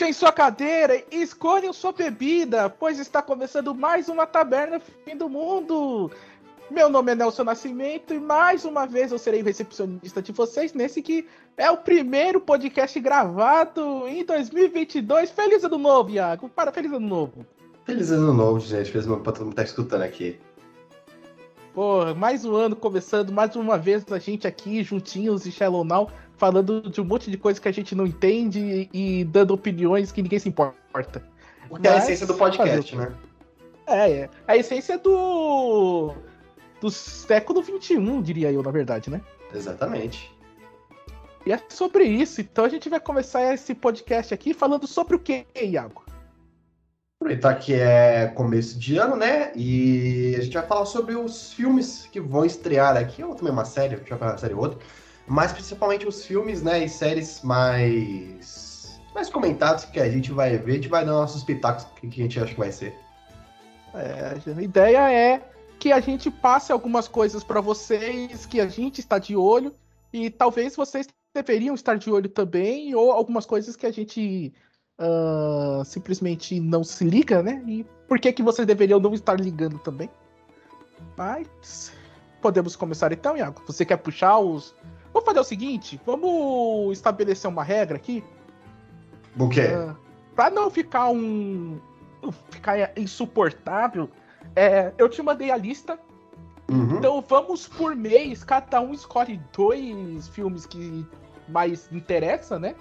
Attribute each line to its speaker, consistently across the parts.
Speaker 1: Puxem sua cadeira e escolham sua bebida, pois está começando mais uma taberna fim do mundo. Meu nome é Nelson Nascimento e mais uma vez eu serei recepcionista de vocês nesse que é o primeiro podcast gravado em 2022. Feliz ano novo, Iago. Para, feliz ano novo.
Speaker 2: Feliz ano novo, gente. Feliz ano novo pra todo mundo que tá escutando aqui.
Speaker 1: Porra, mais um ano começando, mais uma vez a gente aqui juntinhos em Shallow Now, falando de um monte de coisa que a gente não entende e dando opiniões que ninguém se importa.
Speaker 2: Porque é a essência do podcast, né?
Speaker 1: É, é. A essência do. do século XXI, diria eu, na verdade, né?
Speaker 2: Exatamente.
Speaker 1: E é sobre isso. Então a gente vai começar esse podcast aqui falando sobre o que, Iago?
Speaker 2: Aproveitar que é começo de ano, né? E a gente vai falar sobre os filmes que vão estrear aqui, ou também uma série, a gente vai falar uma série ou outra, mas principalmente os filmes, né, e séries mais mais comentados que a gente vai ver, a gente vai dar nossos pitacos que, a gente acha que vai ser.
Speaker 1: É, a ideia é que a gente passe algumas coisas para vocês que a gente está de olho e talvez vocês deveriam estar de olho também ou algumas coisas que a gente uh, simplesmente não se liga, né? E por que, que vocês deveriam não estar ligando também? Mas podemos começar então, Iago. Você quer puxar os. Vamos fazer o seguinte: vamos estabelecer uma regra aqui.
Speaker 2: O quê?
Speaker 1: Uh, pra não ficar um. ficar insuportável, é, eu te mandei a lista.
Speaker 2: Uhum.
Speaker 1: Então vamos por mês, cada um escolhe dois filmes que mais interessa, né?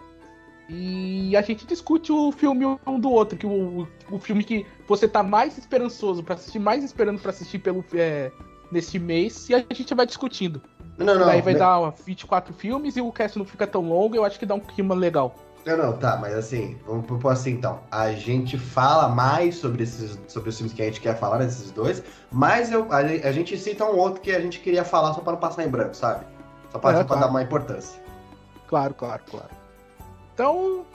Speaker 1: E a gente discute o filme um do outro, que o, o filme que você tá mais esperançoso para assistir, mais esperando para assistir pelo é, nesse mês, e a gente vai discutindo.
Speaker 2: Não, não.
Speaker 1: Daí vai
Speaker 2: mas-
Speaker 1: dar 24 filmes e o cast não fica tão longo, eu acho que dá um clima legal.
Speaker 2: Não, não, tá, mas assim, vamos propor assim então. A gente fala mais sobre esses sobre os filmes que a gente quer falar, desses dois, mas eu, a, a gente cita um outro que a gente queria falar só para não passar em branco, sabe? Só pra,
Speaker 1: É, claro.
Speaker 2: dar uma importância.
Speaker 1: Claro, claro, claro. Então,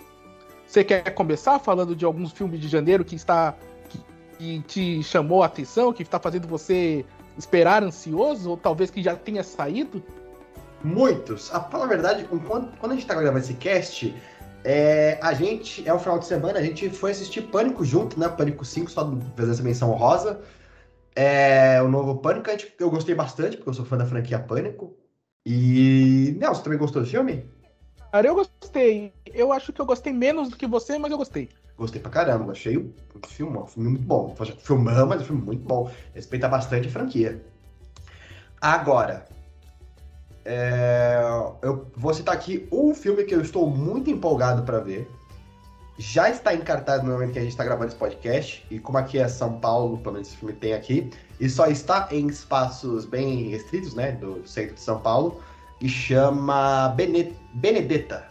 Speaker 1: você quer começar falando de alguns filmes de janeiro que está que, que te chamou a atenção, que está fazendo você esperar ansioso, ou talvez que já tenha saído?
Speaker 2: Muitos. A falar a verdade, quando, quando a gente tá gravando esse cast, é, a gente, é o final de semana, a gente foi assistir Pânico junto, né? Pânico 5, só fazer essa menção rosa. É, o novo Pânico, a gente, eu gostei bastante, porque eu sou fã da franquia Pânico. E. Nelson, também gostou do filme?
Speaker 1: Cara, eu gostei. Eu acho que eu gostei menos do que você, mas eu gostei.
Speaker 2: Gostei pra caramba, achei um filme, um filme muito bom. Filmão, mas um filme muito bom. Respeita bastante a franquia. Agora, é, eu vou citar aqui um filme que eu estou muito empolgado pra ver. Já está em no momento que a gente está gravando esse podcast. E como aqui é São Paulo, pelo menos esse filme tem aqui. E só está em espaços bem restritos, né? Do centro de São Paulo. E chama Bene- Benedetta.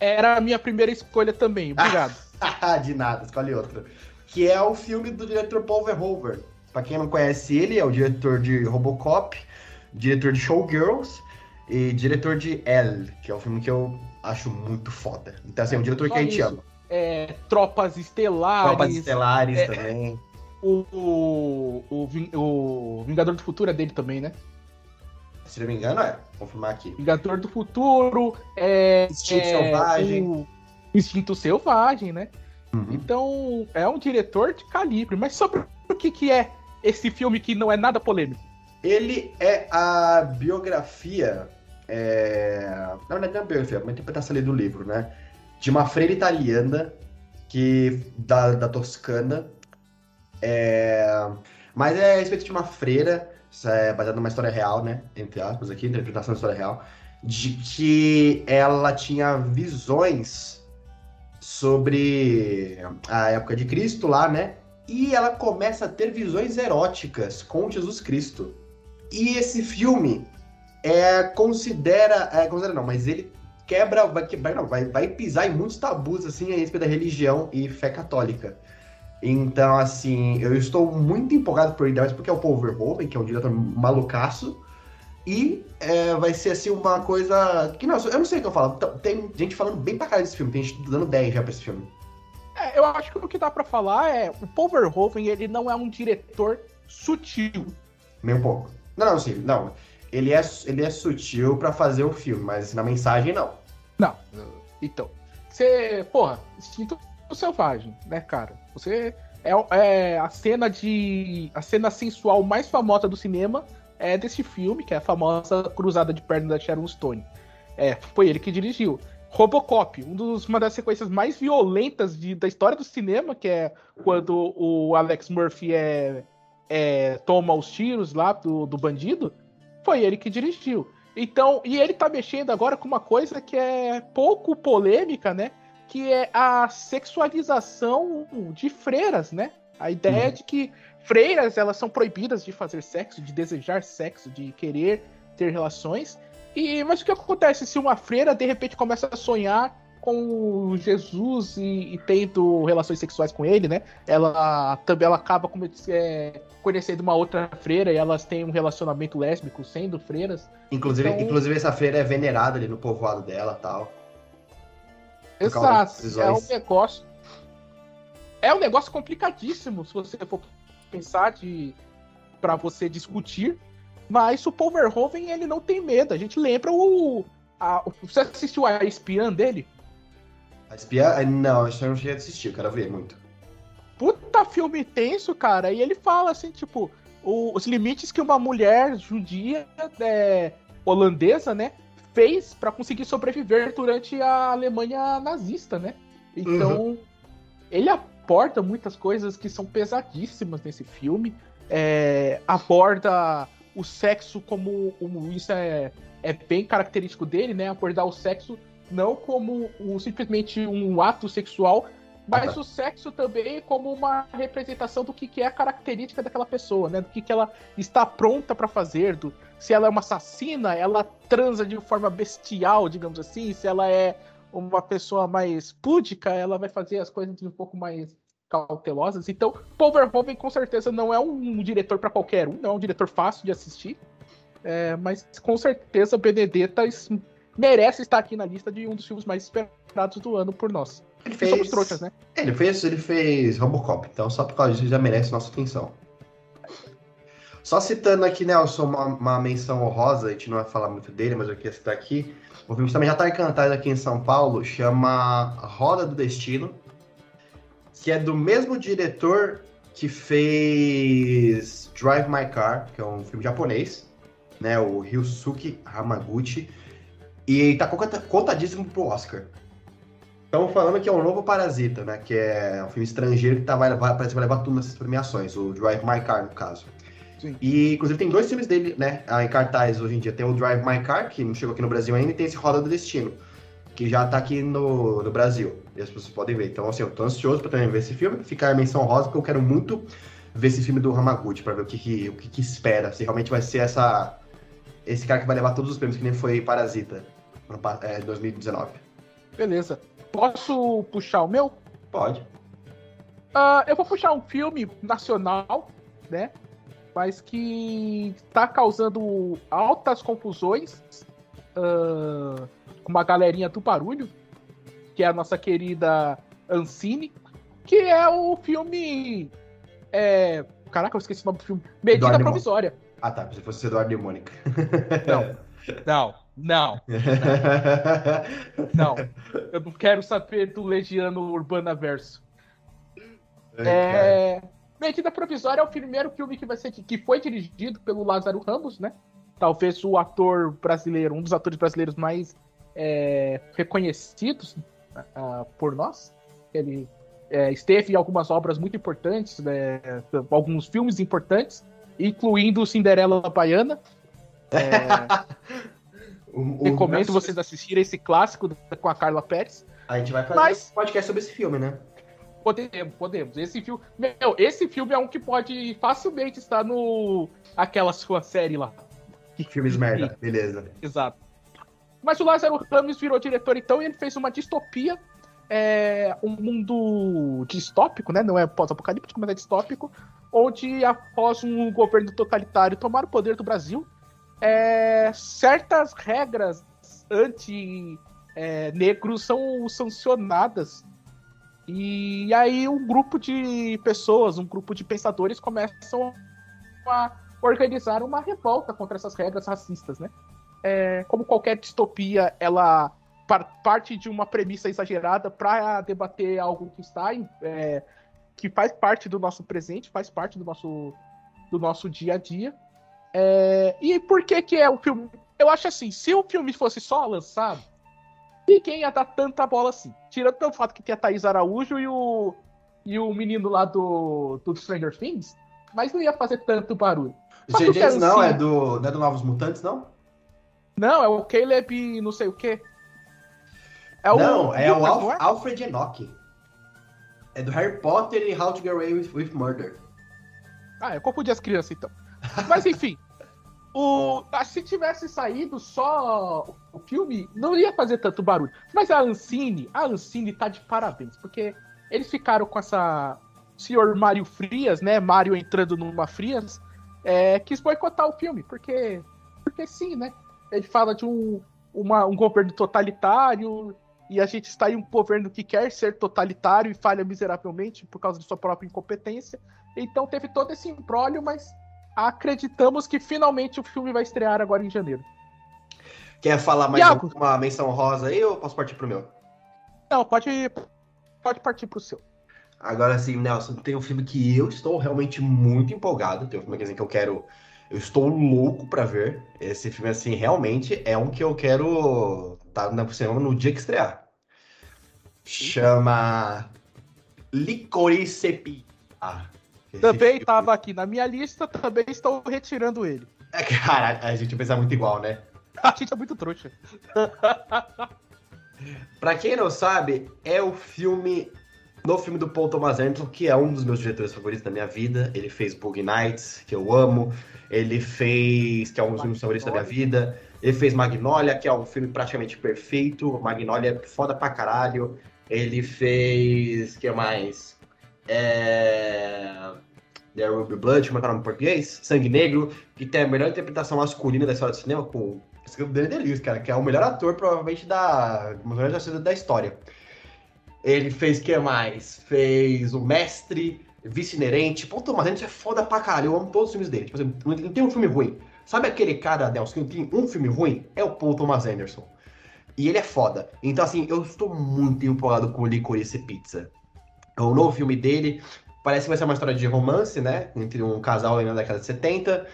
Speaker 1: Era a minha primeira escolha também, obrigado.
Speaker 2: de nada, escolhe outra. Que é o filme do diretor Paul Verhoeven. Pra quem não conhece ele, é o diretor de Robocop, diretor de Showgirls e diretor de Elle, que é um filme que eu acho muito foda. Então, assim, é um diretor que a gente
Speaker 1: isso.
Speaker 2: ama.
Speaker 1: É, Tropas Estelares,
Speaker 2: Tropas Estelares
Speaker 1: é,
Speaker 2: também.
Speaker 1: o, o, o Vingador do Futuro é dele também, né?
Speaker 2: Se não me engano, é. Vou confirmar aqui.
Speaker 1: Vingador do Futuro, é,
Speaker 2: Instinto
Speaker 1: é,
Speaker 2: Selvagem.
Speaker 1: o Instinto Selvagem, né?
Speaker 2: Uhum.
Speaker 1: Então, é um diretor de calibre. Mas sobre o que, que é esse filme que não é nada polêmico?
Speaker 2: Ele é a biografia. É... Na verdade, não é a biografia, é uma interpretação ali do livro, né? De uma freira italiana que da, da Toscana. É... Mas é a respeito de uma freira, isso é baseado numa história real, né? Entre aspas, aqui, interpretação da história real, de que ela tinha visões sobre a época de Cristo lá, né? E ela começa a ter visões eróticas com Jesus Cristo. E esse filme é, considera. É, considera não, mas ele quebra. Vai quebrar, não, vai, vai pisar em muitos tabus assim a respeito da religião e fé católica. Então, assim, eu estou muito empolgado por ele, porque é o Paul Verhoeven, que é um diretor malucaço. E é, vai ser assim uma coisa. Que não, eu não sei o que eu falo. Tem gente falando bem pra caralho desse filme, tem gente dando 10 já pra esse filme.
Speaker 1: É, eu acho que o que dá pra falar é o Paul Verhoeven, ele não é um diretor sutil.
Speaker 2: Nem um pouco. Não, não, sim, não. Ele é, ele é sutil pra fazer o filme, mas na mensagem não.
Speaker 1: Não. Então, você, porra, Instinto selvagem, né, cara? Você é, é, a cena de a cena sensual mais famosa do cinema é desse filme, que é a famosa cruzada de pernas da Sharon Stone. É, foi ele que dirigiu. Robocop, um dos, uma das sequências mais violentas de, da história do cinema, que é quando o Alex Murphy é, é toma os tiros lá do, do bandido, foi ele que dirigiu. Então, e ele tá mexendo agora com uma coisa que é pouco polêmica, né? Que é a sexualização de freiras, né? A ideia uhum. de que freiras elas são proibidas de fazer sexo, de desejar sexo, de querer ter relações. E mas o que acontece se uma freira de repente começa a sonhar com Jesus e, e tendo relações sexuais com ele, né? Ela também ela acaba como, é, conhecendo uma outra freira e elas têm um relacionamento lésbico sendo freiras.
Speaker 2: Inclusive, então... inclusive essa freira é venerada ali no povoado dela tal.
Speaker 1: Exato. É um negócio. É um negócio complicadíssimo se você for pensar de para você discutir. Mas o Paul Verhoeven, ele não tem medo. A gente lembra o. A, você assistiu a espiã dele?
Speaker 2: A espiã? Não, acho que eu não cheguei a assistir, quero ver muito.
Speaker 1: Puta filme tenso, cara. E ele fala assim, tipo, o, os limites que uma mulher judia é, holandesa, né, fez para conseguir sobreviver durante a Alemanha nazista, né? Então, uhum. ele aborda muitas coisas que são pesadíssimas nesse filme. É, aborda o sexo como, como isso é, é bem característico dele, né? Abordar o sexo não como um, simplesmente um ato sexual, mas o sexo também como uma representação do que, que é a característica daquela pessoa, né? Do que, que ela está pronta para fazer, do, se ela é uma assassina, ela transa de forma bestial, digamos assim, se ela é uma pessoa mais púdica, ela vai fazer as coisas um pouco mais cautelosas. Então, Paul Verhoeven com certeza não é um diretor para qualquer um, não é um diretor fácil de assistir, é, mas com certeza Benedetta merece estar aqui na lista de um dos filmes mais esperados do ano por nós.
Speaker 2: Ele fez... Somos trouxas, né? Ele fez, ele fez Robocop, então só por causa disso já merece nossa atenção. Só citando aqui, Nelson, uma, uma menção honrosa, a gente não vai falar muito dele, mas eu queria citar aqui. O filme também já está encantado aqui em São Paulo, chama Roda do Destino, que é do mesmo diretor que fez Drive My Car, que é um filme japonês, né? O Ryusuke Hamaguchi. E tá contadíssimo pro Oscar. Estamos falando que é um novo Parasita, né? Que é um filme estrangeiro que tá, vai, vai, parece que vai levar tudo nessas premiações, o Drive My Car, no caso. Sim. E, inclusive, tem dois filmes dele, né? Em cartaz hoje em dia. Tem o Drive My Car, que não chegou aqui no Brasil ainda, e tem esse Roda do Destino, que já tá aqui no, no Brasil. E as pessoas podem ver. Então, assim, eu tô ansioso pra também ver esse filme. Ficar a menção rosa, porque eu quero muito ver esse filme do Hamaguchi, pra ver o que, que o que, que espera. Se realmente vai ser essa esse cara que vai levar todos os prêmios, que nem foi Parasita no é, 2019.
Speaker 1: Beleza. Posso puxar o meu?
Speaker 2: Pode.
Speaker 1: Uh, eu vou puxar um filme nacional, né? Mas que está causando altas confusões uh, com uma galerinha do barulho, que é a nossa querida Ancine, que é o filme. É... Caraca, eu esqueci o nome do filme. Medida Eduardo Provisória.
Speaker 2: Ah, tá. Se fosse Eduardo e Mônica.
Speaker 1: Não. Não, não. Não. Eu não quero saber do Legiano Urbana Verso. É, Medida Provisória é o primeiro filme que vai ser que foi dirigido pelo Lázaro Ramos, né? Talvez o ator brasileiro, um dos atores brasileiros mais é, reconhecidos uh, por nós. Ele é, esteve em algumas obras muito importantes, né, alguns filmes importantes, incluindo Cinderela Baiana. É, o, recomendo vocês assistirem esse clássico com a Carla Pérez.
Speaker 2: A gente vai fazer Mas... um podcast sobre esse filme, né?
Speaker 1: Podemos, podemos. Esse filme. Meu, esse filme é um que pode facilmente estar no. aquela sua série lá.
Speaker 2: Filmes merda, beleza.
Speaker 1: Exato. Mas o Lázaro Ramos virou diretor então e ele fez uma distopia. É, um mundo distópico, né? Não é pós-apocalíptico, mas é distópico. Onde, após um governo totalitário tomar o poder do Brasil, é, certas regras anti-negros é, são sancionadas. E aí um grupo de pessoas, um grupo de pensadores começam a organizar uma revolta contra essas regras racistas, né? É, como qualquer distopia, ela parte de uma premissa exagerada para debater algo que está é, que faz parte do nosso presente, faz parte do nosso, do nosso dia a dia. É, e por que que é o filme? Eu acho assim, se o filme fosse só lançado, ninguém ia dar tanta bola assim. Tirando o fato que tem a Thaís Araújo e o, e o menino lá do, do Stranger Things, mas não ia fazer tanto barulho.
Speaker 2: Gente, não, é do, não é do Novos Mutantes, não?
Speaker 1: Não, é o Caleb não sei o quê.
Speaker 2: É o, não, é o Alf, é? Alfred Enoch. É do Harry Potter e How to Get Away with, with Murder.
Speaker 1: Ah, é Corpo de Crianças, então. Mas enfim, o, ah, se tivesse saído só o filme, não ia fazer tanto barulho. Mas a Ancine, a Ancine tá de parabéns, porque eles ficaram com essa senhor Mário Frias, né? Mário entrando numa Frias, é, quis boicotar o filme, porque, porque sim, né? Ele fala de um, uma, um governo totalitário e a gente está em um governo que quer ser totalitário e falha miseravelmente por causa de sua própria incompetência. Então teve todo esse embrólio, mas acreditamos que finalmente o filme vai estrear agora em janeiro.
Speaker 2: Quer falar mais Iago. uma menção rosa aí ou posso partir pro meu?
Speaker 1: Não, pode, pode partir pro seu.
Speaker 2: Agora sim, Nelson, tem um filme que eu estou realmente muito empolgado. Tem um filme assim, que eu quero. Eu estou louco para ver. Esse filme, assim, realmente é um que eu quero estar tá no cinema no dia que estrear. Chama Licorice Pizza.
Speaker 1: Também estava aqui na minha lista, também estou retirando ele.
Speaker 2: É, cara, a gente pensa muito igual, né?
Speaker 1: A gente é muito trouxa.
Speaker 2: pra quem não sabe, é o filme. No filme do Paul Thomas Anderson, que é um dos meus diretores favoritos da minha vida. Ele fez Boogie Nights, que eu amo. Ele fez. que é um dos meus favoritos da minha vida. Ele fez Magnolia, que é um filme praticamente perfeito. Magnolia é foda pra caralho. Ele fez. que mais? É... There Will Be Blood, como é que é o nome em português? Sangue Negro, que tem a melhor interpretação masculina da história do cinema, com o Daniel Day cara, que é o melhor ator, provavelmente, da, da história. Ele fez o que mais? Fez O Mestre, Vice-Inerente. Pô, Thomas Anderson é foda pra caralho, eu amo todos os filmes dele. Tipo assim, não tem um filme ruim. Sabe aquele cara, Nelson, que não tem um filme ruim? É o Paul Thomas Anderson. E ele é foda. Então, assim, eu estou muito empolgado com o Licorice Pizza. É o novo filme dele. Parece que vai ser uma história de romance, né? Entre um casal na década de 70.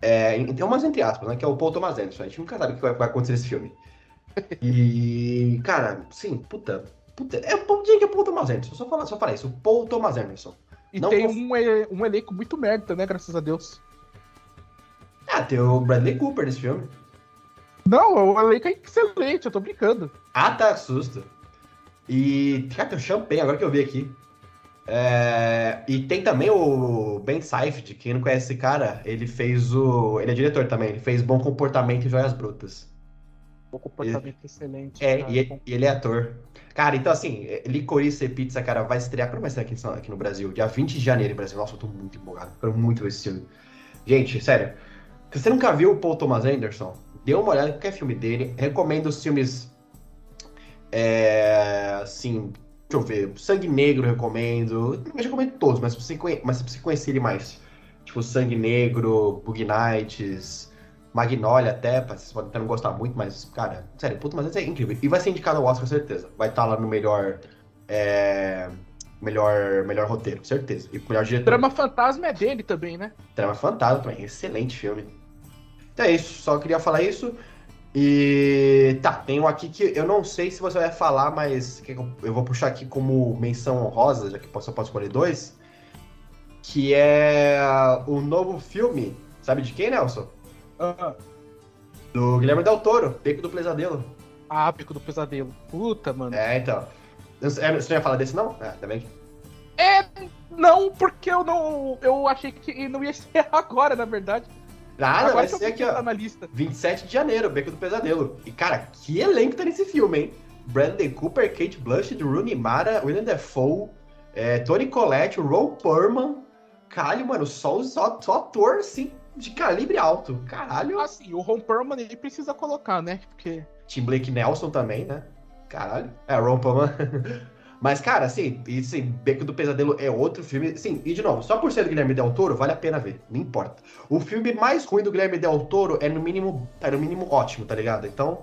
Speaker 2: É, tem umas entre aspas, né? Que é o Paul Thomas Anderson. A gente nunca sabe o que vai, vai acontecer nesse filme. E, cara, sim, puta. puta é que é o Paul Thomas Anderson. Só falar, só falar isso. O Paul Thomas Anderson.
Speaker 1: E Não tem um, um elenco muito merda, né? Graças a Deus.
Speaker 2: Ah, tem o Bradley Cooper nesse filme.
Speaker 1: Não, o elenco é excelente, eu tô brincando.
Speaker 2: Ah, tá, susto. E, cara, tem o Champagne, agora que eu vi aqui. É, e tem também o Ben Seifert, quem não conhece esse cara, ele fez o. Ele é diretor também, ele fez Bom Comportamento e Joias Brutas.
Speaker 1: Bom comportamento ele, excelente.
Speaker 2: É, e ele, ele, é ator. Cara, então assim, Licorice Pizza, cara, vai estrear. Quando vai estrear aqui, aqui no Brasil? Dia 20 de janeiro, Brasil. Nossa, eu tô muito empolgado. Quero muito ver esse filme. Gente, sério. Se você nunca viu o Paul Thomas Anderson, dê uma olhada em qualquer filme dele. Recomendo os filmes. É, assim, eu ver. Sangue Negro eu recomendo. Eu recomendo todos, mas você, mas você conhecer ele mais. Tipo, Sangue Negro, Bug Nights, Magnolia até, vocês podem até não gostar muito, mas, cara, sério, puta, mas é incrível. E vai ser indicado ao Oscar, certeza. Vai estar tá lá no melhor. É, melhor, melhor roteiro, certeza. E melhor diretor.
Speaker 1: Trama Fantasma é dele também, né?
Speaker 2: Trama Fantasma também, excelente filme. Então é isso, só queria falar isso. E tá, tem um aqui que eu não sei se você vai falar, mas eu vou puxar aqui como menção honrosa, já que só posso escolher dois. Que é o novo filme, sabe de quem, Nelson?
Speaker 1: Uh.
Speaker 2: Do Guilherme Del Toro, Beco do Pesadelo.
Speaker 1: Ah, Beco do Pesadelo. Puta, mano.
Speaker 2: É, então. Você não ia falar desse, não? É, tá bem.
Speaker 1: É, não, porque eu não. Eu achei que não ia ser agora, na verdade.
Speaker 2: Nada, vai ser aqui, ó. Na lista. 27 de janeiro, Beco do Pesadelo. E, cara, que elenco tá nesse filme, hein? Bradley Cooper, Kate Blanchett, Rooney Mara, William Defoe, é, Tony Collette, Ron Perlman. Caralho, mano, só, só, só ator, assim, de calibre alto. Caralho.
Speaker 1: Assim, o Ron Perlman ele precisa colocar, né? Porque...
Speaker 2: Tim Blake Nelson também, né? Caralho. É, Ron Perlman... Mas, cara, assim, esse Beco do Pesadelo é outro filme. Sim, e de novo, só por ser do Guilherme Del Toro, vale a pena ver. Não importa. O filme mais ruim do Guilherme Del Toro é no mínimo, é no mínimo ótimo, tá ligado? Então,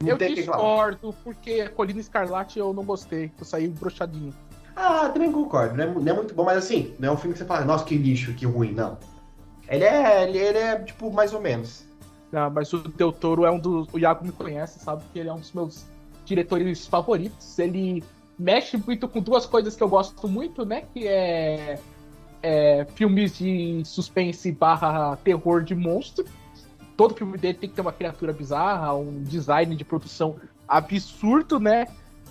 Speaker 2: Não
Speaker 1: eu
Speaker 2: tem
Speaker 1: discordo, porque a Colina Escarlate eu não gostei, eu saí broxadinho.
Speaker 2: Ah, também concordo. Não é, não é muito bom, mas assim, não é um filme que você fala, nossa, que lixo, que ruim, não. Ele é, ele, ele é tipo, mais ou menos.
Speaker 1: Não, mas o Del Toro é um dos. O Iago me conhece, sabe que ele é um dos meus diretores favoritos. Ele mexe muito com duas coisas que eu gosto muito, né? Que é, é filmes de suspense barra terror de monstro. Todo filme dele tem que ter uma criatura bizarra, um design de produção absurdo, né?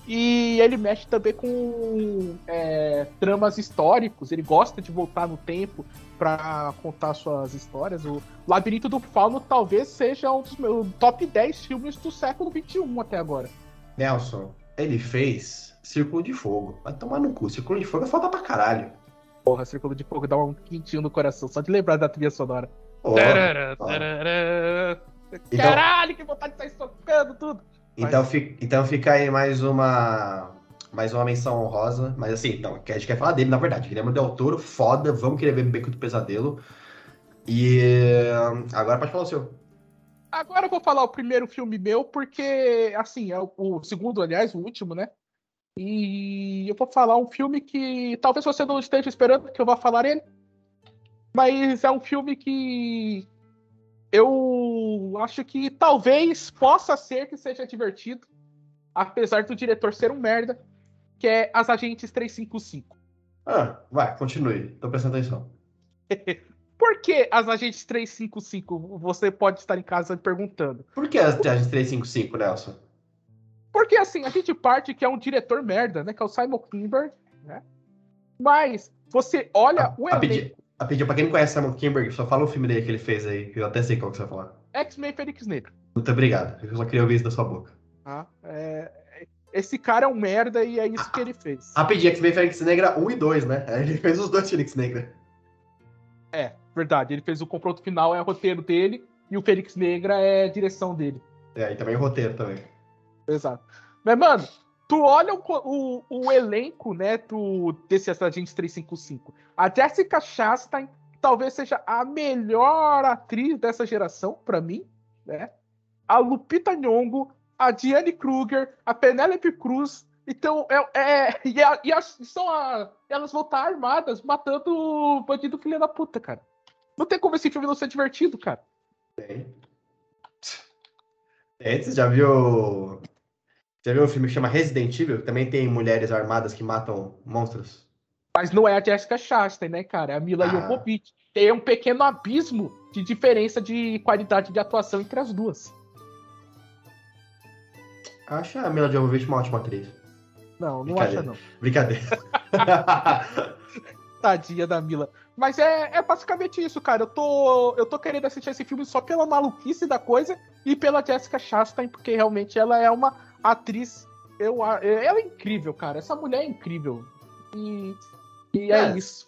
Speaker 1: E ele mexe também com é, tramas históricos. Ele gosta de voltar no tempo para contar suas histórias. O Labirinto do Fauno talvez seja um dos meus top 10 filmes do século XXI até agora.
Speaker 2: Nelson, ele fez Círculo de Fogo. Vai tomar no cu. Círculo de Fogo é foda pra caralho.
Speaker 1: Porra, Círculo de Fogo dá um quentinho no coração, só de lembrar da trilha sonora.
Speaker 2: Ó,
Speaker 1: Tarará, tarará.
Speaker 2: Então-
Speaker 1: Caralho, que vontade de sair socando tudo.
Speaker 2: Então, fi- então fica aí mais uma mais uma menção honrosa. Mas assim, então, a gente quer falar dele, na verdade. Guilherme Del Toro, foda. Vamos querer ver Beco do Pesadelo. E agora pode falar o seu.
Speaker 1: Agora eu vou falar o primeiro filme meu, porque, assim, é o, o segundo, aliás, o último, né? E eu vou falar um filme que talvez você não esteja esperando que eu vá falar ele, mas é um filme que eu acho que talvez possa ser que seja divertido, apesar do diretor ser um merda, que é As Agentes 355.
Speaker 2: Ah, vai, continue. Tô prestando atenção.
Speaker 1: Por que As Agentes 355? Você pode estar em casa perguntando.
Speaker 2: Por que as Agentes 355, Nelson?
Speaker 1: Porque assim, a gente parte que é um diretor merda, né? Que é o Simon Kinberg, né? Mas você olha o
Speaker 2: A
Speaker 1: elenco.
Speaker 2: pedir, a pra quem não conhece Simon Kimberg, só fala o filme dele que ele fez aí, que eu até sei qual que você vai falar.
Speaker 1: X-Men Fênix Negro.
Speaker 2: Muito obrigado. Eu só queria ouvir isso da sua boca.
Speaker 1: Tá? É, esse cara é um merda e é isso que ele fez.
Speaker 2: A pedir X-Men Fênix Negra 1 e 2, né? Ele fez os dois Fênix Negra.
Speaker 1: É, verdade. Ele fez o confronto final, é o roteiro dele, e o Fênix Negra é a direção dele.
Speaker 2: É, e também o roteiro também.
Speaker 1: Exato. Mas, mano, tu olha o, o, o elenco, né, do, desse Agente 355. A Jessica Chastain talvez seja a melhor atriz dessa geração, pra mim, né? A Lupita Nyong'o, a Diane Kruger, a Penélope Cruz. Então, é, é- e, a- e as- são a- elas vão estar armadas matando o bandido filho da puta, cara. Não tem como esse filme não ser divertido, cara.
Speaker 2: Tem. Tem, você já viu. Já viu um filme que chama Resident Evil? Que também tem mulheres armadas que matam monstros?
Speaker 1: Mas não é a Jessica Chastain, né, cara? É a Mila
Speaker 2: Ah.
Speaker 1: Jovovich. Tem um pequeno abismo de diferença de qualidade de atuação entre as duas.
Speaker 2: Acho a Mila Jovovich uma ótima atriz.
Speaker 1: Não, não acha não.
Speaker 2: Brincadeira.
Speaker 1: Tadinha da Mila. Mas é, é basicamente isso, cara. Eu tô, eu tô querendo assistir esse filme só pela maluquice da coisa e pela Jessica Chastain, porque realmente ela é uma atriz. Eu, a- ela é incrível, cara. Essa mulher é incrível. E, e é,
Speaker 2: É.
Speaker 1: isso.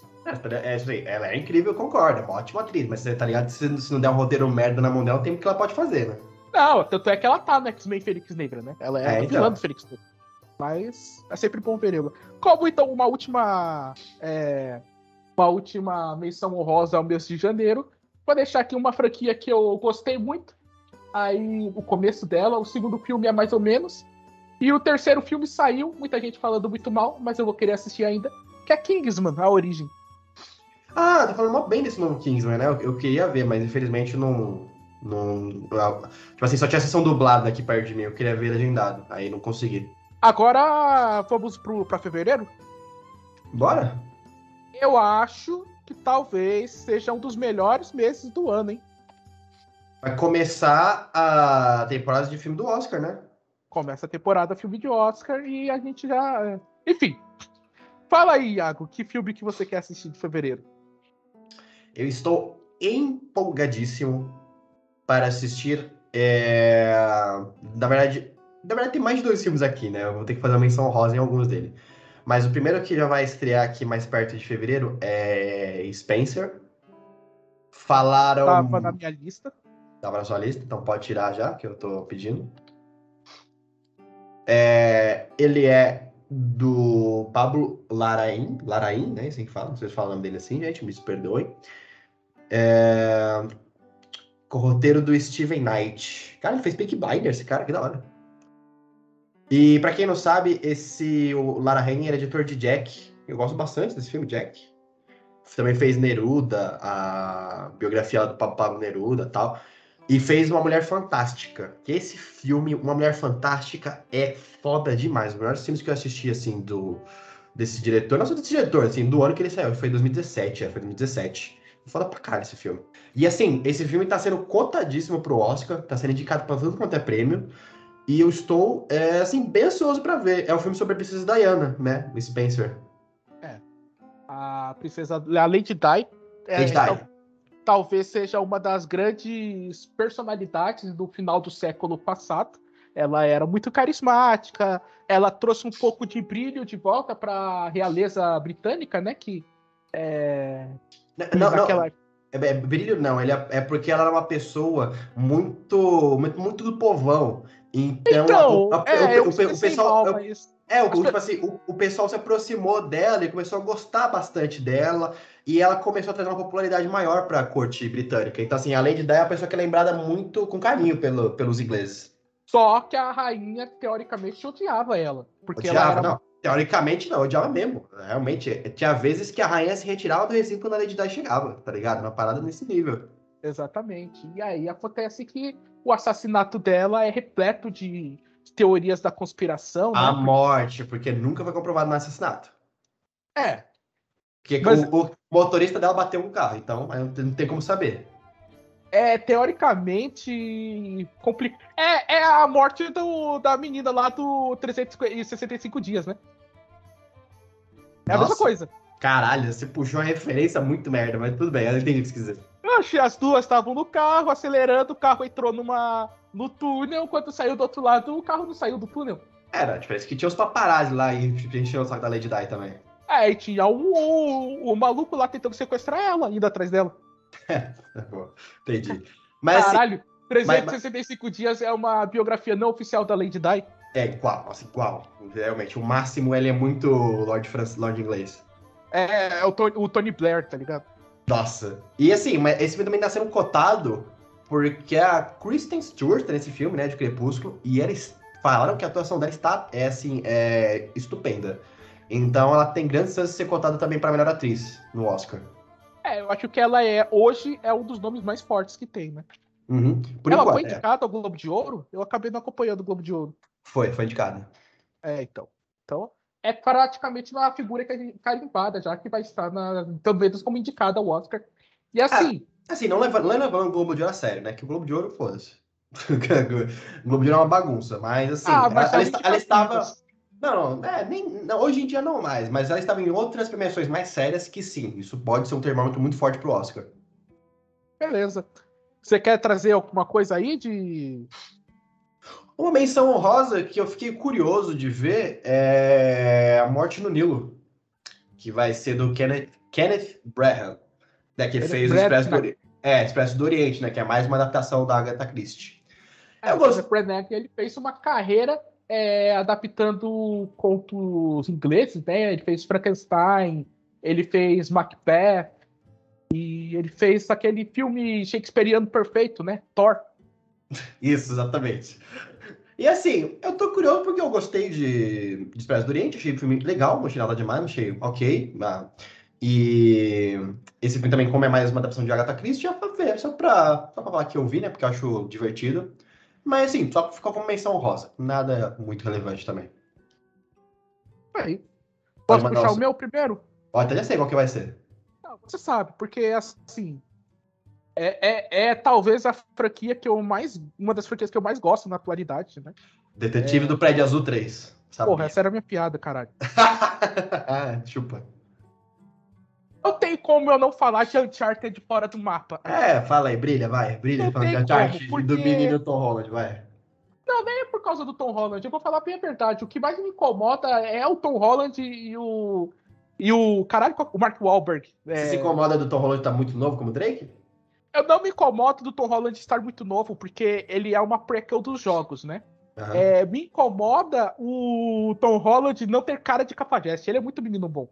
Speaker 2: É isso aí. Ela é incrível, eu concordo. É uma ótima atriz. Mas você tá ligado? Se, se não der um roteiro merda na mão dela, tem o que ela pode fazer, né?
Speaker 1: Não, tanto é que ela tá no X-Men Fênix Negra, né? Ela é,
Speaker 2: É,
Speaker 1: a
Speaker 2: então.
Speaker 1: vilã do Fênix Negra. Mas é sempre bom ver ela. Como então uma última. é, uma última menção honrosa ao mês de janeiro. Vou deixar aqui uma franquia que eu gostei muito. Aí o começo dela, o segundo filme é mais ou menos. E o terceiro filme saiu, muita gente falando muito mal, mas eu vou querer assistir ainda. Que é Kingsman, a origem.
Speaker 2: Ah, tá falando mó bem desse novo Kingsman, né? Eu, eu queria ver, mas infelizmente não. não tipo assim, só tinha a sessão dublada aqui perto de mim. Eu queria ver legendado. Aí não consegui.
Speaker 1: Agora vamos pro, pra fevereiro?
Speaker 2: Bora?
Speaker 1: Eu acho que talvez seja um dos melhores meses do ano, hein?
Speaker 2: Vai começar a temporada de filme do Oscar, né?
Speaker 1: Começa a temporada filme de Oscar e a gente já. é. Enfim. Fala aí, Iago, que filme que você quer assistir de fevereiro?
Speaker 2: Eu estou empolgadíssimo para assistir. é, Na verdade, na verdade, tem mais de dois filmes aqui, né? Eu vou ter que fazer uma menção rosa em alguns deles. Mas o primeiro que já vai estrear aqui mais perto de fevereiro é Spencer. Falaram.
Speaker 1: Tava na minha lista.
Speaker 2: Tava na sua lista, então pode tirar já, que eu tô pedindo. É, ele é do Pablo Larraín, Larraín, né? Assim que fala, não sei se fala o nome dele assim, gente, me perdoem. É, com o roteiro do Steven Knight. Cara, ele fez Peaky Blinders, esse cara, que da hora. E pra quem não sabe, esse o Lara era editor de Jack. Eu gosto bastante desse filme, Jack. Também fez Neruda, a biografia do Pablo Neruda tal. E fez Uma Mulher Fantástica. Que esse filme, Uma Mulher Fantástica, é foda demais. Os melhores filmes que eu assisti, assim, do, desse diretor. Não só desse diretor, assim, do ano que ele saiu. Foi 2017, é, foi 2017. Foda pra caralho esse filme. E assim, esse filme tá sendo cotadíssimo pro Oscar, tá sendo indicado pra tudo quanto é prêmio. E eu estou, é, assim, bem ansioso pra ver. É um filme sobre a princesa Diana, né? O Spencer.
Speaker 1: É. A princesa. A Lady Di. É,
Speaker 2: Lady Di.
Speaker 1: tal- talvez seja uma das grandes personalidades do final do século passado. Ela era muito carismática, ela trouxe um pouco de brilho de volta para a realeza britânica, né? Que é,
Speaker 2: Não, não, é, é brilho não, ele é, é porque ela era uma pessoa muito, muito, muito do povão. Então,
Speaker 1: Então,
Speaker 2: a- a-
Speaker 1: é,
Speaker 2: o, o- o
Speaker 1: pensei
Speaker 2: pessoal, É, o, tipo assim, o, o pessoal se aproximou dela e começou a gostar bastante dela. E ela começou a trazer uma popularidade maior para a corte britânica. Então, assim, além de Di, é uma pessoa que é lembrada muito com carinho pelo, pelos ingleses.
Speaker 1: Só que a rainha, teoricamente, odiava ela. Porque
Speaker 2: odiava,
Speaker 1: ela era
Speaker 2: não. Teoricamente, não, odiava mesmo. Realmente, tinha vezes que a rainha se retirava do recinto quando a Lady Di chegava, tá ligado? Uma parada nesse nível.
Speaker 1: Exatamente. E aí acontece que o assassinato dela é repleto de teorias da conspiração.
Speaker 2: A
Speaker 1: né?
Speaker 2: morte, porque nunca foi comprovado no assassinato.
Speaker 1: É,
Speaker 2: Porque
Speaker 1: Mas-
Speaker 2: o, o motorista dela bateu um carro, então não tem- como saber.
Speaker 1: é teoricamente complicado. É, é a morte do, da menina lá do 365 dias, né? É a mesma
Speaker 2: Nossa,
Speaker 1: coisa.
Speaker 2: Caralho, você puxou uma referência muito merda, mas tudo bem, eu entendi o que você quis dizer.
Speaker 1: Eu achei as duas estavam no carro, acelerando, o carro entrou numa, no túnel, quando saiu do outro lado, o carro não saiu do túnel.
Speaker 2: Era, tipo, parece que tinha os paparazzi lá e encheu o saco da Lady Di também.
Speaker 1: É, e tinha o, o, o maluco lá tentando sequestrar ela, indo atrás dela.
Speaker 2: Entendi. Mas assim,
Speaker 1: Caralho, 365 dias é uma biografia não oficial da Lady Di.
Speaker 2: é igual, nossa, igual. Realmente, o máximo ele é muito Lord, France, Lord inglês.
Speaker 1: É, é o, Tony, o Tony Blair, tá ligado?
Speaker 2: Nossa. E assim, mas esse filme também tá sendo cotado porque a Kristen Stewart tá nesse filme, né, de Crepúsculo, e eles falaram que a atuação dela está, é assim, é estupenda. Então ela tem grandes chances de ser cotada também pra melhor atriz no Oscar.
Speaker 1: É, eu acho que ela é, hoje, é um dos nomes mais fortes que tem, né?
Speaker 2: Uhum. Por
Speaker 1: ela
Speaker 2: enquanto,
Speaker 1: foi
Speaker 2: é.
Speaker 1: indicada ao Globo de Ouro? Eu acabei não acompanhando o Globo de Ouro.
Speaker 2: Foi, foi indicada.
Speaker 1: É, então. Então, é praticamente uma figura que a gente- carimbada, já que vai estar na, também como indicada ao Oscar. E assim,
Speaker 2: Assim, não levando, não levando o Globo de Ouro a sério, né? Que o Globo de Ouro, foda-se. o Globo de Ouro é uma bagunça, mas assim,
Speaker 1: ah, mas
Speaker 2: ela, ela- ela estava. Não, não, é, nem, não, hoje em dia não mais, mas ela estava em outras premiações mais sérias que sim, isso pode ser um termômetro muito forte pro Oscar.
Speaker 1: Beleza. Você quer trazer alguma coisa aí de.
Speaker 2: Uma menção honrosa que eu fiquei curioso de ver é A Morte no Nilo, que vai ser do Kenneth, Kenneth Branagh, né, que
Speaker 1: Kenneth
Speaker 2: fez o. Expresso do, Ori- é, Expresso do Oriente, né, que é mais uma adaptação da Agatha Christie.
Speaker 1: É,
Speaker 2: Eu
Speaker 1: o
Speaker 2: gosto-
Speaker 1: Kenneth Branagh, ele fez uma carreira é, adaptando contos ingleses, né? Ele fez Frankenstein, ele fez Macbeth, e ele fez aquele filme shakespeariano perfeito, né? Thor.
Speaker 2: Isso, exatamente. E assim, eu tô curioso porque eu gostei de, de Expresso do Oriente, achei o filme legal, não achei nada demais, não achei ok. ah, E esse filme também, como é mais uma adaptação de Agatha Christie, já pra ver, só pra, só pra falar que eu vi, né? Porque eu acho divertido. Mas assim, só ficou como menção rosa. Nada muito relevante também.
Speaker 1: Aí.
Speaker 2: Pode
Speaker 1: Posso puxar
Speaker 2: o
Speaker 1: o meu primeiro?
Speaker 2: Ó, até já sei qual que vai ser.
Speaker 1: Não, você sabe, porque assim. É, é, é talvez a franquia que eu mais. Uma das franquias que eu mais gosto na atualidade, né?
Speaker 2: Detetive do Prédio Azul 3. Sabe?
Speaker 1: Porra, essa era a minha piada, caralho.
Speaker 2: ah, chupa.
Speaker 1: Não tem como eu não falar de Uncharted fora do mapa.
Speaker 2: É, fala aí, brilha, vai. Brilha,
Speaker 1: Não
Speaker 2: de Uncharted
Speaker 1: como,
Speaker 2: do
Speaker 1: porque-
Speaker 2: menino Tom Holland, vai.
Speaker 1: Não, nem é por causa do Tom Holland. Eu vou falar bem a verdade. O que mais me incomoda é o Tom Holland e o. E o. Caralho, o Mark Wahlberg. É,
Speaker 2: Você se incomoda do Tom Holland estar muito novo como Drake?
Speaker 1: Eu não me incomodo do Tom Holland estar muito novo, porque ele é uma prequel dos jogos, né?
Speaker 2: Aham.
Speaker 1: É, me incomoda o Tom Holland não ter cara de cafajeste. Ele é muito menino bom.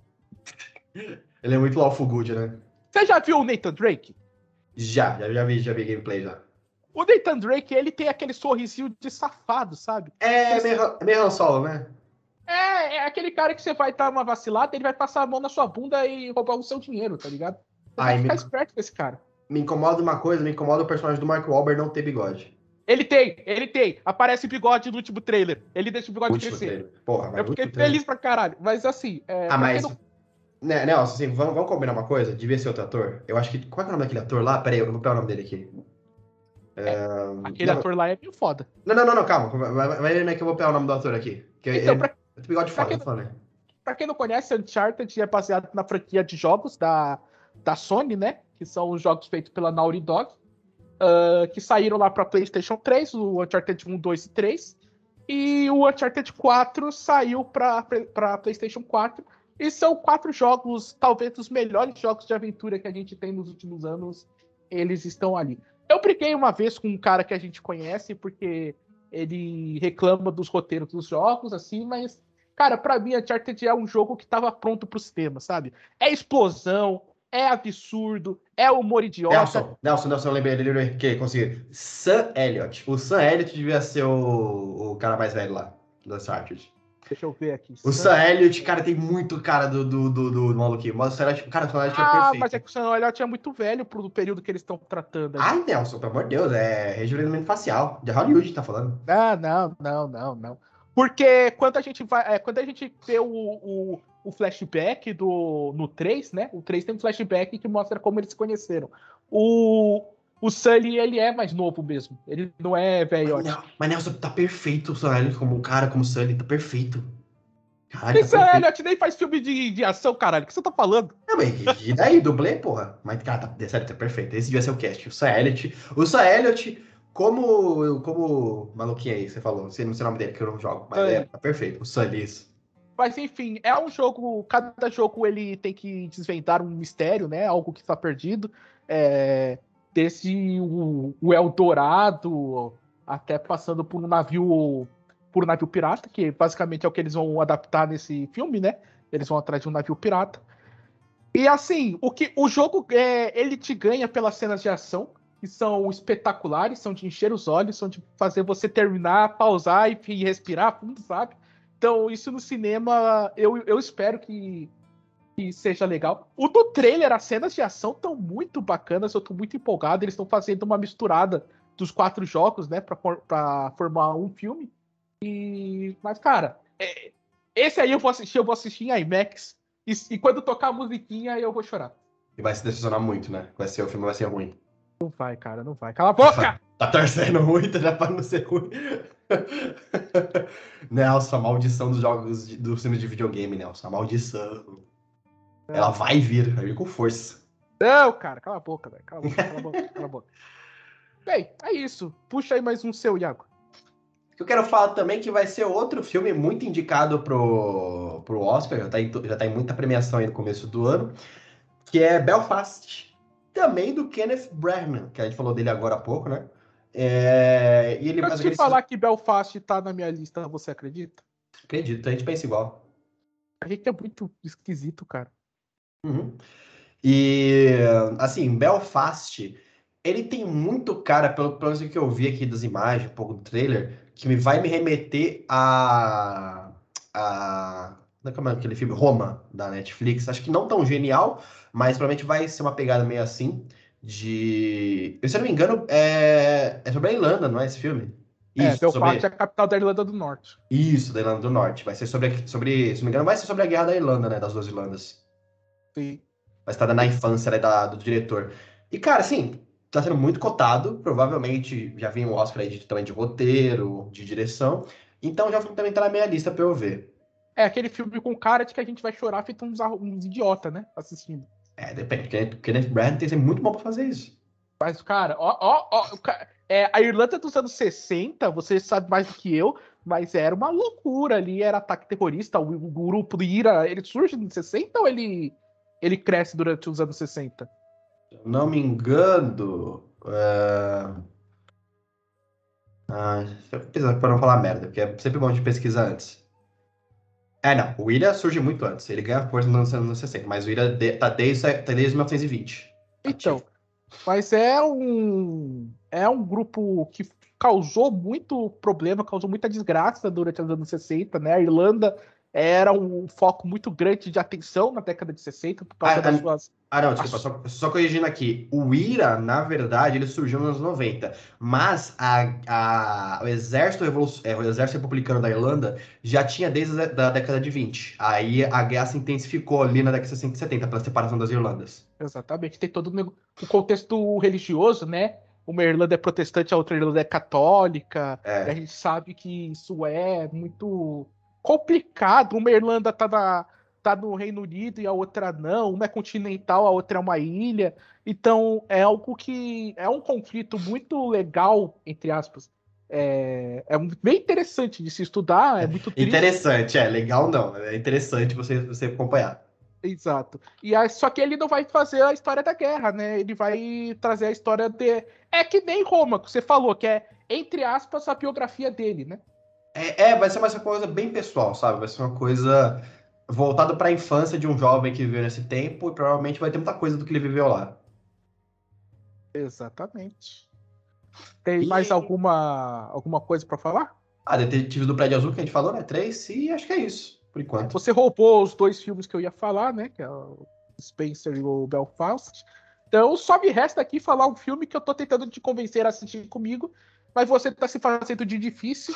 Speaker 2: Ele é muito lawful good, né?
Speaker 1: Você já viu o Nathan Drake?
Speaker 2: Já, já, já vi, já vi gameplay já.
Speaker 1: O Nathan Drake, ele tem aquele sorrisinho de safado, sabe?
Speaker 2: É meio, meio Han Solo, né?
Speaker 1: É, é aquele cara que você vai dar uma vacilada, ele vai passar a mão na sua bunda e roubar o seu dinheiro, tá ligado? Você
Speaker 2: Ai,
Speaker 1: vai ficar
Speaker 2: me-
Speaker 1: esperto com esse cara.
Speaker 2: Me incomoda uma coisa, me incomoda o personagem do Mark Wahlberg não ter bigode.
Speaker 1: Ele tem, ele tem. Aparece bigode no último trailer. Ele deixa o bigode
Speaker 2: Último
Speaker 1: crescer.
Speaker 2: trailer. Porra, mas
Speaker 1: Eu fiquei feliz pra caralho. Mas assim. É,
Speaker 2: Ah, mas.
Speaker 1: não-
Speaker 2: Né, Nelson, assim, vamos, vamos combinar uma coisa? Devia ser outro ator. Eu acho que. Qual é, é o nome daquele ator lá? Pera aí, eu vou pegar o nome dele aqui.
Speaker 1: Aquele
Speaker 2: não,
Speaker 1: ator lá é meio foda.
Speaker 2: Não, não, não, não, calma. Vai, vai, vai vendo aí que eu vou pegar o nome do ator aqui. Que
Speaker 1: Então,
Speaker 2: ele,
Speaker 1: pra,
Speaker 2: tem bigode
Speaker 1: pra
Speaker 2: foda,
Speaker 1: quem
Speaker 2: tô falando.
Speaker 1: pra quem não conhece, Uncharted é baseado na franquia de jogos da, da Sony, né? Que são os jogos feitos pela Naughty Dog. ah, que saíram lá pra PlayStation 3, o Uncharted 1, 2 e 3. E o Uncharted 4 saiu pra, pra PlayStation 4. E são quatro jogos, talvez os melhores jogos de aventura que a gente tem nos últimos anos. Eles estão ali. Eu briguei uma vez com um cara que a gente conhece, porque ele reclama dos roteiros dos jogos, assim, mas, cara, pra mim, Uncharted é um jogo que tava pronto pro sistema, sabe? É explosão, é absurdo, é humor idiota.
Speaker 2: Nelson, Nelson, Nelson, eu lembrei dele que consegui. Sam Elliott. O Sam Elliott devia ser o, o cara mais velho lá, da Uncharted.
Speaker 1: Deixa eu ver aqui.
Speaker 2: O Sam Elliott, cara, tem muito cara do, do, do, do maluquinho. Mas o Sam Elliott, cara, o Sam Elliott é
Speaker 1: Ah,
Speaker 2: perfeito.
Speaker 1: mas é que o Sam Elliott é muito velho pro período que eles estão tratando. aí.
Speaker 2: Ai, Nelson, pelo amor de Deus, é rejuvenescimento facial. De Hollywood tá falando.
Speaker 1: Ah, não, não, não, não. Porque quando a gente vai. é, quando a gente vê o, o, o flashback do. No 3, né? O 3 tem um flashback que mostra como eles se conheceram. O. O Sully, ele é mais novo mesmo. Ele não é velho.
Speaker 2: Mas, mas Nelson, tá perfeito o Elliott como um cara, como o Sully, tá perfeito. Caralho,
Speaker 1: Esse
Speaker 2: tá.
Speaker 1: Elliot nem faz filme de, de ação, caralho. O que você tá falando?
Speaker 2: Não, mas e daí, dublê, porra? Mas, cara, tá, sério, tá perfeito. Esse devia ser o cast. O Sam. O Sam Elliott, como. Como. Maluquinho aí, você falou. Sei, não sei o nome dele, que eu não jogo. Mas
Speaker 1: É.
Speaker 2: é, tá perfeito. O Sully, isso.
Speaker 1: Mas enfim, é um jogo. Cada jogo ele tem que desvendar um mistério, né? Algo que está perdido. É, desde o, o Eldorado até passando por um navio. Por um navio pirata, que basicamente é o que eles vão adaptar nesse filme, né? Eles vão atrás de um navio pirata. E assim, o que o jogo é, ele te ganha pelas cenas de ação, que são espetaculares, são de encher os olhos, são de fazer você terminar, pausar e, e respirar fundo, sabe? Então, isso no cinema, eu, eu espero que, que seja legal. O do trailer, as cenas de ação estão muito bacanas, eu tô muito empolgado. Eles estão fazendo uma misturada dos quatro jogos, né, pra, pra formar um filme. E, mas, cara, é- esse aí eu vou assistir, eu vou assistir em IMAX. E, e quando tocar a musiquinha, eu vou chorar.
Speaker 2: E vai se decepcionar muito, né? Vai ser, o filme vai ser ruim.
Speaker 1: Não vai, cara, não vai. Cala a boca!
Speaker 2: Tá torcendo muito já pra não ser ruim. Nelson, a maldição dos jogos de- dos filmes de videogame, Nelson. A maldição. Ela vai vir, vai vir com força.
Speaker 1: Não, cara, cala a boca, velho. Cala a boca, cala a boca, cala a boca. Bem, é isso. Puxa aí mais um seu, Iago.
Speaker 2: Eu quero falar também que vai ser outro filme muito indicado pro, pro Oscar, já tá, em, já tá em muita premiação aí no começo do ano, que é Belfast. Também do Kenneth Branagh, que a gente falou dele agora há pouco, né? É, e ele
Speaker 1: Se eu te falar que Belfast tá na minha lista, você acredita?
Speaker 2: Acredito, a gente pensa igual.
Speaker 1: A gente é muito esquisito, cara.
Speaker 2: Uhum. E, assim, Belfast, ele tem muito cara, pelo, pelo menos o que eu vi aqui das imagens, um pouco do trailer, que me vai me remeter a. a como é aquele filme? Roma, da Netflix. Acho que não tão genial, mas provavelmente vai ser uma pegada meio assim. De. Se eu não me engano, é, é sobre a Irlanda, não é esse filme?
Speaker 1: é,
Speaker 2: Isso,
Speaker 1: Belfast
Speaker 2: sobre...
Speaker 1: é a capital da Irlanda do Norte.
Speaker 2: Isso, da Irlanda do Norte. Vai ser sobre, sobre. Se não me engano, vai ser sobre a guerra da Irlanda, né? Das duas Irlandas.
Speaker 1: Sim.
Speaker 2: Mas tá na infância né, da, do diretor. E, cara, assim, tá sendo muito cotado. Provavelmente já vem um Oscar aí de, também de roteiro, de direção. Então já também tá na minha lista pra eu ver.
Speaker 1: É aquele filme com cara de que a gente vai chorar feito uns, uns idiota, né? Assistindo.
Speaker 2: É, depende. o Kenneth Branagh tem que ser muito bom pra fazer isso.
Speaker 1: Mas, cara, ó, ó, ó. o É, a Irlanda dos anos 60, você sabe mais do que eu, mas era uma loucura ali, era ataque terrorista, o, o grupo do IRA, ele surge nos 60 ou ele, ele cresce durante os anos 60?
Speaker 2: Se eu não me engano. É... Ah, pesquisar pra não falar merda, porque é sempre bom de pesquisar antes. É, não. O William surge muito antes. Ele ganha força nos anos 60, mas o William de- tá desde, tá desde 1920.
Speaker 1: Então, Mas é um é um grupo que causou muito problema, causou muita desgraça durante os anos 60, né? A Irlanda era um foco muito grande de atenção na década de 60 por causa ah, das suas.
Speaker 2: Ah, não, desculpa, só, só, corrigindo aqui. O IRA, na verdade, ele surgiu nos anos 90, mas a, a, o, exército é, o exército republicano da Irlanda já tinha desde a da década de 20. Aí a guerra se intensificou ali na década de 60 e 70 pela separação das Irlandas.
Speaker 1: Exatamente, tem todo o contexto religioso, né? Uma Irlanda é protestante, a outra Irlanda é católica. É. a gente sabe que isso é muito complicado. Uma Irlanda tá, na, tá no Reino Unido e a outra não. Uma é continental, a outra é uma ilha. Então é algo que é um conflito muito legal, entre aspas. É, é bem interessante de se estudar. É muito
Speaker 2: triste. Interessante, é legal não. É interessante você, você acompanhar.
Speaker 1: Exato. E aí, só que ele não vai fazer a história da guerra, né? Ele vai trazer a história de. É que nem Roma, que você falou, que é, entre aspas, a biografia dele, né?
Speaker 2: É, é, vai ser uma coisa bem pessoal, sabe? Vai ser uma coisa voltada para a infância de um jovem que viveu nesse tempo e provavelmente vai ter muita coisa do que ele viveu lá.
Speaker 1: Exatamente. Tem e... mais alguma, alguma coisa para falar?
Speaker 2: Ah, Detetive do Prédio Azul que a gente falou, né? Três, e acho que é isso, por enquanto.
Speaker 1: Você roubou os dois filmes que eu ia falar, né? Que é o Spencer e o Belfast. Então só me resta aqui falar um filme que eu tô tentando te convencer a assistir comigo, mas você tá se fazendo de difícil.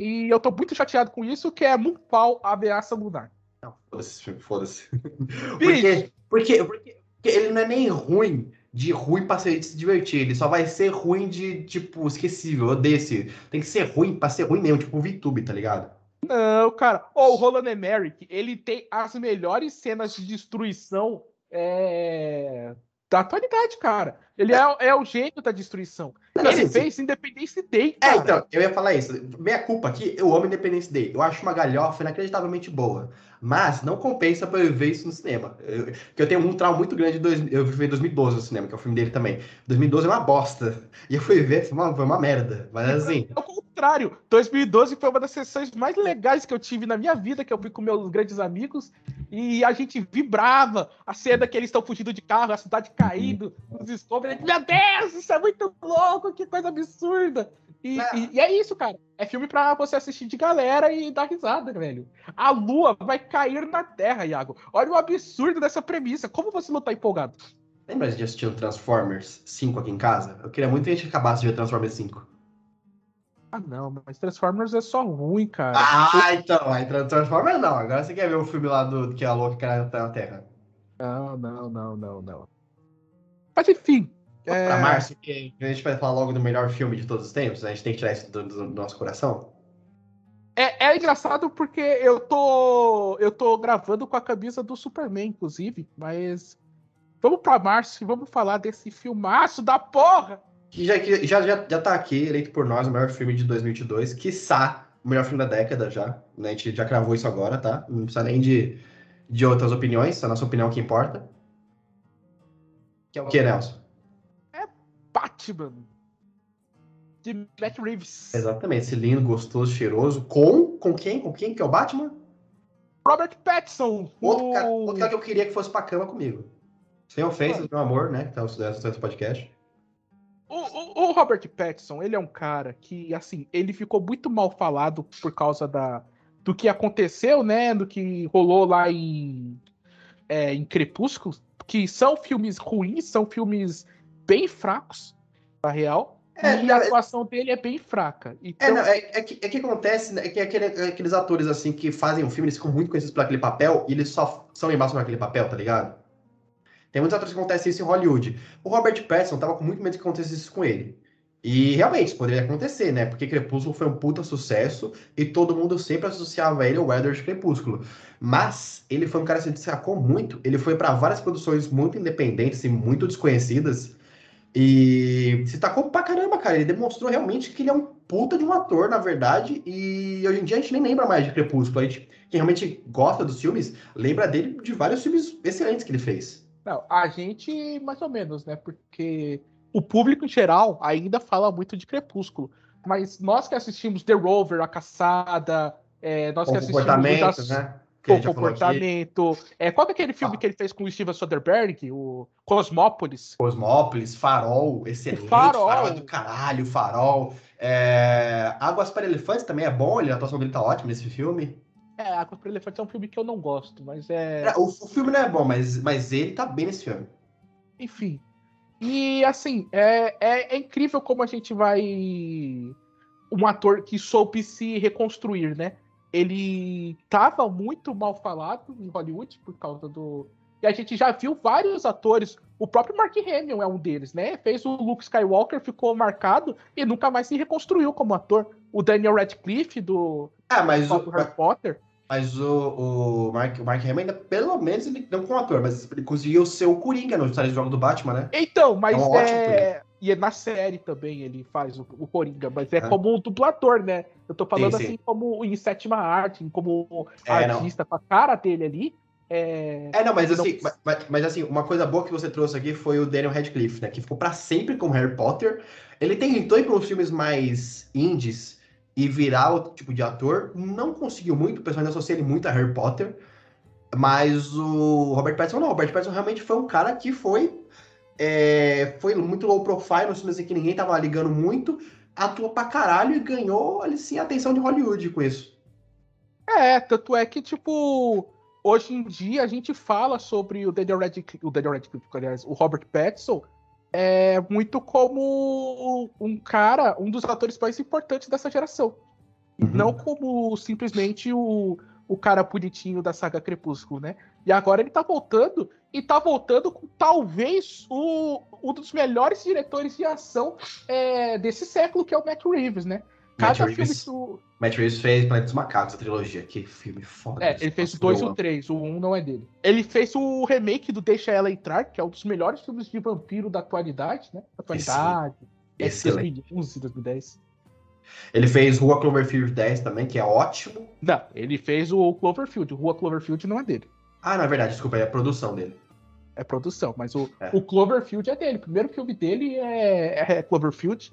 Speaker 1: E eu tô muito chateado com isso, que é Moonfall, a ameaça lunar.
Speaker 2: Não, foda-se filme, foda-se. porque, porque, porque, ele não é nem ruim de ruim pra se divertir. Ele só vai ser ruim de, tipo, esquecível. desse. Tem que ser ruim pra ser ruim mesmo, tipo o VTube, tá ligado?
Speaker 1: Não, cara. Oh, o Roland Emmerich, ele tem as melhores cenas de destruição é... da atualidade, cara. Ele é, é o gênio da destruição. Não, ele assim, fez. Independence Day.
Speaker 2: É, cara. É, então, eu ia falar isso. Meia culpa aqui, eu amo Independence Day. Eu acho uma galhofa inacreditavelmente boa. Mas não compensa pra eu ver isso no cinema. Eu, porque eu tenho um trauma muito grande. Dois, eu vi 2012 no cinema, que é o filme dele também. 2012 é uma bosta. E eu fui ver, foi uma, foi uma merda. Mas assim.
Speaker 1: É o contrário. 2012 foi uma das sessões mais legais que eu tive na minha vida, que eu fui com meus grandes amigos. E a gente vibrava. A cena que eles estão fugindo de carro, a cidade caindo, os escombros. Meu Deus, isso é muito louco, que coisa absurda. E é. E, e é isso, cara. É filme pra você assistir de galera e dar risada, velho. A lua vai cair na Terra, Iago. Olha o absurdo dessa premissa. Como você não tá empolgado?
Speaker 2: Lembra de assistir o Transformers 5 aqui em casa? Eu queria muito que a gente acabasse de ver Transformers 5.
Speaker 1: Ah, não, mas Transformers é só ruim, cara.
Speaker 2: Ah, então, aí Transformers não. Agora você quer ver o filme lá do que a louca cai na Terra.
Speaker 1: Não, não, não, não, não. Mas enfim.
Speaker 2: É... Pra março, que a gente vai falar logo do melhor filme de todos os tempos, a gente tem que tirar isso do, do, do nosso coração.
Speaker 1: É, é, engraçado porque eu tô eu tô gravando com a camisa do Superman, inclusive, mas vamos pra março e vamos falar desse filmaço da porra!
Speaker 2: Que já, que já, já, já tá aqui, eleito por nós, o melhor filme de 2022, quiçá o melhor filme da década já. Né? A gente já cravou isso agora, tá? Não precisa nem de, de outras opiniões, a nossa opinião que importa. Que é o que, Nelson?
Speaker 1: É Batman. De Matt Reeves.
Speaker 2: Exatamente, esse lindo, gostoso, cheiroso. Com, com quem? Com quem que é o Batman?
Speaker 1: Robert Pattinson.
Speaker 2: Outro, o... cara, outro cara que eu queria que fosse pra cama comigo. Sem ofensas, meu amor, né? Que tá o podcast.
Speaker 1: O, Robert Pattinson, ele é um cara que, assim, ele ficou muito mal falado por causa da, do que aconteceu, né? Do que rolou lá em, é, em Crepúsculo, que são filmes ruins, são filmes bem fracos, na real. É, e a atuação dele é bem fraca.
Speaker 2: É, então... É, não, é, é, que, é que acontece, né, é que aquele, aqueles atores, assim, que fazem um filme, eles ficam muito conhecidos por aquele papel, e eles só são lembrados por aquele papel, tá ligado? Tem muitos atores que acontece isso em Hollywood. O Robert Pattinson tava com muito medo que acontecesse isso com ele. E realmente, poderia acontecer, né? Porque Crepúsculo foi um puta sucesso e todo mundo sempre associava ele ao Edward Crepúsculo. Mas ele foi um cara que se destacou muito. Ele foi para várias produções muito independentes e muito desconhecidas. E se destacou pra caramba, cara. Ele demonstrou realmente que ele é um puta de um ator, na verdade. E hoje em dia a gente nem lembra mais de Crepúsculo. A gente, quem realmente gosta dos filmes, lembra dele de vários filmes excelentes que ele fez.
Speaker 1: Não, a gente, mais ou menos, né? Porque o público em geral ainda fala muito de Crepúsculo. Mas nós que assistimos The Rover, A Caçada, é, nós que assistimos.
Speaker 2: Muitas... Né?
Speaker 1: o comportamento. É, qual é aquele filme ah. que ele fez com o Steven Soderbergh? O Cosmópolis.
Speaker 2: Cosmópolis, Farol, excelente.
Speaker 1: Farol. Farol
Speaker 2: é do caralho, Farol. É... Águas para Elefantes também é bom, a atuação dele tá ótima nesse filme.
Speaker 1: É, Águas para Elefantes é um filme que eu não gosto, mas é.
Speaker 2: é o, o, filme não é bom, mas, mas ele tá bem nesse filme.
Speaker 1: Enfim. E assim, é, é, é incrível como a gente vai. Um ator que soube se reconstruir, né? ele estava muito mal falado em Hollywood por causa do. E a gente já viu vários atores, o próprio Mark Hamill é um deles, né? Fez o Luke Skywalker, ficou marcado e nunca mais se reconstruiu como ator. O Daniel Radcliffe do,
Speaker 2: ah, mas
Speaker 1: do o, Harry Potter.
Speaker 2: Mas o, o, Mark, o Mark Hamill ainda, pelo menos, ele não como ator, mas ele conseguiu ser o Coringa no série de jogo do Batman, né?
Speaker 1: Então, mas é, um é... E é na série também ele faz o, o Coringa, mas é, é. como um dublador, né? Eu tô falando sim, sim. assim como em sétima arte, como é, artista, não. com a cara dele ali. É,
Speaker 2: é não, mas assim, não... mas, mas, assim, uma coisa boa que você trouxe aqui foi o Daniel Radcliffe, né? Que ficou para sempre com Harry Potter. Ele tentou ir para uns filmes mais indies e virar outro tipo de ator. Não conseguiu muito, o pessoal ainda associa ele muito a Harry Potter. Mas o Robert Pattinson não. O Robert Pattinson realmente foi um cara que foi é, foi muito low profile, nos filmes em que ninguém tava ligando muito, atuou pra caralho e ganhou, assim, a atenção de Hollywood com isso.
Speaker 1: É, tanto é que, tipo, hoje em dia a gente fala sobre o Daniel Radcliffe, o Daniel Radcliffe, aliás, o Robert Pattinson, é muito como um cara, um dos atores mais importantes dessa geração. Uhum. Não como simplesmente o, o cara bonitinho da saga Crepúsculo, né? E agora ele tá voltando, e tá voltando com talvez o, um dos melhores diretores de ação é, desse século, que é o Matt Reeves, né?
Speaker 2: Cada Matt Reeves, Matt Reeves fez Planeta dos Macacos, a trilogia. Que filme foda.
Speaker 1: É, ele fez o 2 e o 3, o 1 um não é dele. Ele fez o remake do Deixa Ela Entrar, que é um dos melhores filmes de vampiro da atualidade, né? Atualidade.
Speaker 2: Excelente.
Speaker 1: 2011, 2010.
Speaker 2: Ele fez Rua Cloverfield 10 também, que é ótimo.
Speaker 1: Não, ele fez o Cloverfield. Rua Cloverfield não é dele.
Speaker 2: Ah, na verdade, desculpa, é a produção dele.
Speaker 1: É produção, mas o, é. o Cloverfield é dele. O primeiro filme dele é, é Cloverfield.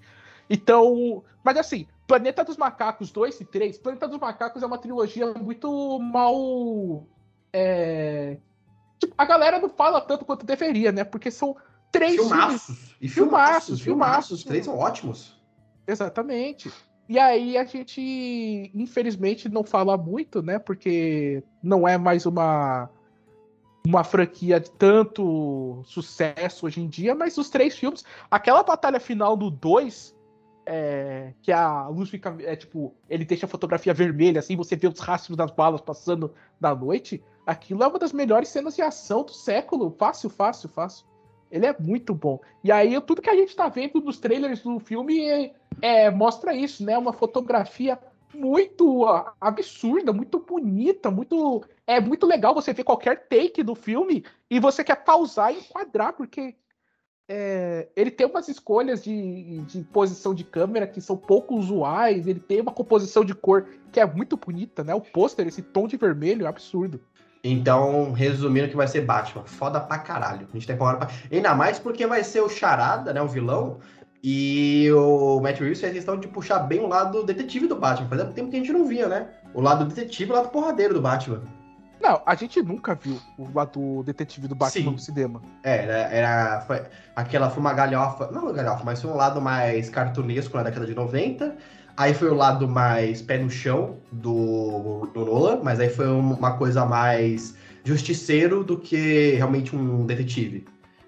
Speaker 1: Então, mas assim, Planeta dos Macacos 2 e 3, Planeta dos Macacos é uma trilogia muito mal. É... Tipo, a galera não fala tanto quanto deveria, né? Porque são três
Speaker 2: filmaços.
Speaker 1: Filmes...
Speaker 2: E
Speaker 1: filmaços, filmaços, filmaços.
Speaker 2: Os três são ótimos.
Speaker 1: Exatamente. E aí a gente, infelizmente, não fala muito, né? Porque não é mais uma uma franquia de tanto sucesso hoje em dia, mas os três filmes, aquela batalha final do 2, é, que a luz fica, é tipo, ele deixa a fotografia vermelha, assim, você vê os rastros das balas passando na noite, aquilo é uma das melhores cenas de ação do século, fácil, fácil, fácil. Ele é muito bom. E aí, tudo que a gente tá vendo nos trailers do filme é, é, mostra isso, né? Uma fotografia muito absurda, muito bonita, muito é muito legal você ver qualquer take do filme e você quer pausar e enquadrar porque é, ele tem umas escolhas de, de posição de câmera que são pouco usuais, ele tem uma composição de cor que é muito bonita, né? O pôster, esse tom de vermelho, é absurdo.
Speaker 2: Então, resumindo que vai ser Batman, foda pra caralho. A gente tem pra... Ainda mais porque vai ser o Charada, né, o vilão, e o Matt Reeves fez questão de puxar bem o lado detetive do Batman. Fazia tempo que a gente não via, né? O lado detetive e o lado porradeiro do Batman.
Speaker 1: Não, a gente nunca viu o lado detetive do Batman Sim. no cinema.
Speaker 2: É, era, era foi, aquela foi uma galhofa, não uma galhofa, mas foi um lado mais cartunesco na década de 90. Aí foi o lado mais pé no chão do, do Nolan, mas aí foi uma coisa mais justiceiro do que realmente um detetive.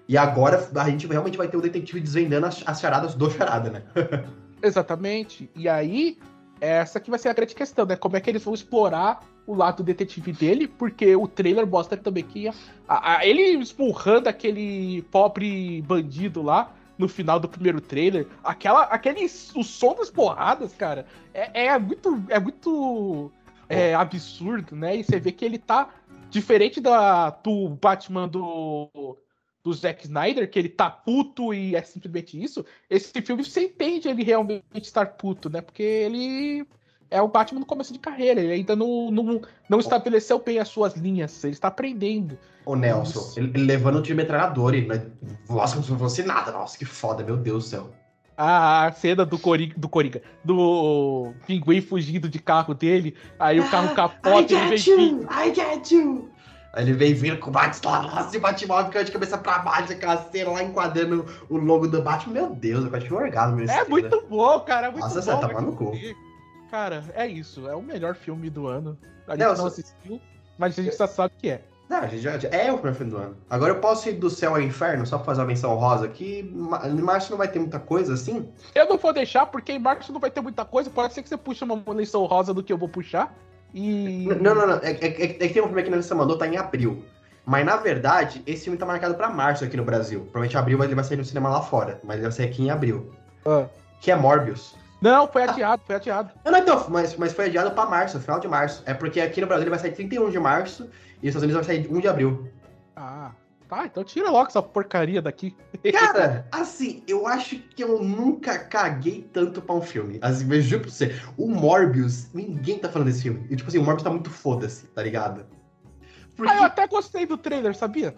Speaker 2: E agora a gente realmente vai ter o detetive desvendando as, as charadas do charada, né?
Speaker 1: Exatamente. E aí, essa que vai ser a grande questão, né? Como é que eles vão explorar o lado detetive dele, porque o trailer mostra também que a, a, ele esmurrando aquele pobre bandido lá no final do primeiro trailer, aquela, aquele, o som das porradas, cara, é, é muito, é muito é, absurdo, né? E você vê que ele tá diferente da, do Batman do, do Zack Snyder, que ele tá puto e é simplesmente isso. Esse filme você entende ele realmente estar puto, né? Porque ele é o Batman no começo de carreira, ele ainda não, não, não estabeleceu bem as suas linhas, ele está aprendendo.
Speaker 2: Ô Nelson, ele, ele levando de metralhador e. Nossa, como se não fosse nada. Nossa, que foda, meu Deus do céu.
Speaker 1: a cena do Coringa, do Coringa, do pinguim fugindo de carro dele, aí o carro
Speaker 2: I
Speaker 1: capota e ele
Speaker 2: get
Speaker 1: vem
Speaker 2: you! I get you! Aí ele vem vindo com o Batman lá, se Batmóvel ficando de cabeça pra baixo, aquela cena lá enquadrando o logo do Batman. Meu Deus, eu quase tive um orgasmo nesse
Speaker 1: É
Speaker 2: filme.
Speaker 1: muito bom, cara. É muito
Speaker 2: Nossa,
Speaker 1: bom.
Speaker 2: você tá
Speaker 1: vai
Speaker 2: maluco.
Speaker 1: curtir. Cara, é isso. É o melhor filme do ano. A gente
Speaker 2: Não,
Speaker 1: não,
Speaker 2: só-
Speaker 1: assistiu, mas a gente já sabe que é.
Speaker 2: Não, a gente já, é o primeiro filme do ano. Agora eu posso ir do céu ao inferno, só pra fazer uma menção rosa aqui. Em março não vai ter muita coisa assim.
Speaker 1: Eu não vou deixar, porque em março não vai ter muita coisa. Pode ser que você puxe uma menção rosa do que eu vou puxar. E.
Speaker 2: Não, não, não. É, é- é- é que tem um filme aqui na lista mandou, tá em abril. Mas na verdade, esse filme tá marcado pra março aqui no Brasil. Provavelmente abril ele vai sair no cinema lá fora, mas ele vai sair aqui em abril.
Speaker 1: Ah.
Speaker 2: Que é Morbius.
Speaker 1: Não, foi adiado, foi adiado.
Speaker 2: Não, não, então, mas, mas foi adiado pra março, final de março. É porque aqui no Brasil ele vai sair 31 de março e nos Estados Unidos vai sair 1 de abril.
Speaker 1: Ah, tá. Então tira logo essa porcaria daqui.
Speaker 2: Cara, assim, eu acho que eu nunca caguei tanto pra um filme. Assim, mas juro pra você, o Morbius, ninguém tá falando desse filme. E, tipo assim, o Morbius tá muito foda-se, tá ligado? Porque...
Speaker 1: Ah, eu até gostei do trailer, sabia?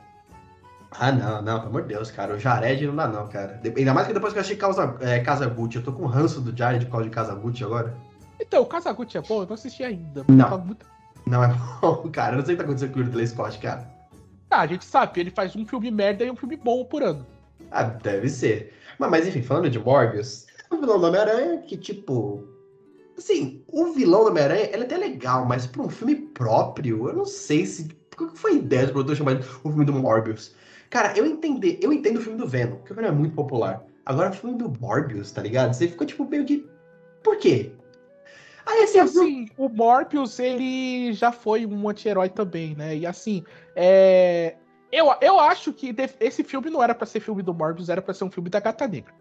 Speaker 2: Ah, não, não, pelo amor de Deus, cara. O Jared não dá, não, cara. Ainda mais que depois que eu achei Casa, é, Casa Gucci. Eu tô com ranço do Jared por causa de Casa Gucci agora.
Speaker 1: Então, o Kazaguchi é bom, eu não assisti ainda.
Speaker 2: Não.
Speaker 1: Tá muito-
Speaker 2: Não é bom, cara. Eu não sei o que tá acontecendo com o Ridley Scott, cara.
Speaker 1: Ah, a gente sabe, ele faz um filme merda e um filme bom por ano.
Speaker 2: Ah, deve ser. Mas, mas enfim, falando de Morbius, o vilão do Homem-Aranha, que tipo. Assim, o vilão do Homem-Aranha, é até legal, mas pra um filme próprio, eu não sei se. Qual que foi a ideia do produtor chamar o filme do Morbius? Cara, eu entender, eu entendo o filme do Venom, porque o Venom é muito popular. Agora o filme do Morbius, tá ligado? Você ficou tipo meio que. Por quê? Aí assim,
Speaker 1: assim, o Morbius, ele já foi um anti-herói também, né? E assim, é... eu, eu acho que esse filme não era pra ser filme do Morbius, era pra ser um filme da Gata Negra.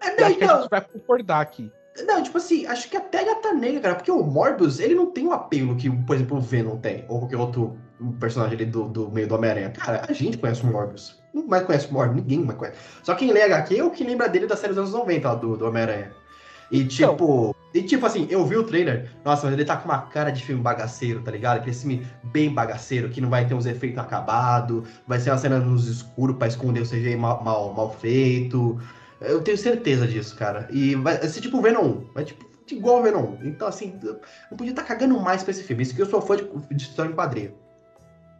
Speaker 2: É, não,
Speaker 1: acho que a gente vai concordar aqui.
Speaker 2: Não, tipo assim, acho que até Gata Negra, cara, porque o Morbius, ele não tem o apelo que, por exemplo, o Venom tem, ou qualquer outro personagem ali do, do meio do Homem-Aranha. Cara, a gente conhece o Morbius. Não mais conhece o Morbius, ninguém mais conhece. Só quem lê HQ é o que lembra dele da série dos anos 90, lá, do, do Homem-Aranha. E tipo, e tipo assim, eu vi o trailer, nossa, mas ele tá com uma cara de filme bagaceiro, tá ligado? Aquele filme bem bagaceiro, que não vai ter uns efeitos acabados, vai ser uma cena nos escuros pra esconder o CGI mal, mal, mal feito. Eu tenho certeza disso, cara. E vai ser tipo o Venom 1. Vai tipo igual o Venom 1. Então, assim, eu não podia estar cagando mais pra esse filme. Isso que eu sou fã de, de história em quadrinho.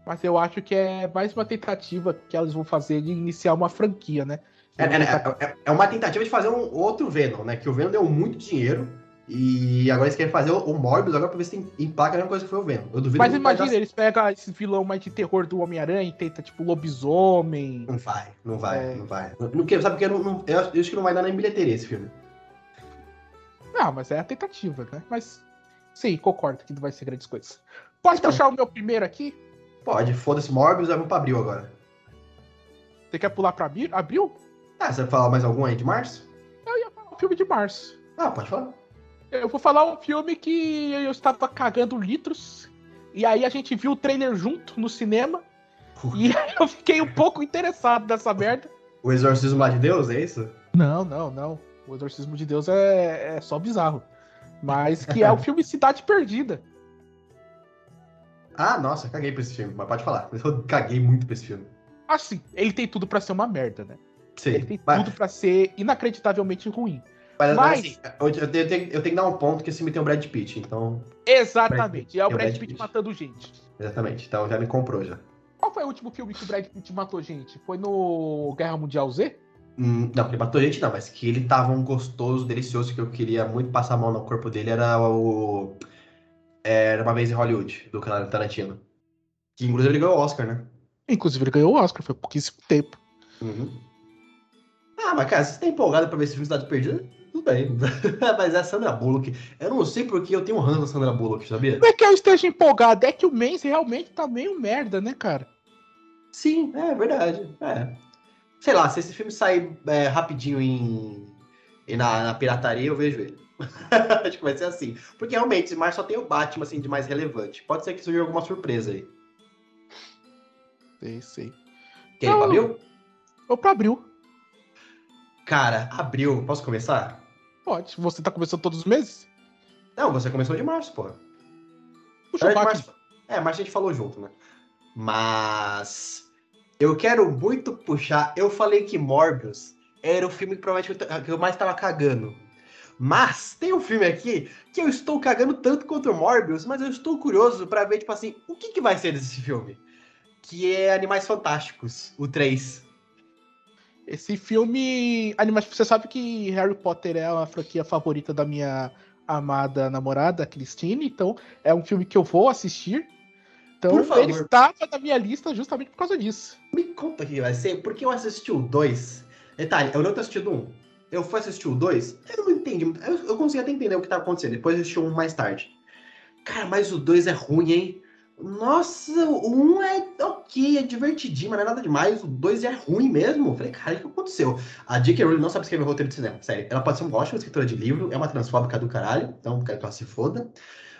Speaker 1: Mas eu acho que é mais uma tentativa que elas vão fazer de iniciar uma franquia, né?
Speaker 2: É, é- é- é uma tentativa de fazer um outro Venom, né? Que o Venom deu muito dinheiro. E agora eles querem fazer o, o Morbius agora pra ver se tem, emplaca a mesma coisa que foi o Venom. Eu duvido
Speaker 1: Mas imagina,
Speaker 2: dar-
Speaker 1: eles pegam esse vilão mais de terror do Homem-Aranha e tenta, tipo, lobisomem.
Speaker 2: Não vai, não vai,
Speaker 1: É.
Speaker 2: não vai. Não, não, sabe porque eu, não, não- eu acho que não vai dar nem bilheteria esse filme.
Speaker 1: Ah, mas é a tentativa, né? Mas sim, concordo que não vai ser grandes coisas. Posso
Speaker 2: Então.
Speaker 1: puxar o meu primeiro aqui?
Speaker 2: Pode, foda-se Morbius, vamos pra abril agora.
Speaker 1: Você quer pular pra abri- abril?
Speaker 2: Ah, você vai falar mais algum aí de março?
Speaker 1: Eu ia falar um filme de março.
Speaker 2: Ah, pode falar.
Speaker 1: Eu vou falar um filme que eu estava cagando litros. E aí a gente viu o trailer junto no cinema. E eu fiquei um pouco interessado nessa merda.
Speaker 2: O Exorcismo lá de Deus, é isso?
Speaker 1: Não, não, não. O Exorcismo de Deus é, é só bizarro. Mas que é o filme Cidade Perdida.
Speaker 2: Ah, nossa, caguei pra esse filme, mas pode falar. Eu caguei muito pra esse filme.
Speaker 1: Assim, ele tem tudo pra ser uma merda, né?
Speaker 2: Sim.
Speaker 1: Ele tem
Speaker 2: mas,
Speaker 1: tudo pra ser inacreditavelmente ruim.
Speaker 2: mas,
Speaker 1: mas-
Speaker 2: assim, eu, eu tenho, eu tenho- que dar um ponto que esse filme tem o Brad Pitt, então.
Speaker 1: Exatamente. É o
Speaker 2: Tem o
Speaker 1: Brad
Speaker 2: Brad
Speaker 1: Pitt
Speaker 2: Pitt.
Speaker 1: matando gente.
Speaker 2: Exatamente. Então já me comprou já.
Speaker 1: Qual foi o último filme que o Brad Pitt matou gente? Foi no Guerra Mundial Z?
Speaker 2: Hum, não, ele matou gente não, mas que ele tava um gostoso, delicioso, que eu queria muito passar a mão no corpo dele era o. Era uma vez em Hollywood, do canal Tarantino. Que inclusive ele ganhou o Oscar, né?
Speaker 1: Inclusive, ele ganhou o Oscar, foi pouquíssimo tempo.
Speaker 2: Uhum. Ah, mas cara, se você tá empolgado pra ver esse filme Cidade Perdida, tudo bem. mas é a Sandra Bullock. Eu não sei porque eu tenho um ranço da Sandra Bullock, sabia?
Speaker 1: Não é que eu esteja empolgado, é que o Menz realmente tá meio merda, né, cara?
Speaker 2: Sim, é verdade. É. Sei lá, se esse filme sair é, rapidinho em, em na, na pirataria, eu vejo ele. Acho que vai ser assim. Porque realmente, esse mar só tem o Batman assim, de mais relevante. Pode ser que surja alguma surpresa aí.
Speaker 1: Sei, sei.
Speaker 2: Quer ir pra abril?
Speaker 1: Ou pra abril.
Speaker 2: Cara, abril, posso começar?
Speaker 1: Pode. Você tá começando todos os meses?
Speaker 2: Não, você começou de março, pô.
Speaker 1: Puxa o
Speaker 2: É, março, é, março a gente falou junto, né? Mas eu quero muito puxar. Eu falei que Morbius era o filme que provavelmente eu, que eu mais tava cagando. Mas tem um filme aqui que eu estou cagando tanto quanto o Morbius, mas eu estou curioso para ver, tipo assim, o que, que vai ser desse filme? Que é Animais Fantásticos, o 3.
Speaker 1: Esse filme. Animais, você sabe que Harry Potter é a franquia favorita da minha amada namorada, Christine, então é um filme que eu vou assistir. Então ele estava na minha lista justamente por causa disso.
Speaker 2: Me conta o que vai ser, porque eu assisti o 2. Detalhe, eu não tô assistindo um. Eu fui assistir o 2, eu não entendi. Eu, eu consegui até entender o que tava acontecendo. Depois eu assisti um mais tarde. Cara, mas o 2 é ruim, hein? Nossa, o 1 um é ok, é divertidinho, mas não é nada demais. O 2 é ruim mesmo. Eu falei, cara, o que aconteceu? A J.K. Rowling não sabe escrever roteiro de cinema, sério. Ela pode ser uma ótima escritora de livro, é uma transfóbica do caralho, então quero que ela se foda.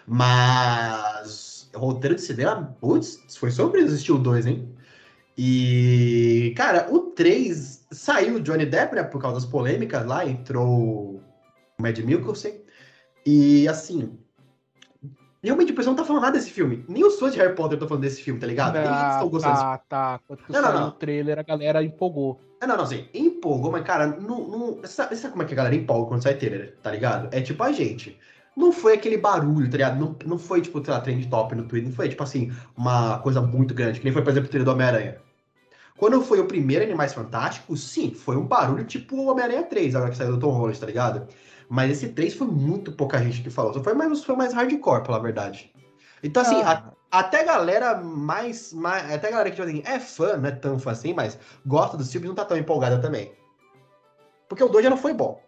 Speaker 2: Mas roteiro de cinema, putz, foi sobre assistir o 2, hein? E, cara, o 3 saiu o Johnny Depp, né, por causa das polêmicas lá, entrou o Mad Mikkelsen. E, assim, realmente o pessoal não tá falando nada desse filme. Nem os fãs de Harry Potter estão falando desse filme, tá ligado? Eles
Speaker 1: estão gostando Tá, tá. Quando não, não, não. o trailer, a galera empolgou.
Speaker 2: Não, não, não, assim, empolgou, mas, cara, não, não... Sabe, sabe como é que a galera empolga quando sai trailer, tá ligado? É tipo a gente não foi aquele barulho, tá ligado? Não, não foi, tipo, sei lá, trend top no Twitter, não foi, tipo assim, uma coisa muito grande, que nem foi, por exemplo, o trailer do Homem-Aranha. Quando foi o primeiro Animais Fantásticos, sim, foi um barulho tipo o Homem-Aranha 3, agora que saiu do Tom Holland, tá ligado? Mas esse 3 foi muito pouca gente que falou, só foi mais, foi mais hardcore, pela verdade. Então, assim, ah. a, até a galera mais, mais. Até galera que, tipo assim, é fã, não é tão fã assim, mas gosta dos filmes, não tá tão empolgada também. Porque o 2 já não foi bom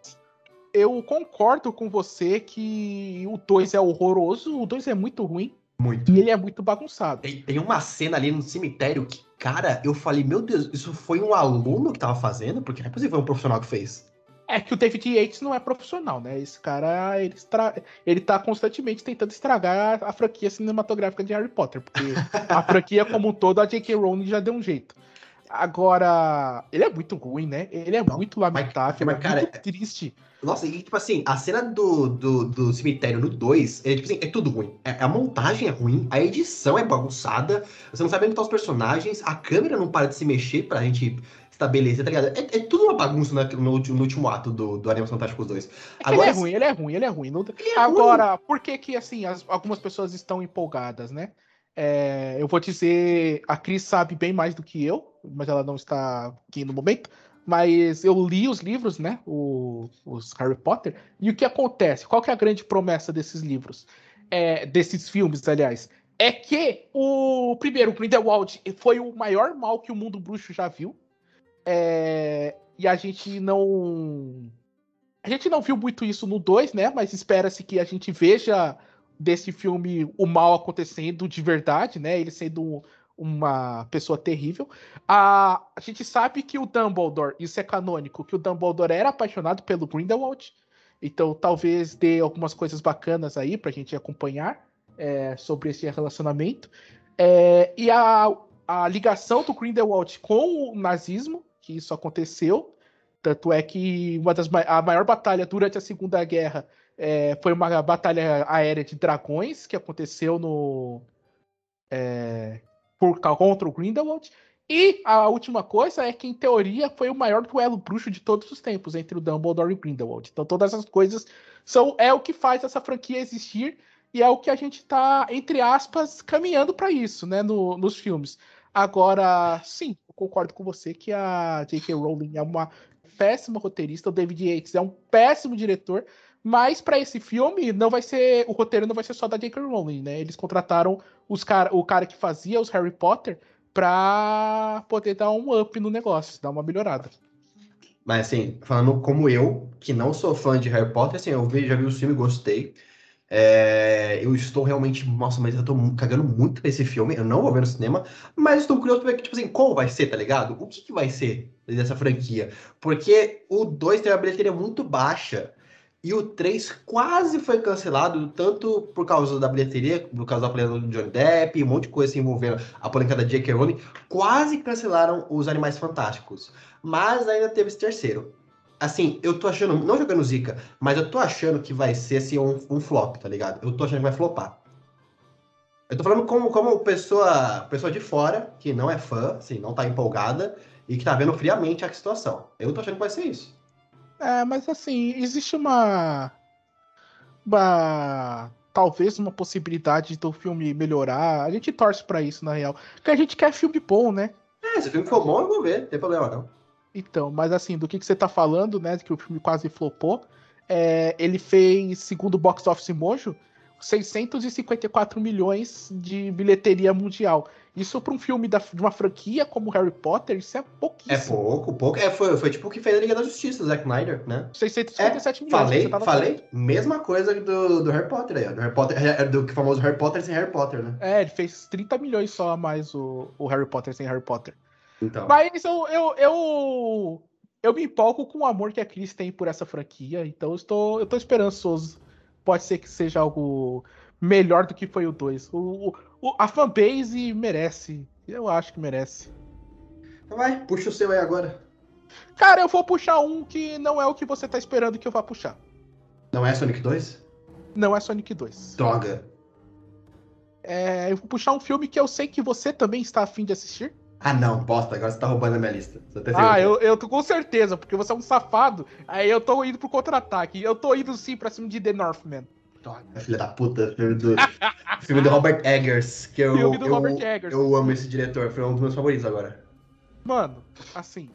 Speaker 1: eu concordo com você que o 2 é horroroso, o 2 é muito ruim.
Speaker 2: Muito.
Speaker 1: E ele é muito bagunçado.
Speaker 2: Tem, tem, uma cena ali no cemitério que, cara, eu falei, meu Deus, isso foi um aluno que tava fazendo? Porque não é possível, foi um profissional que fez.
Speaker 1: É que o David Yates não é profissional, né? Esse cara, ele, estra... ele tá constantemente tentando estragar a, franquia cinematográfica de Harry Potter, porque a franquia como um todo, a J.K. Rowling já deu um jeito. Agora, ele é muito ruim, né? Ele é muito lamentável, mas, mas, cara, muito triste.
Speaker 2: Nossa, e tipo assim, a cena do, do, do cemitério no 2 é, tipo assim, é tudo ruim. É, a montagem é ruim, a edição é bagunçada, você não sabe onde estão os personagens, a câmera não para de se mexer pra gente estabelecer, tá ligado? É, é tudo uma bagunça no, no, no, último ato do, do Animais Fantásticos 2.
Speaker 1: É Agora, ele é ruim, ele é ruim, ele é ruim. Não... Ele é Agora, ruim. por que que, assim, as, algumas pessoas estão empolgadas, né? É, eu vou dizer, a Cris sabe bem mais do que eu, mas ela não está aqui no momento. Mas eu li os livros, né? O, os Harry Potter. E o que acontece? Qual que é a grande promessa desses livros? É, desses filmes, aliás. É que o primeiro, o Grindelwald, foi o maior mal que o mundo bruxo já viu. É, e a gente não. A gente não viu muito isso no 2, né? Mas espera-se que a gente veja desse filme o mal acontecendo de verdade, né? Ele sendo uma pessoa terrível. A, a gente sabe que o Dumbledore, isso é canônico, que o Dumbledore era apaixonado pelo Grindelwald. Então talvez dê algumas coisas bacanas aí pra gente acompanhar é, sobre esse relacionamento. É, e a, a ligação do Grindelwald com o nazismo, que isso aconteceu. Tanto é que uma das, a maior batalha durante a Segunda Guerra é, foi uma batalha aérea de dragões que aconteceu no. É, por, contra o Grindelwald. E a última coisa é que, em teoria, foi o maior duelo bruxo de todos os tempos entre o Dumbledore e o Grindelwald. Então, todas essas coisas são é o que faz essa franquia existir e é o que a gente está, entre aspas, caminhando para isso, né, no, nos filmes. Agora, sim, concordo com você que a J.K. Rowling é uma péssima roteirista, o David Yates é um péssimo diretor, mas para esse filme não vai ser o roteiro não vai ser só da J.K. Rowling, né? Eles contrataram os cara, o cara que fazia os Harry Potter para poder dar um up no negócio, dar uma melhorada.
Speaker 2: Mas assim, falando como eu, que não sou fã de Harry Potter, assim, eu vi, já vi o filme e gostei. É, eu estou realmente, nossa, mas eu tô cagando muito pra esse filme. Eu não vou ver no cinema, mas estou curioso pra ver, tipo assim, como vai ser, tá ligado? O que, que vai ser dessa franquia? Porque o 2 tem uma bilheteria muito baixa. E o 3 quase foi cancelado, tanto por causa da bilheteria, por causa da polêmica do Johnny Depp, um monte de coisa se envolvendo a polêmica da J.K. Rowling, quase cancelaram os Animais Fantásticos. Mas ainda teve esse terceiro. Assim, eu tô achando, não jogando zica, mas eu tô achando que vai ser assim, um, um flop, tá ligado? Eu tô achando que vai flopar. Eu tô falando como, como pessoa, pessoa de fora, que não é fã, assim, não tá empolgada, e que tá vendo friamente a situação. Eu tô achando que vai ser isso.
Speaker 1: É, mas assim, existe uma. Uma. Talvez uma possibilidade do filme melhorar. A gente torce para isso, na real. Porque a gente quer filme bom, né?
Speaker 2: É, se o filme for bom, eu vou ver, não tem problema não.
Speaker 1: Então, mas assim, do que, que você tá falando, né? Que o filme quase flopou. É, ele fez, segundo o Box Office Mojo, 654 milhões de bilheteria mundial. Isso para um filme da, de uma franquia como Harry Potter, isso é pouquíssimo.
Speaker 2: É pouco, pouco. É, foi, foi tipo o que fez a Liga da Justiça, Zack Snyder, né?
Speaker 1: 657
Speaker 2: é,
Speaker 1: milhões.
Speaker 2: Falei, falei, mesma coisa do, do Harry Potter aí, ó. Do, Harry Potter, é, do famoso Harry Potter sem Harry Potter, né?
Speaker 1: É, ele fez 30 milhões só a mais o, o Harry Potter sem Harry Potter.
Speaker 2: Então.
Speaker 1: Mas eu, eu, eu, eu me empolgo com o amor que a Cris tem por essa franquia, então eu estou, eu estou esperançoso. Pode ser que seja algo melhor do que foi o 2. O, o, a fanbase merece. Eu acho que merece.
Speaker 2: Então vai, puxa o seu aí agora.
Speaker 1: Cara, eu vou puxar um que não é o que você tá esperando que eu vá puxar.
Speaker 2: Não é Sonic 2?
Speaker 1: Não é Sonic 2.
Speaker 2: Droga.
Speaker 1: É, eu vou puxar um filme que eu sei que você também está afim de assistir.
Speaker 2: Ah, não, bosta, agora você tá roubando a minha lista.
Speaker 1: ah, eu, eu tô com certeza, porque você é um safado. Aí eu tô indo pro contra-ataque. Eu tô indo sim pra cima de The Northman.
Speaker 2: Filha da puta, filme do, filme do Robert Eggers. Que eu,
Speaker 1: filme do
Speaker 2: eu,
Speaker 1: Robert Eggers.
Speaker 2: Eu amo esse diretor, foi um dos meus favoritos agora.
Speaker 1: Mano, assim.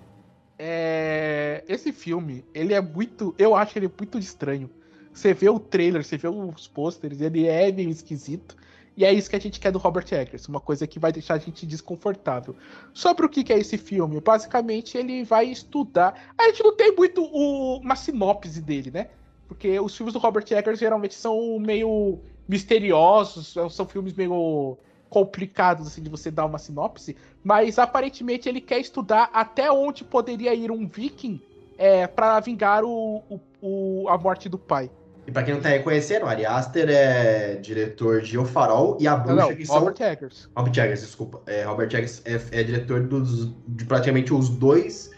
Speaker 1: É... Esse filme, ele é muito. Eu acho ele muito estranho. Você vê o trailer, você vê os pôsteres, ele é meio esquisito. E é isso que a gente quer do Robert Eggers, uma coisa que vai deixar a gente desconfortável. Sobre o que é esse filme? Basicamente, ele vai estudar. A gente não tem muito o... uma sinopse dele, né? Porque os filmes do Robert Eggers geralmente são meio misteriosos, são filmes meio complicados assim de você dar uma sinopse, mas aparentemente ele quer estudar até onde poderia ir um viking é, para vingar o, o, o, a morte do pai.
Speaker 2: E pra quem não tá reconhecendo, o Ari Aster é diretor de O Farol e A Bruxa, não, não, que
Speaker 1: Robert são... Eggers.
Speaker 2: Robert Eggers, desculpa. É, Robert Eggers é, é diretor dos, de praticamente os dois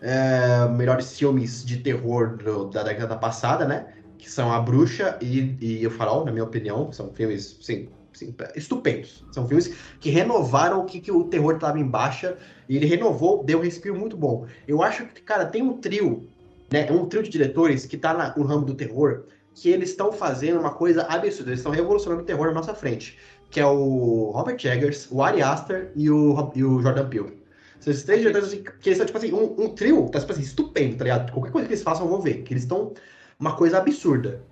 Speaker 2: é, melhores filmes de terror do, da década passada, né? Que são A Bruxa e, e O Farol, na minha opinião. São filmes, sim, sim, estupendos. São filmes que renovaram o que, que o terror estava em baixa. E ele renovou, deu um respiro muito bom. Eu acho que, cara, tem um trio, né? Um trio de diretores que tá no ramo do terror, que eles estão fazendo uma coisa absurda. Eles estão revolucionando o terror na nossa frente. Que é o Robert Eggers, o Ari Aster e o, e o Jordan Peele. São esses três diretores assim, que eles são, tipo assim, um, um trio, tá tipo assim, estupendo, tá ligado? Qualquer coisa que eles façam, eu vou ver. Que eles estão uma coisa absurda.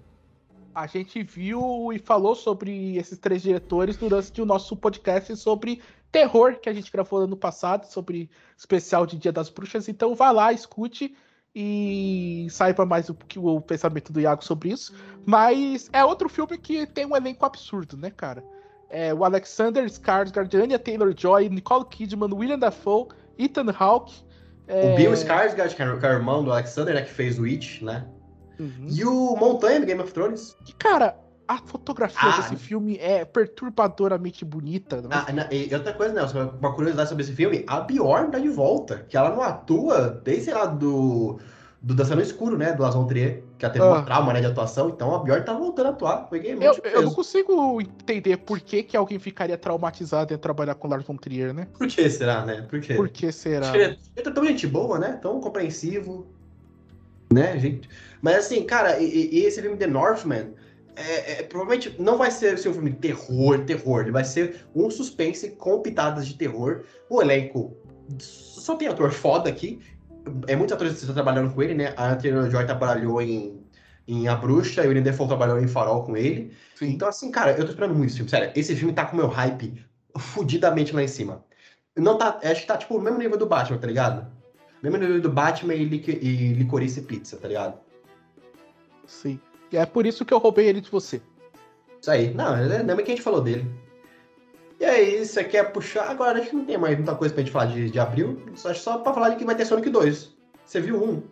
Speaker 1: A gente viu e falou sobre esses três diretores durante o nosso podcast sobre terror que a gente gravou ano passado, sobre especial de Dia das Bruxas. Então vá lá, escute e saiba mais o que o pensamento do Iago sobre isso. Mas é outro filme que tem um elenco absurdo, né, cara? É, o Alexander Skarsgård, Anya Taylor-Joy, Nicole Kidman, William Dafoe, Ethan Hawke.
Speaker 2: É... O Bill Skarsgård, que é o irmão do Alexander, né, que fez o Witch, né? Uhum. E o Montanha do Game of Thrones.
Speaker 1: Cara, a fotografia ah, desse filme é perturbadoramente bonita.
Speaker 2: Né? Ah, e outra coisa, Nelson, uma curiosidade sobre esse filme, a Bjorn tá de volta, que ela não atua desde, sei lá, do, do Dançando Escuro, né, do Lazon Trier, que ela teve ah. uma trauma, né, de atuação, então a Bjorn tá voltando a atuar. Peguei
Speaker 1: eu, eu não consigo entender por que, que alguém ficaria traumatizado em trabalhar com Lars von Trier, né?
Speaker 2: Por que será, né? Por quê?
Speaker 1: Por que será?
Speaker 2: Ele é tão gente boa, né, tão compreensivo, né, gente... Mas assim, cara, e, e esse filme The Northman, é, é, provavelmente não vai ser, ser um filme de terror, terror. Ele vai ser um suspense com pitadas de terror. O elenco só tem ator foda aqui. É muitos atores que estão trabalhando com ele, né? A Angelina Joy trabalhou em, em A Bruxa e o William Defoe trabalhou em Farol com ele. Sim. Então, assim, cara, eu tô esperando muito esse filme. Sério, esse filme tá com o meu hype fudidamente lá em cima. Não tá, acho que tá, tipo, no mesmo nível do Batman, tá ligado? Mesmo nível do Batman e, lic e Licorice Pizza, tá ligado?
Speaker 1: Sim. É por isso que eu roubei ele de você.
Speaker 2: Isso aí. Não, lembra que a gente falou dele. E aí, você quer puxar? Agora acho que não tem mais muita coisa pra gente falar de, de abril. Acho só pra falar de que vai ter Sonic 2. Você viu um?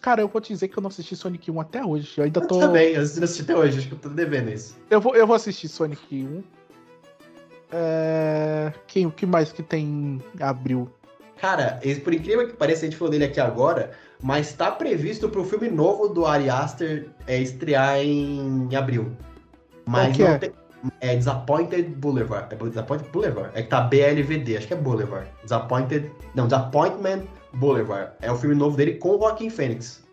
Speaker 1: Cara, eu vou te dizer que eu não assisti Sonic 1 até hoje. Eu ainda tô. Eu
Speaker 2: também, eu assisti até hoje, acho que eu tô devendo isso.
Speaker 1: Eu vou, eu vou assistir Sonic 1. É... Quem, o que mais que tem abril?
Speaker 2: Cara, por incrível que pareça, a gente falou dele aqui agora, mas está previsto para o filme novo do Ari Aster é, estrear em abril. Mas não, é? tem, É Disappointed Boulevard. É Disappointed Boulevard. É que tá BLVD, acho que é Boulevard. Disappointed. Não, Disappointment Boulevard. É o filme novo dele com o Joaquin Phoenix.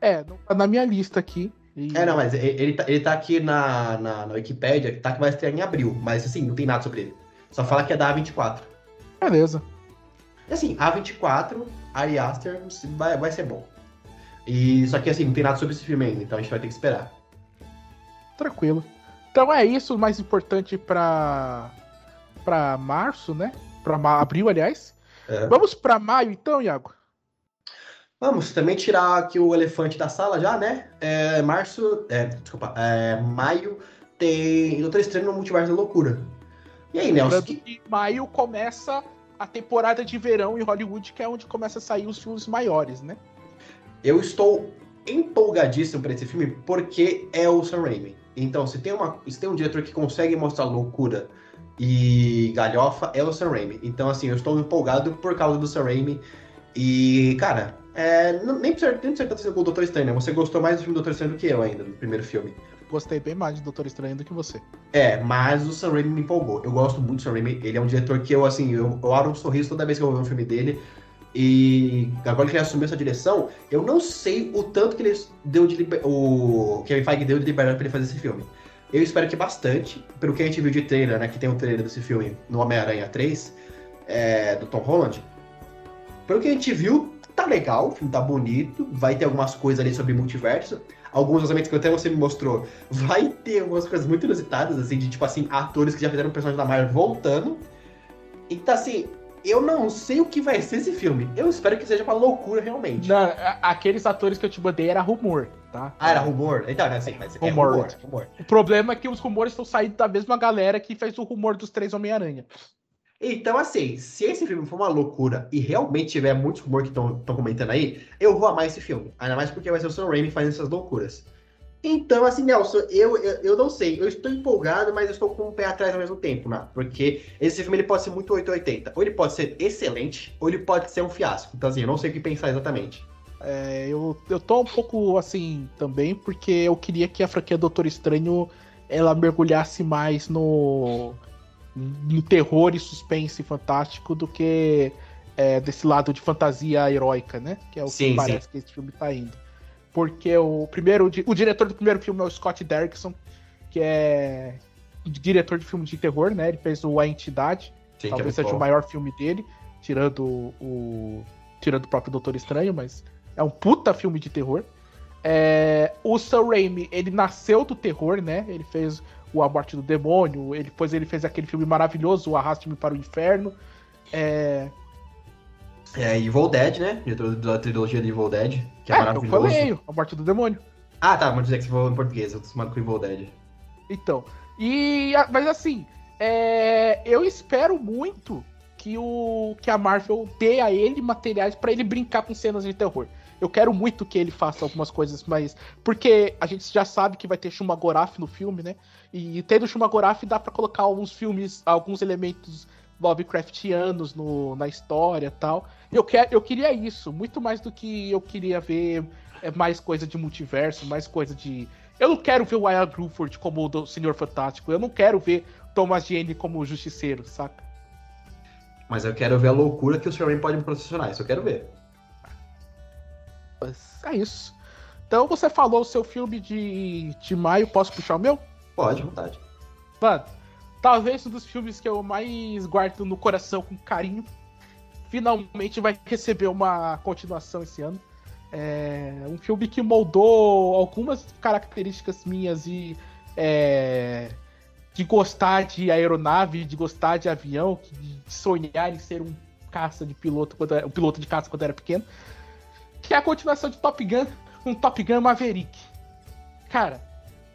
Speaker 1: É, não tá na minha lista aqui.
Speaker 2: E... É, não, mas ele tá, ele tá aqui na, na, na Wikipedia, tá que vai estrear em abril. Mas assim, não tem nada sobre ele. Só fala que é da A24.
Speaker 1: Beleza.
Speaker 2: E assim, A24, Ari Aster, vai, vai ser bom. E só que assim, não tem nada sobre esse filme ainda, então a gente vai ter que esperar.
Speaker 1: Tranquilo. Então é isso o mais importante para para março, né? Para abril, aliás. É. Vamos para maio então, Iago.
Speaker 2: Vamos também tirar aqui o elefante da sala já, né? É, março, é, desculpa, é, maio tem Doutor Estranho no Multiverso da Loucura. E aí, Nelson?
Speaker 1: Que... maio começa a temporada de verão em Hollywood, que é onde começa a sair os filmes maiores, né?
Speaker 2: Eu estou empolgadíssimo para esse filme porque é o Sam Raimi. Então, se tem, uma, se tem um diretor que consegue mostrar loucura e galhofa, é o Sam Raimi. Então, assim, eu estou empolgado por causa do Sam Raimi. E, cara, é, nem precisa, nem precisa com o Doutor Estranho, né? Você gostou mais do filme do Doutor Estranho do que eu ainda, no primeiro filme.
Speaker 1: Gostei bem mais do Doutor Estranho do que você.
Speaker 2: É, mas o Sam Raimi me empolgou. Eu gosto muito do Sam Raimi. Ele é um diretor que eu, assim, eu, eu abro um sorriso toda vez que eu vou ver um filme dele. E agora que ele assumiu essa direção, eu não sei o tanto que ele deu de liber... o Kevin Feige deu de liberdade para ele fazer esse filme. Eu espero que bastante, pelo que a gente viu de trailer, né, que tem um trailer desse filme no Homem-Aranha 3, é, do Tom Holland. Pelo que a gente viu, tá legal, o filme tá bonito, vai ter algumas coisas ali sobre multiverso. Alguns lançamentos que até você me mostrou, vai ter algumas coisas muito inusitadas, assim, de tipo assim, atores que já fizeram personagem da Marvel voltando. Então, assim, eu não sei o que vai ser esse filme. Eu espero que seja uma loucura realmente.
Speaker 1: Não, aqueles atores que eu te mandei era rumor, tá?
Speaker 2: Ah, era rumor? Então, assim, mas
Speaker 1: é rumor. É rumor, rumor. O problema é que os rumores estão saindo da mesma galera que fez o rumor dos três Homem-Aranha.
Speaker 2: Então, assim, se esse filme for uma loucura e realmente tiver muitos rumores que estão comentando aí, eu vou amar esse filme. Ainda mais porque vai ser o Sam Raimi fazendo essas loucuras. Então, assim, Nelson, eu, eu, eu, não sei. Eu estou empolgado, mas eu estou com o um pé atrás ao mesmo tempo, né? Porque esse filme ele pode ser muito 880. Ou ele pode ser excelente, ou ele pode ser um fiasco. Então, assim, eu não sei o que pensar exatamente.
Speaker 1: É, eu, eu tô um pouco assim também, porque eu queria que a franquia Doutor Estranho ela mergulhasse mais no, no terror e suspense fantástico do que é, desse lado de fantasia heróica, né? Que é o sim, que parece sim. que esse filme tá indo porque o primeiro o diretor do primeiro filme é o Scott Derrickson, que é diretor de filme de terror, né? Ele fez o A Entidade, Sim, talvez seja bom. o maior filme dele, tirando o tirando o próprio Doutor Estranho, mas é um puta filme de terror. É, o Sam Raimi, ele nasceu do terror, né? Ele fez o A Morte do Demônio, ele, depois ele fez aquele filme maravilhoso, O Arraste-me para o Inferno. É,
Speaker 2: é, Evil Dead, né? Diretor da trilogia de Evil Dead, que é, é maravilhoso. Eu falei,
Speaker 1: A Morte do Demônio.
Speaker 2: Ah, tá, mas dizer que você falou em português, eu tô acostumado com Evil Dead.
Speaker 1: Então, e... Mas assim, é, eu espero muito que, o, que a Marvel dê a ele materiais para ele brincar com cenas de terror. Eu quero muito que ele faça algumas coisas, mas. Porque a gente já sabe que vai ter Shumagorath no filme, né? E tendo Shumagorath dá para colocar alguns filmes, alguns elementos Lovecraftianos no, na história tal. Eu, quer, eu queria isso, muito mais do que eu queria ver é, mais coisa de multiverso, mais coisa de. Eu não quero ver o Wyatt Gruford como o Senhor Fantástico, eu não quero ver Thomas Jane como o Justiceiro, saca?
Speaker 2: Mas eu quero ver a loucura que o Superman pode me processionar, isso eu quero ver.
Speaker 1: Mas é isso. Então você falou o seu filme de, de maio, posso puxar o meu?
Speaker 2: Pode, vontade.
Speaker 1: Mano, talvez um dos filmes que eu mais guardo no coração com carinho. Finalmente vai receber uma continuação esse ano. É um filme que moldou algumas características minhas e é, de gostar de aeronave, de gostar de avião, de sonhar em ser um caça de piloto, quando era, um piloto de caça quando era pequeno. Que é a continuação de Top Gun, um Top Gun Maverick. Cara,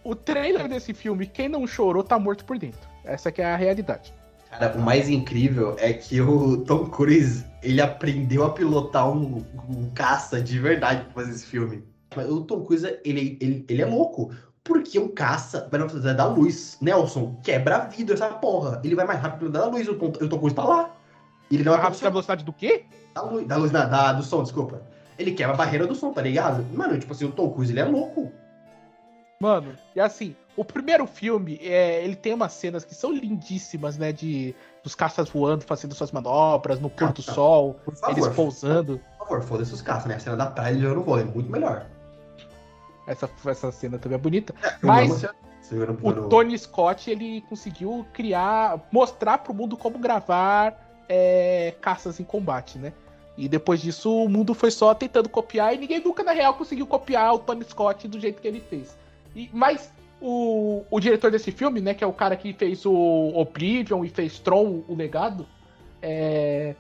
Speaker 1: o trailer desse filme, quem não chorou tá morto por dentro. Essa que é a realidade.
Speaker 2: Cara, o mais incrível é que o Tom Cruise, ele aprendeu a pilotar um, um caça de verdade pra fazer esse filme. Mas o Tom Cruise, ele, ele, ele é louco. Porque um caça vai na velocidade da luz. Nelson, quebra vidro essa porra. Ele vai mais rápido da luz, o Tom, o Tom Cruise tá lá.
Speaker 1: Ele não é rápido da velocidade do quê?
Speaker 2: Da luz, da luz da, da, do som, desculpa. Ele quebra a barreira do som, tá ligado? Mano, tipo assim, o Tom Cruise, ele é louco.
Speaker 1: Mano, e assim, O primeiro filme, é, ele tem umas cenas que são lindíssimas, né? De dos caças voando, fazendo suas manobras, no pôr do
Speaker 2: Ah,
Speaker 1: sol,
Speaker 2: favor.
Speaker 1: eles pousando.
Speaker 2: Por favor, foda-se os caças, né? A cena da praia vou, é muito melhor.
Speaker 1: Essa, essa cena também é bonita.
Speaker 2: Eu
Speaker 1: Mas
Speaker 2: amo
Speaker 1: o
Speaker 2: no-
Speaker 1: Tony Scott, ele conseguiu criar, mostrar pro mundo como gravar é, caças em combate, né? E depois disso, o mundo foi só tentando copiar e ninguém nunca, na real, conseguiu copiar o Tony Scott do jeito que ele fez. E, mas o, o diretor desse filme, né, que é o cara que fez o Oblivion e fez Tron, o legado, é,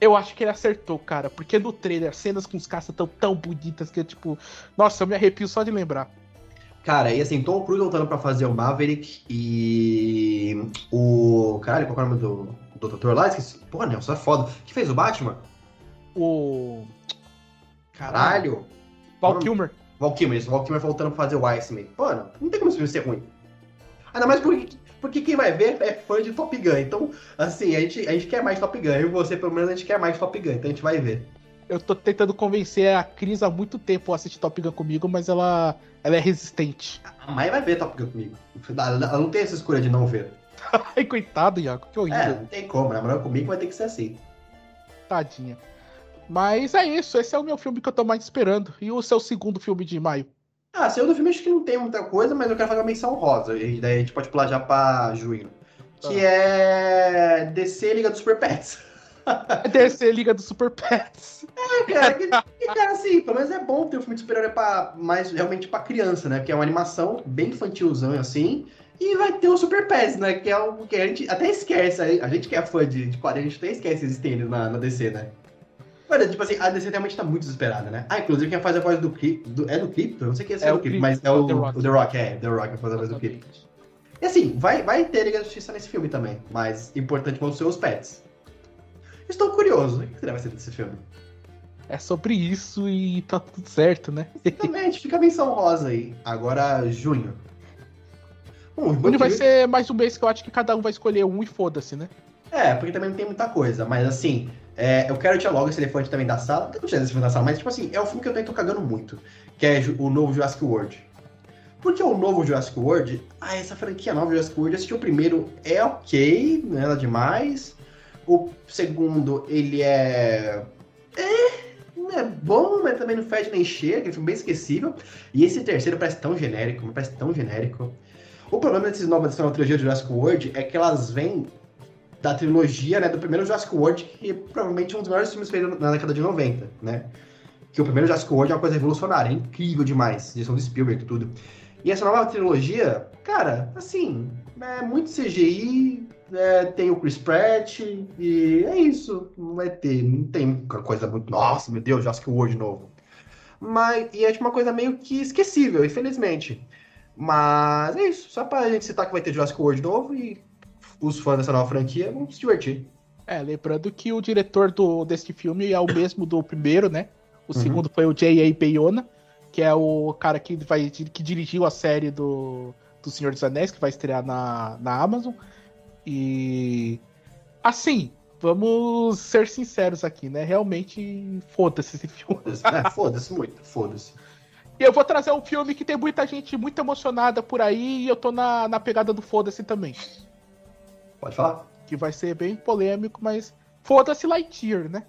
Speaker 1: eu acho que ele acertou, cara. Porque no trailer, as cenas com os caças tão tão bonitas que, tipo, nossa, eu me arrepio só de lembrar.
Speaker 2: Cara, e assim, Tom Cruise voltando pra fazer o Maverick e o. Caralho, qual é o nome do, do Dr. lá? Esqueci. Pô, Nelson, é foda. Que fez o Batman?
Speaker 1: O.
Speaker 2: Caralho.
Speaker 1: Val Kilmer.
Speaker 2: Val Kilmer, isso. Val Kilmer voltando pra fazer o Iceman. Mano, não tem como esse filme ser ruim. Ainda mais porque, porque quem vai ver é fã de Top Gun. Então, assim, a gente, a gente quer mais Top Gun. Eu e você, pelo menos, a gente quer mais Top Gun. Então a gente vai ver.
Speaker 1: Eu tô tentando convencer a Cris há muito tempo a assistir Top Gun comigo, mas ela, ela é resistente.
Speaker 2: A Mai vai ver Top Gun comigo. Ela não tem essa escolha de não ver.
Speaker 1: Ai, coitado, Iago, que horrível.
Speaker 2: É, não tem como. Namorar comigo vai ter que ser assim.
Speaker 1: Tadinha. Mas é isso, esse é o meu filme que eu tô mais esperando. E o seu segundo filme de maio?
Speaker 2: Ah, segundo filme acho que não tem muita coisa, mas eu quero fazer uma menção rosa. E daí a gente pode pular já pra junho. Que é DC Liga dos Super Pets.
Speaker 1: DC Liga do Super Pets.
Speaker 2: É, cara, que, que, cara, assim, pelo menos é bom ter um filme de super-herói pra, mais realmente pra criança, né? Porque é uma animação bem infantilzão assim. E vai ter o Super Pets, né? Que é algo que a gente até esquece. A gente que é fã de, de quadrinhos, a gente até esquece eles na, na DC, né? Mano, tipo assim, a DC realmente tá muito desesperada, né? Ah, inclusive quem faz a voz do. Do, é do clipe? Eu não sei quem é,
Speaker 1: É
Speaker 2: é
Speaker 1: o Clip,
Speaker 2: mas é o,
Speaker 1: The Rock.
Speaker 2: o The Rock, é. The Rock fazer a voz do clipe. E assim, vai, vai ter Liga da Justiça nesse filme também. Mas importante vão ser os pets. Estou curioso. O que será vai ser desse filme?
Speaker 1: É sobre isso e tá tudo certo, né?
Speaker 2: Exatamente, fica a menção rosa aí. Agora, junho. Bom,
Speaker 1: Junho vai ser mais um mês que eu acho que cada um vai escolher um e foda-se, né?
Speaker 2: É, porque também não tem muita coisa. Mas assim, é, eu quero tirar logo esse elefante também da sala. Não que tirar esse elefante da sala, mas tipo assim, é o filme que eu tô cagando muito. Que é o novo Jurassic World. Porque o novo Jurassic World, ah, essa franquia nova Jurassic World, eu assisti o primeiro, é ok, não é nada demais. O segundo, ele é. É. Não é bom, mas também não fede nem cheira, aquele filme bem esquecível. E esse terceiro parece tão genérico, parece tão genérico. O problema desses novas dessa nova trilogia de Jurassic World é que elas vêm da trilogia, né, do primeiro Jurassic World, que provavelmente é um dos melhores filmes feitos na década de 90, né? Que o primeiro Jurassic World é uma coisa revolucionária, é incrível demais, direção de Spielberg e tudo. E essa nova trilogia, cara, assim, é muito CGI, é, tem o Chris Pratt, e é isso. Não vai ter, não tem coisa muito. Nossa, meu Deus, Jurassic World novo. Mas, e é tipo uma coisa meio que esquecível, infelizmente. Mas é isso, só pra gente citar que vai ter Jurassic World novo e os fãs dessa nova franquia vão se divertir.
Speaker 1: É, lembrando que o diretor do, desse filme é o mesmo do primeiro, né? O
Speaker 2: Uhum.
Speaker 1: segundo foi o J.A. Bayona, que é o cara que, vai, que dirigiu a série do, do Senhor dos Anéis, que vai estrear na, na Amazon. E. Assim, vamos ser sinceros aqui, né? Realmente, foda-se esse filme.
Speaker 2: Foda-se, é, foda-se muito, foda-se.
Speaker 1: E eu vou trazer um filme que tem muita gente muito emocionada por aí, e eu tô na, na pegada do foda-se também.
Speaker 2: Pode falar?
Speaker 1: Que vai ser bem polêmico, mas foda-se Lightyear, né?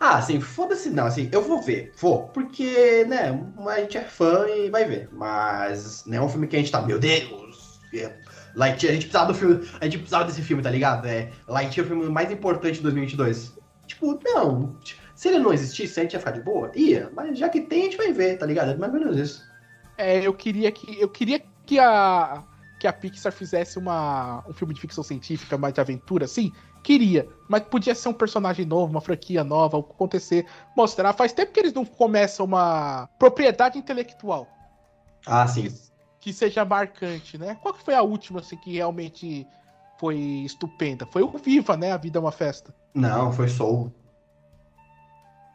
Speaker 2: Ah, assim, foda-se não, assim, eu vou ver, vou, porque, né, a gente é fã e vai ver, mas não é um filme que a gente tá, meu Deus, é, Lightyear, a gente precisava do filme, a gente precisava desse filme, tá ligado? É, Lightyear é o filme mais importante de 2022. Tipo, não, se ele não existisse, a gente ia ficar de boa? Ia, mas já que tem, a gente vai ver, tá ligado? É mais ou menos isso.
Speaker 1: É, eu queria que eu queria que a que a Pixar fizesse uma, um filme de ficção científica mais de aventura, assim, queria, mas podia ser um personagem novo, uma franquia nova, acontecer, mostrar. Faz tempo que eles não começam uma propriedade intelectual
Speaker 2: Ah, sim.
Speaker 1: que seja marcante, né? Qual que foi a última assim que realmente foi estupenda? Foi o Viva, né? A Vida é uma Festa.
Speaker 2: Não, foi Soul.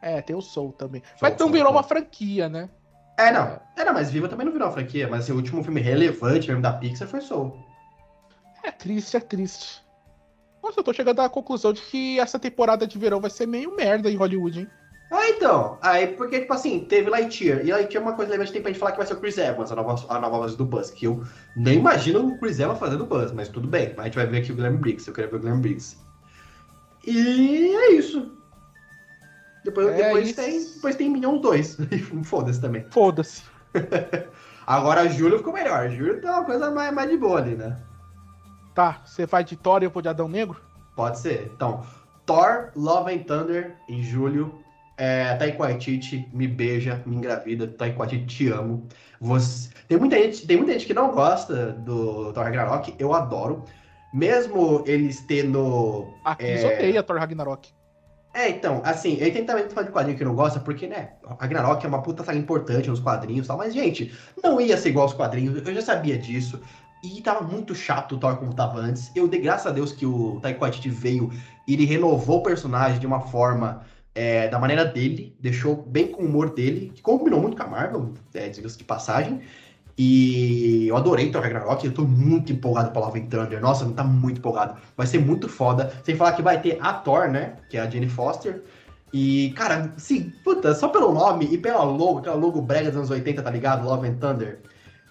Speaker 1: É, tem o Soul também.
Speaker 2: Soul,
Speaker 1: Mas não virou
Speaker 2: Soul.
Speaker 1: uma franquia, né?
Speaker 2: É, não. Era, mas Viva também não virou uma franquia, mas assim, o último filme relevante mesmo da Pixar foi Soul.
Speaker 1: É triste, é triste. Nossa, eu tô chegando à conclusão de que essa temporada de verão vai ser meio merda em Hollywood, hein?
Speaker 2: Ah, então. Aí, porque, tipo assim, teve Lightyear. E Lightyear é uma coisa legal, a gente tem pra gente falar que vai ser o Chris Evans, a nova, a nova voz do Buzz. Que eu nem imagino o Chris Evans fazendo o Buzz, mas tudo bem. A gente vai ver aqui o Guilherme Briggs. Eu quero ver o Guilherme Briggs. E é isso. Depois,
Speaker 1: É
Speaker 2: depois,
Speaker 1: isso.
Speaker 2: tem, depois tem Minions 2. Foda-se também.
Speaker 1: Foda-se.
Speaker 2: Agora Júlio ficou melhor. Júlio tá uma coisa mais, mais de boa ali, né?
Speaker 1: Tá, você vai de Thor e eu vou de Adão Negro?
Speaker 2: Pode ser. Então, Thor, Love and Thunder, em julho. É, Taika Waititi, me beija, me engravida. Taika Waititi, te amo. Você... Tem, muita gente, tem muita gente que não gosta do Thor Ragnarok. Eu adoro. Mesmo eles tendo...
Speaker 1: A Cris
Speaker 2: É.
Speaker 1: odeia Thor Ragnarok.
Speaker 2: É, então, assim, eu entendo também fã de quadrinho que não gosta, porque, né, Ragnarok é uma puta saga importante nos quadrinhos e tal, mas, gente, não ia ser igual aos quadrinhos, eu já sabia disso, e tava muito chato o Thor como tava antes. Eu dei graças a Deus que o Taika veio e ele renovou o personagem de uma forma, é, da maneira dele, deixou bem com o humor dele, que combinou muito com a Marvel, é, diga-se de passagem, e eu adorei Thor Ragnarok, eu tô muito empolgado pra Love and Thunder. Nossa, tá muito empolgado. Vai ser muito foda. Sem falar que vai ter a Thor, né? Que é a Jane Foster. E, cara, sim, puta, só pelo nome e pela logo, aquela logo brega dos anos 80, tá ligado? Love and Thunder.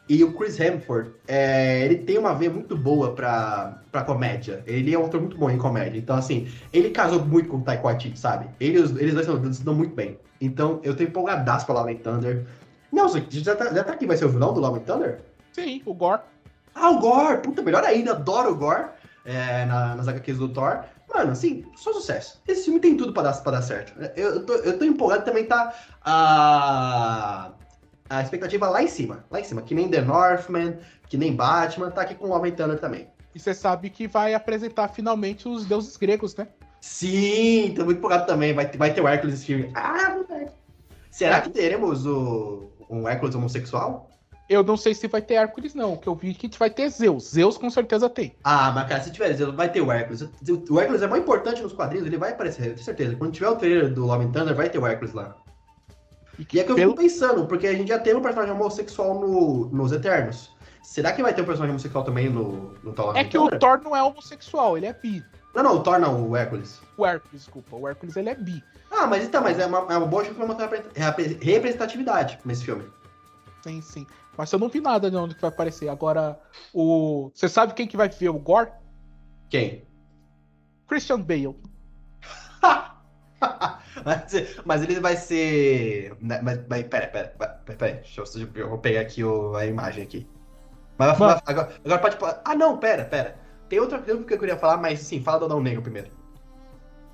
Speaker 2: E o Chris Hemsworth, é, ele tem uma veia muito boa pra, pra comédia. Ele é um ator muito bom em comédia. Então, assim, ele casou muito com o Waititi, sabe? Eles, eles dois se dão muito bem. Então, eu tô empolgadaço pra Love and Thunder. Nelson, já tá, já tá aqui, vai ser o vilão do Love and Thunder?
Speaker 1: Sim, o Gore.
Speaker 2: Ah, o Gore! Puta, melhor ainda, adoro o Gore é, na- nas HQs do Thor. Mano, assim, só sucesso. Esse filme tem tudo pra dar, pra dar certo. Eu, eu tô, eu tô empolgado também tá a, a expectativa lá em cima. Lá em cima, que nem The Northman, que nem Batman, tá aqui com o Love and Thunder também.
Speaker 1: E você sabe que vai apresentar finalmente os deuses gregos, né?
Speaker 2: Sim, tô muito empolgado também. Vai, ter- vai ter o Hércules nesse filme. Ah, moleque. Será
Speaker 1: É.
Speaker 2: que teremos o, um Hércules homossexual?
Speaker 1: Eu não sei se vai ter Hércules, não. O que eu vi que vai ter Zeus. Zeus com certeza tem.
Speaker 2: Ah, mas cara, se tiver, vai ter o Hércules. O Hércules é muito importante nos quadrinhos, ele vai aparecer, eu tenho certeza. Quando tiver o trailer do Love and Thunder, vai ter o Hércules lá. E é que eu
Speaker 1: Pelo-
Speaker 2: fico pensando, porque a gente já tem um personagem homossexual no, nos Eternos. Será que vai ter um personagem homossexual também no, no Thor
Speaker 1: É que o? Thor não é homossexual, ele é bi.
Speaker 2: Não, não, o Thor não, o Hércules.
Speaker 1: O Hércules, desculpa. O Hércules, ele é bi.
Speaker 2: Ah, mas então, mas é uma, é uma boa repre- representatividade nesse filme.
Speaker 1: Sim, sim. Mas eu não vi nada de onde que vai aparecer. Agora, o... Você sabe quem que vai ver o Gore?
Speaker 2: Quem?
Speaker 1: Christian Bale.
Speaker 2: mas, mas ele vai ser. né, Mas, mas pera, pera, pera, pera, deixa eu, eu vou pegar aqui o- a imagem aqui. Mas
Speaker 1: Mano.
Speaker 2: agora, agora pode. Ah, não, pera, pera. Tem outra coisa que eu queria falar, mas sim, fala do Adão Negro primeiro.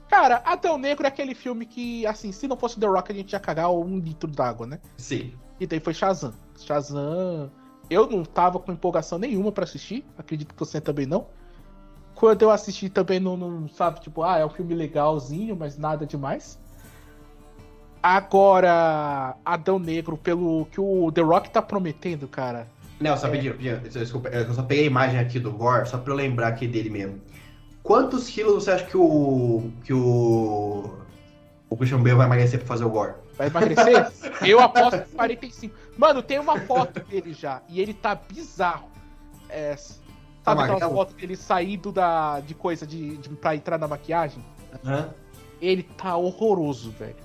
Speaker 1: Cara, Adão Negro é aquele filme que, assim, se não fosse The Rock, a gente ia cagar um litro d'água, né?
Speaker 2: Sim.
Speaker 1: E daí foi Shazam. Shazam. Eu não tava com empolgação nenhuma pra assistir. Acredito que você também não. Quando eu assisti também não, não sabe, tipo, ah, é um filme legalzinho, mas nada demais. Agora, Adão Negro, pelo que o The Rock tá prometendo, cara.
Speaker 2: Nelson,
Speaker 1: É.
Speaker 2: rapidinho, rapidinho, desculpa, eu só peguei a imagem aqui do Gore, só pra eu lembrar aqui dele mesmo. Quantos quilos você acha que o. que o. o Christian Bale vai emagrecer pra fazer o Gore?
Speaker 1: Vai emagrecer? eu aposto 45. Mano, tem uma foto dele já. E ele tá bizarro. É,
Speaker 2: Tá
Speaker 1: sabe aquela foto dele saindo da, de coisa de, de, pra entrar na maquiagem?
Speaker 2: Aham.
Speaker 1: Ele tá horroroso, velho.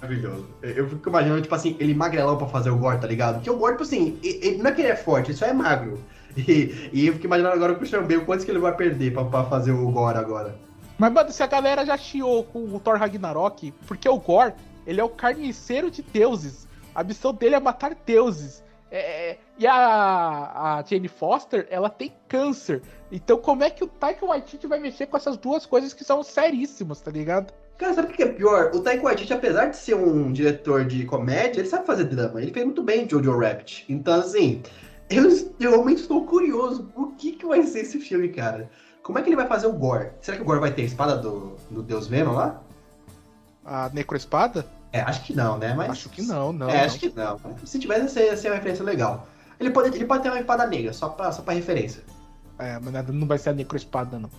Speaker 2: Maravilhoso. Eu fico imaginando, tipo assim, ele magrelão pra fazer o Gore, tá ligado? Porque o Gore, tipo assim, ele, não é que ele é forte, ele só é magro. E, e eu fico imaginando agora o Christian Bale, quantos que ele vai perder pra, pra fazer o Gore agora?
Speaker 1: Mas, mano, se a galera já chiou com o Thor Ragnarok, porque o Gore, ele é o carniceiro de deuses. A missão dele é matar deuses. É, e a, a Jane Foster, ela tem câncer. Então, como é que o Taika Waititi vai mexer com essas duas coisas que são seríssimas, tá ligado?
Speaker 2: Cara, sabe o que é pior? O Taika Waititi, apesar de ser um diretor de comédia, ele sabe fazer drama. Ele fez muito bem Jojo Rabbit. Então, assim, eu eu realmente estou curioso. O que que vai ser esse filme, cara? Como é que ele vai fazer o Gore? Será que o Gore vai ter a espada do, do Deus Venom lá?
Speaker 1: A Necroespada?
Speaker 2: É, acho que não, né? Mas...
Speaker 1: Acho que não, não.
Speaker 2: é,
Speaker 1: não.
Speaker 2: acho que não. Se tivesse, ia ser, ia ser uma referência legal. Ele pode, ele pode ter uma espada negra, só pra, só pra referência.
Speaker 1: É, mas não vai ser a Necroespada, não.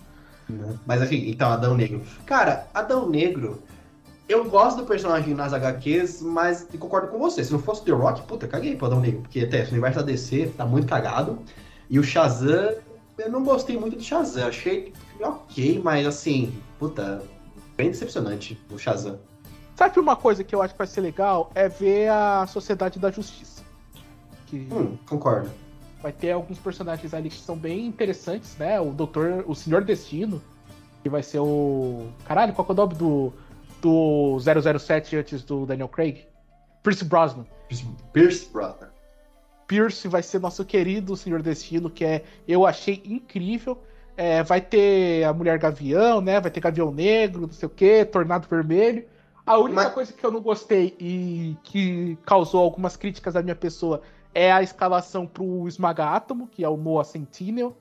Speaker 2: Mas enfim, então, Adão Negro. Cara, Adão Negro, eu gosto do personagem nas HQs, mas concordo com você. Se não fosse The Rock, puta, caguei pro Adão Negro. Porque até esse universo da DC tá muito cagado. E o Shazam, eu não gostei muito do Shazam. Achei ok, mas assim, puta, bem decepcionante o Shazam.
Speaker 1: Sabe uma coisa que eu acho que vai ser legal? É ver a Sociedade da Justiça.
Speaker 2: Que hum, concordo.
Speaker 1: Vai ter alguns personagens ali que são bem interessantes, né? O Doutor, o Senhor Destino, que vai ser o. Caralho, qual é o nome do, do 007 antes do Daniel Craig? Pierce Brosnan.
Speaker 2: Pierce Brosnan.
Speaker 1: Pierce vai ser nosso querido Senhor Destino, que é eu achei incrível. É, vai ter a Mulher Gavião, né? Vai ter Gavião Negro, não sei o que, Tornado Vermelho. A única Mas... coisa que eu não gostei e que causou algumas críticas à minha pessoa é a escalação pro Esmaga Átomo, que é o Noah Sentinel.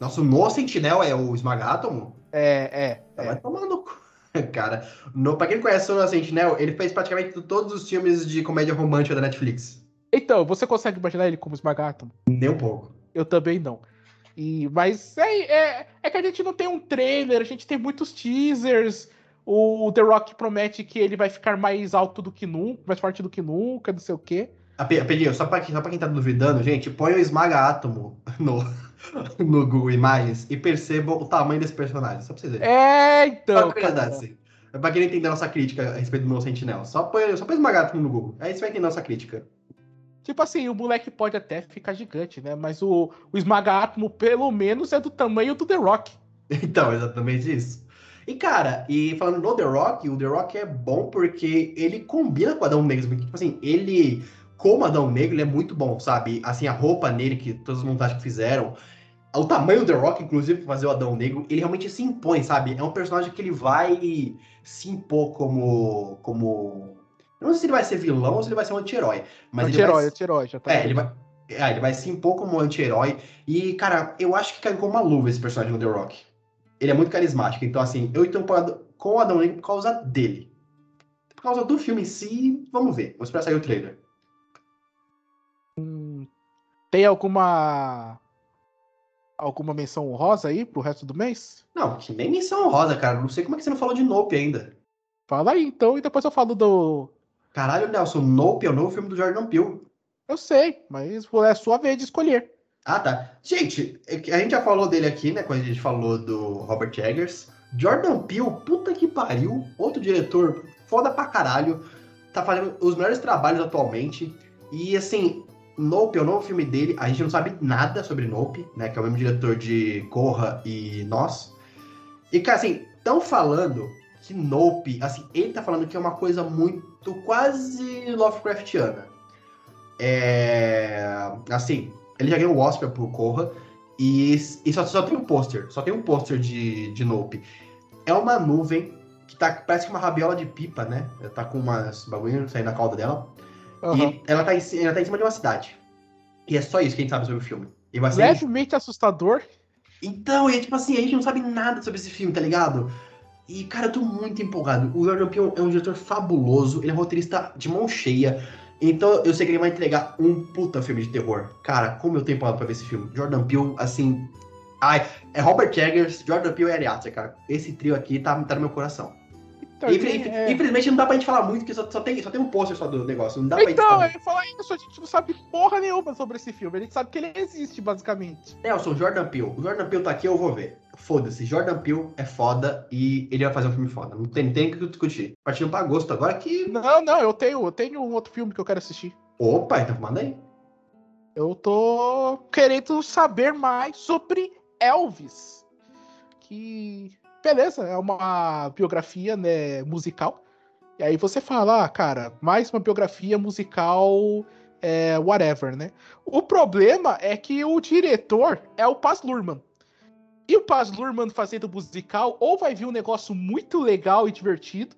Speaker 2: Nossa, o Noah Sentinel é o Esmaga Átomo?
Speaker 1: É, é.
Speaker 2: Vai é. tomando Cara, no, pra quem conhece o Noah Sentinel, ele fez praticamente todos os filmes de comédia romântica da Netflix.
Speaker 1: Então, você consegue imaginar ele como Esmaga Átomo?
Speaker 2: Nem um pouco.
Speaker 1: Eu também não. E, mas é, é, é, que a gente não tem um trailer, a gente tem muitos teasers. O The Rock promete que ele vai ficar mais alto do que nunca, mais forte do que nunca, não sei o quê.
Speaker 2: Pedrinho, só pra, só pra quem tá duvidando, gente, põe o Esmaga Átomo no, no Google Imagens e percebam o tamanho desse personagem, só pra vocês verem.
Speaker 1: É, então.
Speaker 2: Assim. pra quem não entender a nossa crítica a respeito do meu Sentinel, só põe, só põe Esmaga Átomo no Google, aí você vai entender a nossa crítica.
Speaker 1: Tipo assim, o moleque pode até ficar gigante, né? Mas o, o Esmaga Átomo, pelo menos, é do tamanho do The Rock.
Speaker 2: Então, exatamente isso. E, cara, e falando do The Rock, o The Rock é bom porque ele combina com o Adão Negro. Porque, tipo assim, ele, como Adão Negro, ele é muito bom, sabe? Assim, a roupa nele, que todas as montagens que fizeram, o tamanho do The Rock, inclusive, pra fazer o Adão Negro, ele realmente se impõe, sabe? É um personagem que ele vai se impor como, como eu não sei se ele vai ser vilão ou se ele vai ser um anti-herói. Mas
Speaker 1: anti-herói, vai... anti-herói, já tá.
Speaker 2: É, ele vai... É, ele vai se impor como um anti-herói. E, cara, eu acho que caiu como uma luva esse personagem no The Rock. Ele é muito carismático. Então, assim, eu estou com o Adão Negro por causa dele. Por causa do filme em si, vamos ver. Vamos esperar sair o trailer.
Speaker 1: Tem alguma. Alguma menção honrosa aí pro resto do mês?
Speaker 2: Não, que nem menção honrosa, cara. Não sei como é que você não falou de Nope ainda.
Speaker 1: Fala aí, então, e depois eu falo do
Speaker 2: Caralho, Nelson, Nope é o novo filme do Jordan Peele.
Speaker 1: Eu sei, mas é a sua vez de escolher.
Speaker 2: Ah, tá. Gente, é a gente já falou dele aqui, né? Quando a gente falou do Robert Eggers. Jordan Peele, puta que pariu. Outro diretor foda pra caralho. Tá fazendo os melhores trabalhos atualmente. E, assim, Nope é o novo filme dele. A gente não sabe nada sobre Nope, né? Que é o mesmo diretor de Corra e Nós. E, cara, assim, estão falando que Nope, assim, ele tá falando que é uma coisa muito quase Lovecraftiana. É. Assim, ele já ganhou o Oscar por Corra e, e só, só tem um pôster, só tem um pôster de, de Nope. É uma nuvem que tá, parece que uma rabiola de pipa, né? Tá com umas bagulho saindo da cauda dela. Uhum. E ela tá, em, ela tá em cima de uma cidade. E é só isso que a gente sabe sobre o filme.
Speaker 1: E vai ser... Levemente assustador.
Speaker 2: Então, e é tipo assim, a gente não sabe nada sobre esse filme, tá ligado? E, cara, eu tô muito empolgado. O Jordan Peele é um diretor fabuloso, ele é um roteirista de mão cheia. Então eu sei que ele vai entregar um puta filme de terror. Cara, como eu tenho empolgado pra ver esse filme. Jordan Peele, assim... Ai, é Robert Eggers, Jordan Peele e Ari Aster, cara. Esse trio aqui tá, tá no meu coração. Então, é... Infelizmente não dá pra gente falar muito, porque só, só, tem, só tem um pôster só do negócio. Não dá
Speaker 1: então,
Speaker 2: pra
Speaker 1: gente falar. isso, a gente não sabe porra nenhuma sobre esse filme. A gente sabe que ele existe, basicamente.
Speaker 2: Nelson, Jordan Peele. O Jordan Peele tá aqui, eu vou ver. Foda-se, Jordan Peele é foda e ele vai fazer um filme foda. Não tem, tem que discutir. Partindo pra agosto agora que.
Speaker 1: Não, não, eu tenho, eu tenho um outro filme que eu quero assistir.
Speaker 2: Opa, então manda aí.
Speaker 1: Eu tô querendo saber mais sobre Elvis. Que beleza, é uma biografia né, musical. E aí você fala, ah, cara, mais uma biografia musical, é, whatever, né? O problema é que o diretor é o Paz Lurman. E o Paz Lurman fazendo musical, ou vai vir um negócio muito legal e divertido,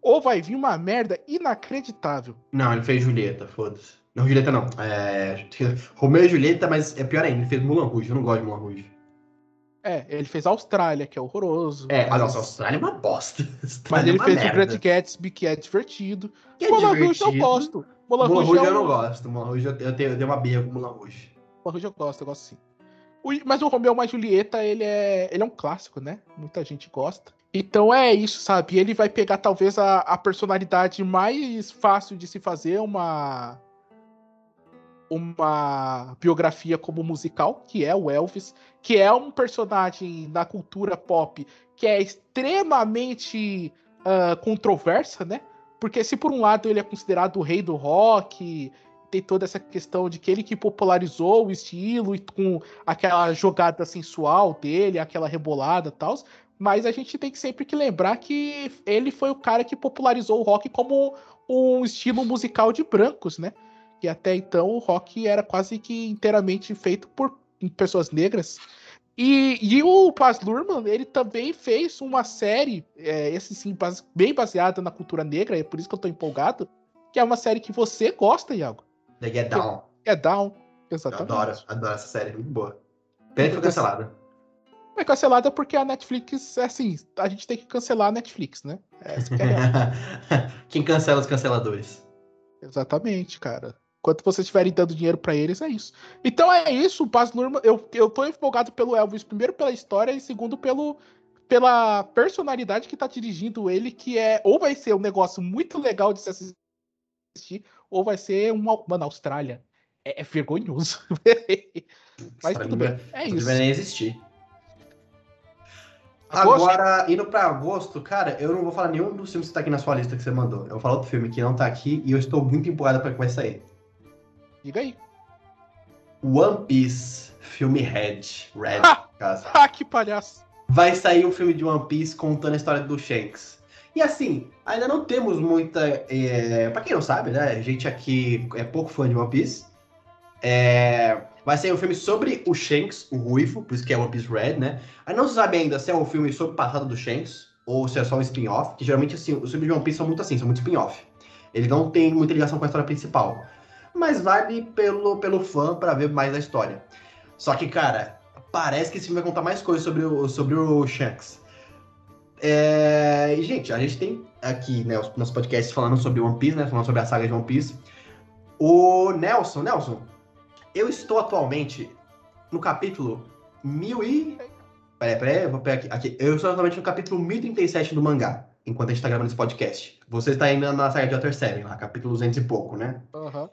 Speaker 1: ou vai vir uma merda inacreditável.
Speaker 2: Não, ele fez Julieta, foda-se. Não, Julieta não. É... Romeu e Julieta, mas é pior ainda, ele fez Mulan Rouge. Eu não gosto de Mulan Rouge.
Speaker 1: É, ele fez Austrália, que é horroroso.
Speaker 2: É, mas... nossa, Austrália é uma bosta.
Speaker 1: mas ele é fez merda. o Grant Gatsby, que é divertido.
Speaker 2: Que é Moulin Rouge eu gosto. Moulin Rouge eu não gosto. Moulin Rouge eu, eu, tenho, eu tenho uma birra com Moulin Rouge.
Speaker 1: Moulin Rouge eu gosto, eu gosto sim. O, mas o Romeu mais Julieta, ele é, ele é um clássico, né? Muita gente gosta. Então é isso, sabe? Ele vai pegar talvez a, a personalidade mais fácil de se fazer uma uma biografia como musical, que é o Elvis, que é um personagem da cultura pop que é extremamente uh, controversa, né? Porque se por um lado ele é considerado o rei do rock, tem toda essa questão de que ele que popularizou o estilo e com aquela jogada sensual dele, aquela rebolada e tal. Mas a gente tem que sempre que lembrar que ele foi o cara que popularizou o rock como um estilo musical de brancos, né? Que até então o rock era quase que inteiramente feito por pessoas negras. E, e o Paz Lurman, ele também fez uma série, é, esse sim, bem baseada na cultura negra, é por isso que eu tô empolgado, que é uma série que você gosta, Iago.
Speaker 2: The Get Down.
Speaker 1: Get Down, exatamente.
Speaker 2: Eu adoro, adoro essa série, muito boa. Pena foi cancelada.
Speaker 1: É cancelada porque a Netflix, é assim, a gente tem que cancelar a Netflix, né?
Speaker 2: É, é Quem cancela os canceladores?
Speaker 1: Exatamente, cara. Enquanto vocês estiverem dando dinheiro para eles, é isso. Então é isso, o Luhrmann, eu, eu tô empolgado pelo Elvis, primeiro pela história e segundo pelo, pela personalidade que tá dirigindo ele, que é ou vai ser um negócio muito legal de se assistir, ou vai ser uma. Mano, Austrália. É, é vergonhoso. Mas tudo bem. É isso. Não
Speaker 2: deve nem existir. Agora, indo pra agosto, cara, eu não vou falar nenhum dos filmes que tá aqui na sua lista que você mandou. Eu vou falar outro filme que não tá aqui e eu estou muito empolgado para que vai sair.
Speaker 1: Diga aí.
Speaker 2: One Piece, filme Red. Red,
Speaker 1: ah, ah, que palhaço.
Speaker 2: Vai sair um filme de One Piece contando a história do Shanks. E assim, ainda não temos muita. É, pra quem não sabe, né? A gente aqui é pouco fã de One Piece. É, vai ser um filme sobre o Shanks, o Ruivo, por isso que é One Piece Red, né? Aí não se sabe ainda se é um filme sobre o passado do Shanks ou se é só um spin-off, que geralmente assim, os filmes de One Piece são muito assim, são muito spin-off. Ele não tem muita ligação com a história principal mas vale pelo, pelo fã para ver mais a história. Só que, cara, parece que esse filme vai contar mais coisas sobre o, sobre o Shanks. É, e, gente, a gente tem aqui, né, os nossos podcasts falando sobre One Piece, né, falando sobre a saga de One Piece. O Nelson, Nelson, eu estou atualmente no capítulo mil e... Peraí, peraí, eu vou pegar aqui, aqui. Eu estou atualmente no capítulo 1037 do mangá, enquanto a gente está gravando esse podcast. Você está ainda na saga de Water 7, lá, capítulo 200 e pouco, né?
Speaker 1: Aham. Uhum.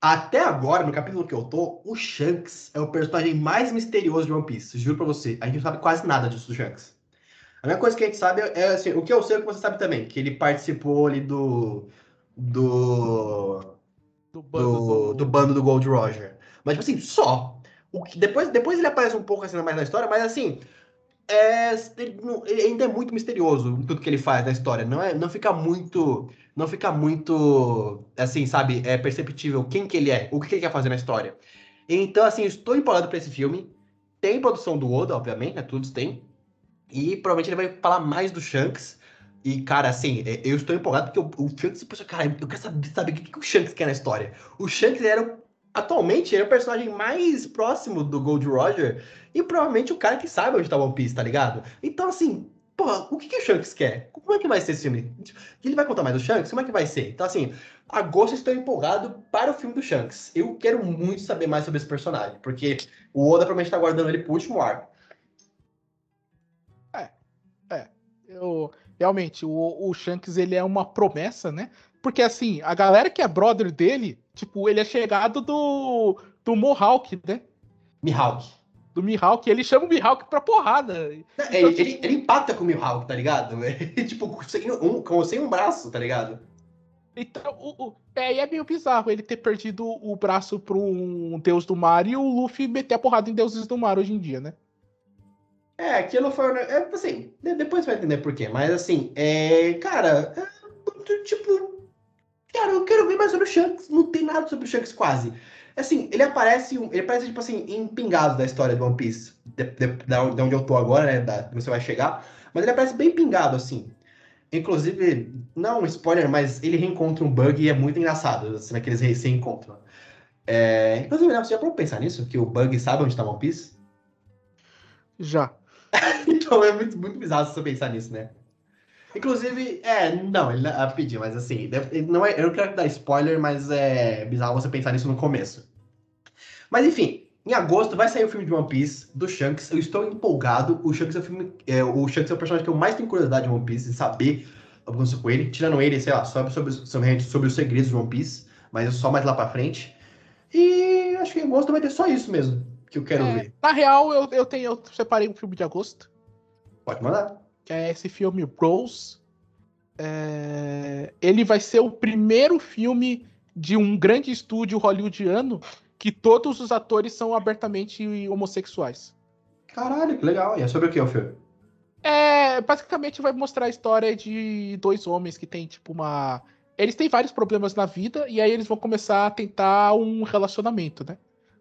Speaker 2: Até agora, no capítulo que eu tô, o Shanks é o personagem mais misterioso de One Piece. Juro pra você. A gente não sabe quase nada disso do Shanks. A única coisa que a gente sabe é, assim, o que eu sei é o que você sabe também, que ele participou ali do. do. do bando do, do, bando do Gold Roger. Mas, tipo assim, só. O que, depois, depois ele aparece um pouco assim mais na história, mas assim. É, ele ainda é muito misterioso tudo que ele faz na história. Não, é, não fica muito não fica muito, assim, sabe, é perceptível quem que ele é, o que ele quer fazer na história. Então, assim, estou empolgado para esse filme. Tem produção do Oda, obviamente, né? Todos têm. E provavelmente ele vai falar mais do Shanks. E, cara, assim, é, eu estou empolgado porque o, o Shanks, cara, eu quero saber, saber o que, que o Shanks quer na história. O Shanks era, atualmente, ele é o personagem mais próximo do Gold Roger e provavelmente o cara que sabe onde tá One Piece, tá ligado? Então, assim, Porra, o que, que o Shanks quer? Como é que vai ser esse filme? Ele vai contar mais do Shanks? Como é que vai ser? Então, assim, agosto estou empolgado para o filme do Shanks. Eu quero muito saber mais sobre esse personagem, porque o Oda provavelmente está guardando ele pro último arco.
Speaker 1: É, é. Eu, realmente, o, o Shanks, ele é uma promessa, né? Porque, assim, a galera que é brother dele, tipo, ele é chegado do, do Mohawk, né?
Speaker 2: Mihawk
Speaker 1: do Mihawk, ele chama o Mihawk pra porrada.
Speaker 2: Então, ele, tipo... ele, empata com o Mihawk, tá ligado? tipo, sem um, com, sem um braço, tá ligado?
Speaker 1: Então, o, o, é, é meio bizarro ele ter perdido o braço pra um deus do mar e o Luffy meter a porrada em deuses do mar hoje em dia, né?
Speaker 2: É, aquilo foi. É, assim, depois você vai entender por quê. Mas assim, é. Cara, é, tipo. Cara, eu quero ver mais sobre o Shanks. Não tem nada sobre o Shanks quase. Assim, ele aparece, ele aparece, tipo assim, em pingados da história do One Piece. De, de, de onde eu tô agora, né? Da, você vai chegar. Mas ele aparece bem pingado, assim. Inclusive, não um spoiler, mas ele reencontra um bug e é muito engraçado, assim, naqueles se reencontram. É... Inclusive, você já pode pensar nisso? Que o bug sabe onde tá One Piece?
Speaker 1: Já.
Speaker 2: então é muito, muito bizarro você pensar nisso, né? Inclusive, é, não, ele ah, pediu, mas assim, não é, eu não quero dar spoiler, mas é bizarro você pensar nisso no começo. Mas enfim, em agosto vai sair o filme de One Piece do Shanks. Eu estou empolgado. O Shanks é o filme, é, o Shanks é o personagem que eu mais tenho curiosidade de One Piece, saber o que aconteceu com ele, tirando ele, sei lá, sobre, sobre, sobre, sobre os segredos de One Piece, mas só mais lá para frente. E acho que em agosto vai ter só isso mesmo que eu quero é, ver.
Speaker 1: Na real, eu, eu tenho, eu separei um filme de agosto.
Speaker 2: Pode mandar
Speaker 1: é esse filme Rose. é, ele vai ser o primeiro filme de um grande estúdio hollywoodiano que todos os atores são abertamente homossexuais.
Speaker 2: Caralho, que legal. E é sobre o que o filme?
Speaker 1: É, basicamente vai mostrar a história de dois homens que tem tipo uma eles têm vários problemas na vida e aí eles vão começar a tentar um relacionamento, né?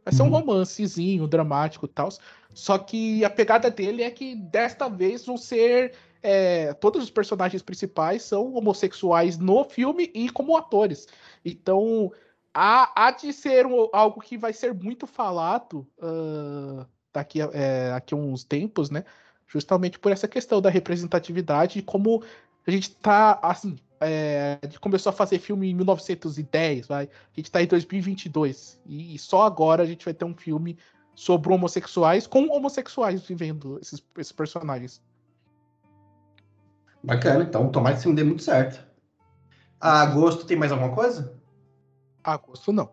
Speaker 1: Vai ser um uhum. romancezinho, dramático e tal. Só que a pegada dele é que desta vez vão ser. É, todos os personagens principais são homossexuais no filme e como atores. Então, há, há de ser um, algo que vai ser muito falado uh, daqui, a, é, daqui a uns tempos, né? Justamente por essa questão da representatividade e como a gente tá, assim, é, a gente começou a fazer filme em 1910, vai. A gente tá em 2022. E, e, só agora a gente vai ter um filme sobre homossexuais, com homossexuais vivendo esses, esses personagens.
Speaker 2: Bacana, então tomara que isso me dê muito certo. A agosto tem mais alguma coisa?
Speaker 1: Agosto não.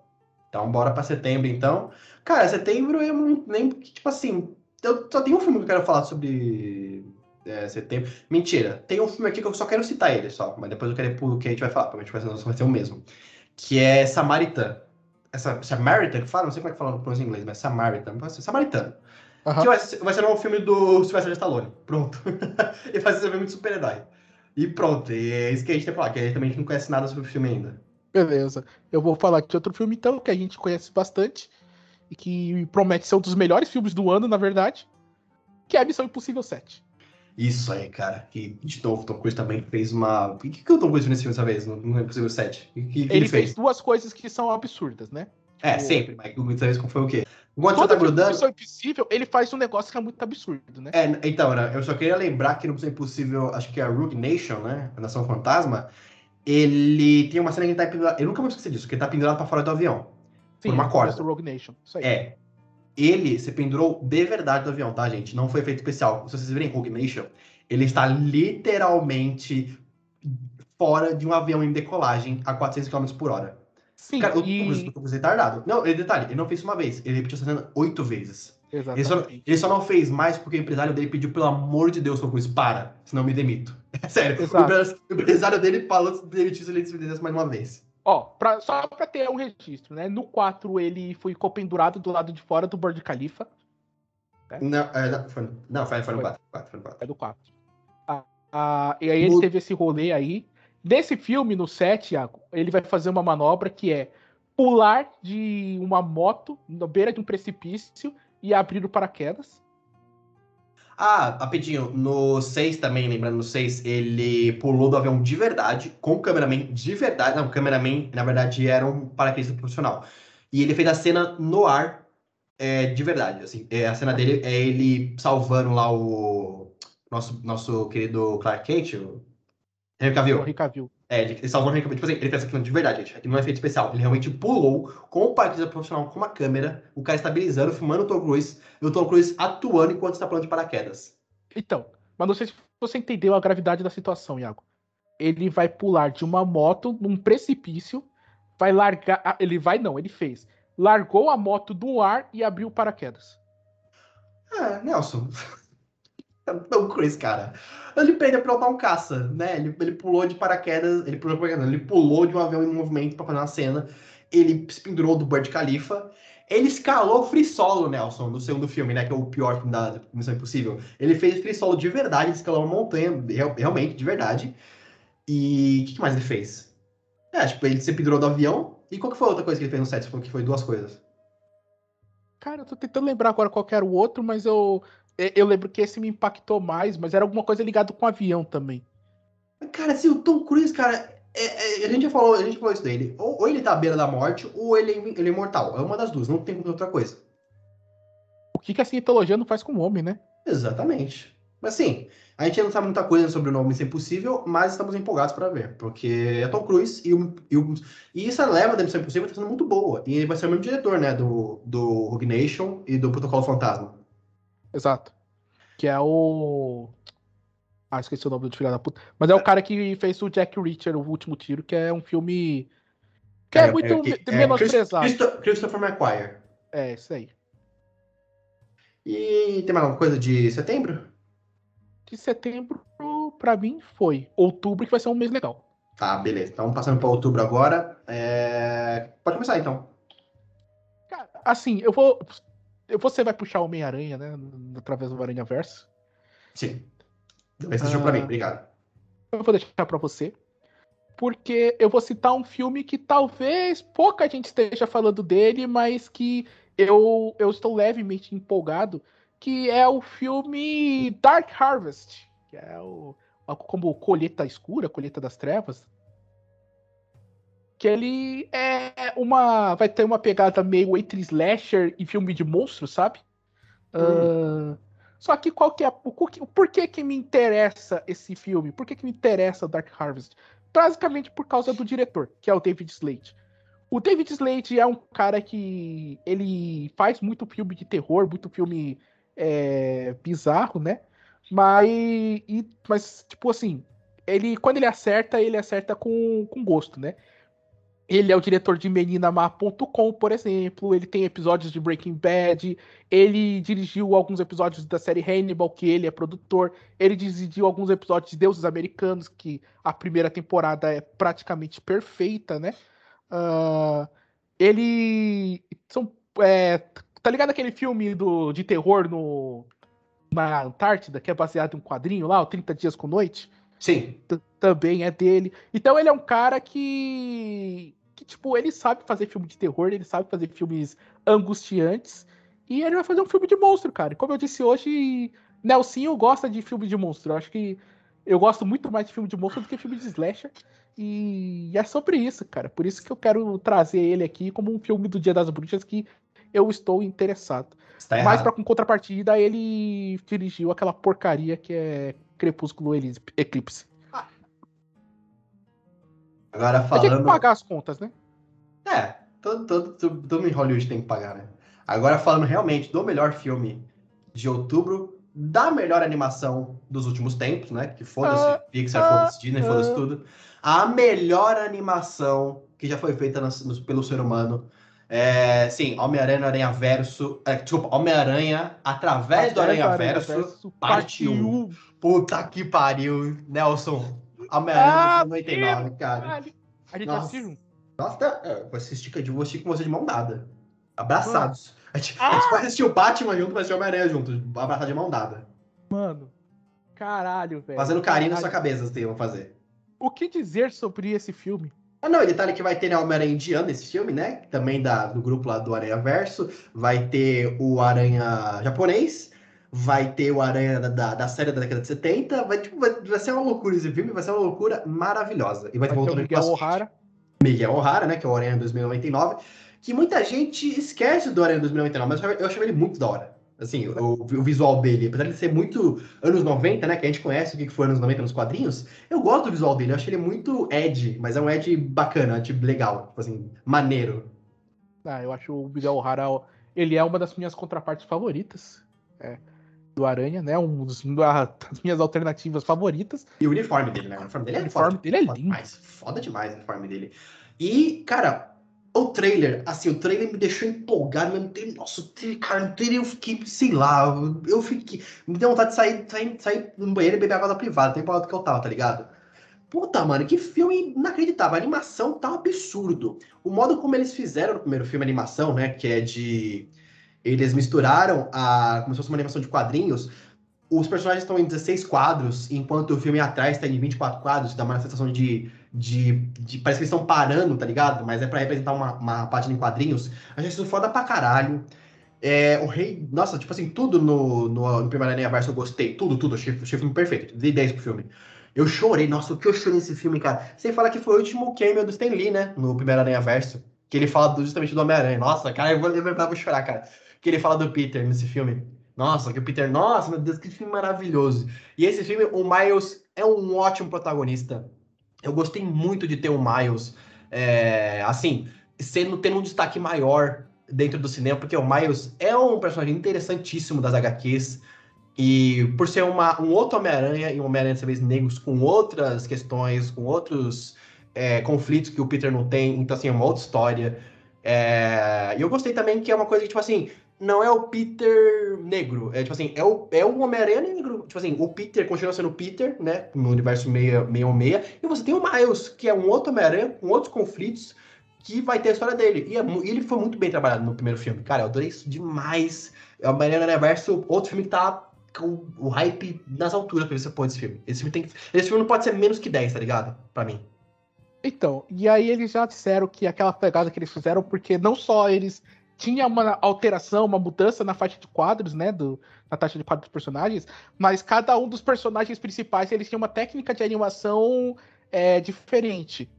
Speaker 2: Então bora pra setembro então. Cara, setembro eu não lembro que, tipo assim, eu só tenho um filme que eu quero falar sobre é, setembro. Mentira, tem um filme aqui que eu só quero citar ele só, mas depois eu quero ir pro que a gente vai falar, provavelmente vai ser, vai ser o mesmo. Que é Samaritan. Essa, Samaritan que fala, não sei como é que fala no inglês, mas Samaritan, Samaritano. Uhum. Que vai ser, vai ser um filme do Sylvester Stallone. Pronto. e vai ser um filme de super-herói. E pronto, e é isso que a gente tem que falar, que a gente também não conhece nada sobre o filme ainda.
Speaker 1: Beleza. Eu vou falar de outro filme, então, que a gente conhece bastante. E que promete ser um dos melhores filmes do ano, na verdade. Que é a Missão Impossível 7.
Speaker 2: Isso aí, cara. E, de novo, Tom Cruise também fez uma. O que, que o Tom Cruise fez nesse filme dessa vez? Não, não é possível 7.
Speaker 1: Que, que ele, ele fez? fez duas coisas que são absurdas, né?
Speaker 2: É, o... sempre, mas dessa vez foi o quê? Enquanto você tá grudando.
Speaker 1: Missão Impossível, ele faz um negócio que é muito absurdo, né?
Speaker 2: É, então, né, eu só queria lembrar que no Missão Impossível, acho que é a Rogue Nation, né? A Nação Fantasma. Ele tem uma cena que ele tá pendurado. Eu nunca vou esquecer disso, que ele tá pendurado pra fora do avião. Sim, por uma corda.
Speaker 1: Rogue Nation. Isso aí.
Speaker 2: É. Ele se pendurou de verdade do avião, tá, gente? Não foi efeito especial. Se vocês Rogue Nation, ele está literalmente fora de um avião em decolagem a 400 km por hora. Sim, Cara, e... o retardado. Não, ele, detalhe, ele não fez uma vez, ele repetiu essa cena oito vezes. Ele só, ele só, não fez mais porque o empresário dele pediu, pelo amor de Deus, Tom para, senão me demito. É sério, o empresário dele falou se demitir se ele fizesse mais uma vez.
Speaker 1: Ó, pra, só pra ter um registro, né? No 4 ele foi pendurado do lado de fora do Burj Khalifa.
Speaker 2: Né? Não, é, não, foi, não, foi, foi no 4.
Speaker 1: Foi no 4. É do 4. Ah, e aí ele teve esse rolê aí. Nesse filme, no 7, Iago, ele vai fazer uma manobra que é pular de uma moto na beira de um precipício e abrir o paraquedas.
Speaker 2: Ah, rapidinho, no 6 também, lembrando, no 6, ele pulou do avião de verdade, com o cameraman de verdade. Não, o cameraman, na verdade, era um paraquedista profissional. E ele fez a cena no ar é, de verdade, assim. É, a cena dele é ele salvando lá o nosso, nosso querido Clark Kent, o Henry Cavill.
Speaker 1: Henry Cavill.
Speaker 2: É, ele salvou o Henry Cavill. Tipo assim, ele fez aquilo de verdade, gente. Aquilo não é feito especial. Ele realmente pulou com o parquista profissional, com uma câmera, o cara estabilizando, filmando o Tom Cruise, e o Tom Cruise atuando enquanto está pulando de paraquedas.
Speaker 1: Então, mas não sei se você entendeu a gravidade da situação, Iago. Ele vai pular de uma moto num precipício, vai largar. Ah, ele vai, não, ele fez. Largou a moto do ar e abriu o paraquedas.
Speaker 2: Ah, Nelson. Tom Cruise, cara. Ele pede pra pilotar um caça, né? Ele, ele pulou de paraquedas, ele pulou, ele pulou de um avião em movimento para fazer uma cena. Ele se pendurou do Burj Khalifa. Ele escalou free solo, Nelson, no segundo filme, né? Que é o pior filme da Missão Impossível. Ele fez free solo de verdade, escalou uma montanha, realmente, de verdade. E o que mais ele fez? É, tipo, ele se pendurou do avião. E qual que foi a outra coisa que ele fez no set? Você falou que foi duas coisas.
Speaker 1: Cara, eu tô tentando lembrar agora qual era o outro, mas eu eu lembro que esse me impactou mais, mas era alguma coisa ligada com avião também.
Speaker 2: Cara, assim, o Tom Cruise, cara, é, é, a gente já falou, a gente falou isso dele. Ou, ou, ele tá à beira da morte, ou ele, é, ele é imortal. É uma das duas, não tem outra coisa.
Speaker 1: O que, que a cientologia não faz com o homem, né?
Speaker 2: Exatamente. Mas assim, a gente não sabe muita coisa sobre o nome Isso é Impossível, mas estamos empolgados para ver. Porque é Tom Cruise e, o, e, o, e essa leva da Missão Impossível tá sendo muito boa. E ele vai ser o mesmo diretor, né? Do, do Rogue Nation e do Protocolo Fantasma.
Speaker 1: Exato. Que é o. Ah, esqueci o nome do filho da puta. Mas é o cara que fez o Jack Reacher, o último tiro, que é um filme. Que é, é muito é, é, menosprezado.
Speaker 2: Christopher McQuire.
Speaker 1: É, isso aí.
Speaker 2: E tem mais alguma coisa de setembro?
Speaker 1: De setembro, pra mim, foi outubro, que vai ser um mês legal.
Speaker 2: Tá, beleza. Então, passando para outubro agora. É... Pode começar, então.
Speaker 1: Cara, assim, eu vou. Você vai puxar Homem-Aranha, né? Através do Aranha Verso.
Speaker 2: Sim. Esse deixou pra mim, obrigado.
Speaker 1: Eu vou deixar pra você. Porque eu vou citar um filme que talvez pouca gente esteja falando dele, mas que eu, eu estou levemente empolgado, que é o filme Dark Harvest, que é o, como Colheita Escura, Colheita das Trevas. Que ele é uma. Vai ter uma pegada meio entre slasher e filme de monstro, sabe? Hum. Uh, só que qual que é. O, por que, que me interessa esse filme? Por que, que me interessa Dark Harvest? Basicamente por causa do diretor, que é o David Slade. O David Slade é um cara que ele faz muito filme de terror, muito filme é, bizarro, né? Mas, e, mas, tipo assim, ele quando ele acerta, ele acerta com, com gosto, né? Ele é o diretor de meninamar.com, por exemplo. Ele tem episódios de Breaking Bad. Ele dirigiu alguns episódios da série Hannibal, que ele é produtor. Ele dirigiu alguns episódios de Deuses Americanos, que a primeira temporada é praticamente perfeita, né? Uh, ele. São, é, tá ligado aquele filme do, de terror no, na Antártida, que é baseado em um quadrinho lá, o 30 Dias com Noite?
Speaker 2: Sim.
Speaker 1: Também é dele. Então ele é um cara que. que, tipo, ele sabe fazer filme de terror, ele sabe fazer filmes angustiantes. E ele vai fazer um filme de monstro, cara. Como eu disse hoje, Nelsinho gosta de filme de monstro. Eu acho que eu gosto muito mais de filme de monstro do que filme de slasher. E é sobre isso, cara. Por isso que eu quero trazer ele aqui como um filme do Dia das Bruxas que eu estou interessado. Tá Mas para com contrapartida, ele dirigiu aquela porcaria que é Crepúsculo Eclipse.
Speaker 2: Agora falando. Tem que
Speaker 1: pagar as contas, né?
Speaker 2: É, todo, todo, todo, todo em Hollywood tem que pagar, né? Agora falando realmente do melhor filme de outubro, da melhor animação dos últimos tempos, né? Que foda-se uh, Pixar, uh, foda-se Disney, uh, foda-se tudo. A melhor animação que já foi feita no, no, pelo ser humano é, sim, Homem-Aranha no Aranha Verso. É, desculpa, Homem-Aranha através do Aranha Verso, parte 1. Puta que pariu, Nelson. Homem-Aranha ah, 99, cara. A gente Nossa. assistiu Nossa, tá, é, vou assistir, vou assistir com você de mão dada. Abraçados. A gente, ah. a gente vai assistir o Batman junto, vai assistir o Homem-Aranha junto. Abraçado de mão dada.
Speaker 1: Mano, caralho, velho.
Speaker 2: Fazendo carinho caralho. na sua cabeça, vocês vão fazer.
Speaker 1: O que dizer sobre esse filme?
Speaker 2: Ah, não, e detalhe que vai ter né, Homem-Aranha indiano nesse filme, né? Também da, do grupo lá do Aranha Verso. Vai ter o Aranha japonês. Vai ter o Aranha da, da, da série da década de 70. Vai, tipo, vai, vai, ser uma loucura esse filme, vai ser uma loucura maravilhosa. E vai,
Speaker 1: vai ter o Miguel O'Hara.
Speaker 2: Miguel O'Hara, né? Que é o Aranha 2099. Que muita gente esquece do Aranha 2099, mas eu achei ele muito da hora. Assim, o, o, visual dele, apesar de ser muito anos 90, né? Que a gente conhece o que foi anos 90 nos quadrinhos, eu gosto do visual dele, eu acho ele muito Ed, mas é um Ed bacana, tipo, legal, tipo assim, maneiro.
Speaker 1: Ah, eu acho o Miguel O'Hara, ele é uma das minhas contrapartes favoritas. É, do Aranha, né? Um dos, uma das minhas alternativas favoritas.
Speaker 2: E o uniforme dele, né? O uniforme dele é, o uniforme foda, dele é lindo. Demais, foda demais o uniforme dele. E, cara, o trailer, assim, o trailer me deixou empolgado, mas não nossa, cara, no trailer eu fiquei, sei lá, eu fiquei, me deu vontade de sair, sair, sair no banheiro e beber água da privada, tem que eu tava, tá ligado? Puta, mano, que filme inacreditável, a animação tá um absurdo. O modo como eles fizeram no primeiro filme, animação, né, que é de... Eles misturaram a, como se fosse uma animação de quadrinhos, os personagens estão em 16 quadros, enquanto o filme atrás está em 24 quadros, dá uma sensação de de, de, Parece que eles estão parando, tá ligado? Mas é para representar uma, uma página em quadrinhos. Achei isso foda pra caralho. É, o rei. Nossa, tipo assim, tudo no, no, no primeiro Aranha Verso eu gostei. Tudo, tudo. Achei, achei o filme perfeito. Dei 10 pro filme. Eu chorei. Nossa, o que eu chorei nesse filme, cara. Sem falar que foi o último cameo do Stan Lee, né? No primeiro Aranha Verso. Que ele fala do, justamente do Homem-Aranha. Nossa, cara, eu vou lembrar, vou chorar, cara. Que ele fala do Peter nesse filme. Nossa, que o Peter. Nossa, meu Deus, que filme maravilhoso. E esse filme, o Miles é um ótimo protagonista. Eu gostei muito de ter o Miles, é, assim, sendo tendo um destaque maior dentro do cinema, porque o Miles é um personagem interessantíssimo das HQs. E por ser uma, um outro Homem-Aranha e um Homem-Aranha dessa vez negros com outras questões, com outros é, conflitos que o Peter não tem, então assim, é uma outra história. É, e eu gostei também que é uma coisa que, tipo assim, não é o Peter negro. É tipo assim, é o, é o Homem-Aranha negro. Tipo assim, o Peter continua sendo o Peter, né? No universo 616. E você tem o Miles, que é um outro Homem-Aranha, com outros conflitos, que vai ter a história dele. E, é, e, ele foi muito bem trabalhado no primeiro filme. Cara, eu adorei isso demais. É o Homem-Aranha Universo, outro filme que tá com o hype nas alturas pra ver se pôr esse filme. Esse filme, tem esse filme não pode ser menos que 10, tá ligado? Pra mim.
Speaker 1: Então, e aí eles já disseram que aquela pegada que eles fizeram, porque não só eles tinha uma alteração, uma mudança na faixa de quadros, né, do, na taxa de quadros dos personagens, mas cada um dos personagens principais eles tinham uma técnica de animação é, diferente.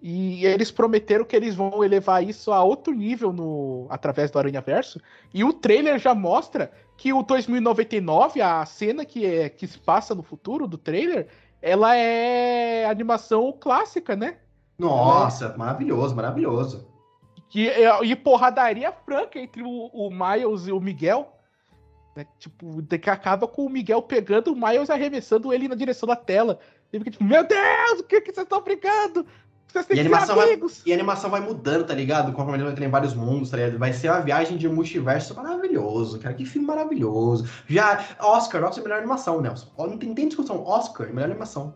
Speaker 1: E eles prometeram que eles vão elevar isso a outro nível no através do Aranha Verso. E o trailer já mostra que o 2099, a cena que, é, que se passa no futuro do trailer, ela é animação clássica, né?
Speaker 2: Nossa, é... maravilhoso, maravilhoso.
Speaker 1: Que, e porradaria franca entre o, o Miles e o Miguel. Né? Tipo, que acaba com o Miguel pegando o Miles e arremessando ele na direção da tela. Ele fica tipo, meu Deus, o que, que vocês estão brincando? Vocês têm
Speaker 2: e, a animação vai, e a animação vai mudando, tá ligado? Conforme ele vai ter vários mundos, tá ligado? Vai ser uma viagem de multiverso maravilhoso, cara. Que filme maravilhoso. Já, Oscar, Oscar é melhor animação, Nelson. Não tem, tem discussão. Oscar, melhor animação.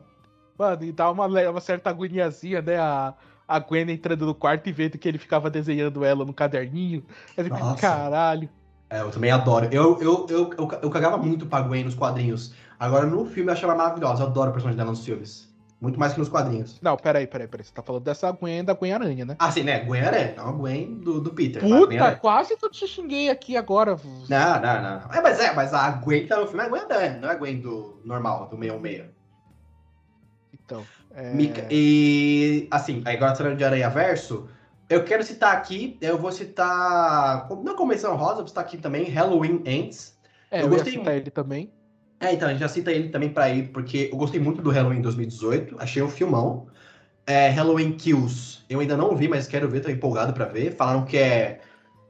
Speaker 1: Mano, e dá uma, uma certa agoniazinha, né? A, a Gwen entrando no quarto e vendo que ele ficava desenhando ela no caderninho. Aí fica, caralho.
Speaker 2: É, eu também adoro. Eu, eu, eu, eu, eu cagava muito pra Gwen nos quadrinhos. Agora, no filme, eu achei ela maravilhosa. Eu adoro o personagem dela nos filmes. Muito mais que nos quadrinhos.
Speaker 1: Não, peraí, peraí, peraí. Você tá falando dessa Gwen da Gwen Aranha, né?
Speaker 2: Ah, sim, né? Gwen Aranha. Não, a Gwen do, do Peter.
Speaker 1: Puta, quase que eu te xinguei aqui agora.
Speaker 2: Não, não, não. É, mas é, mas a Gwen que tá no filme é a Gwen Aranha, não é a Gwen do normal, do 616.
Speaker 1: Então.
Speaker 2: É... E, assim, agora falando de Aranha Verso, eu quero citar aqui, eu vou citar, não como menção rosa, vou citar aqui também Halloween Ends.
Speaker 1: É, eu, eu gostei citar ele também.
Speaker 2: É, então, a gente já cita ele também pra ir, porque eu gostei muito do Halloween 2018, achei um filmão. É, Halloween Kills, eu ainda não vi, mas quero ver, tô empolgado pra ver. Falaram que é.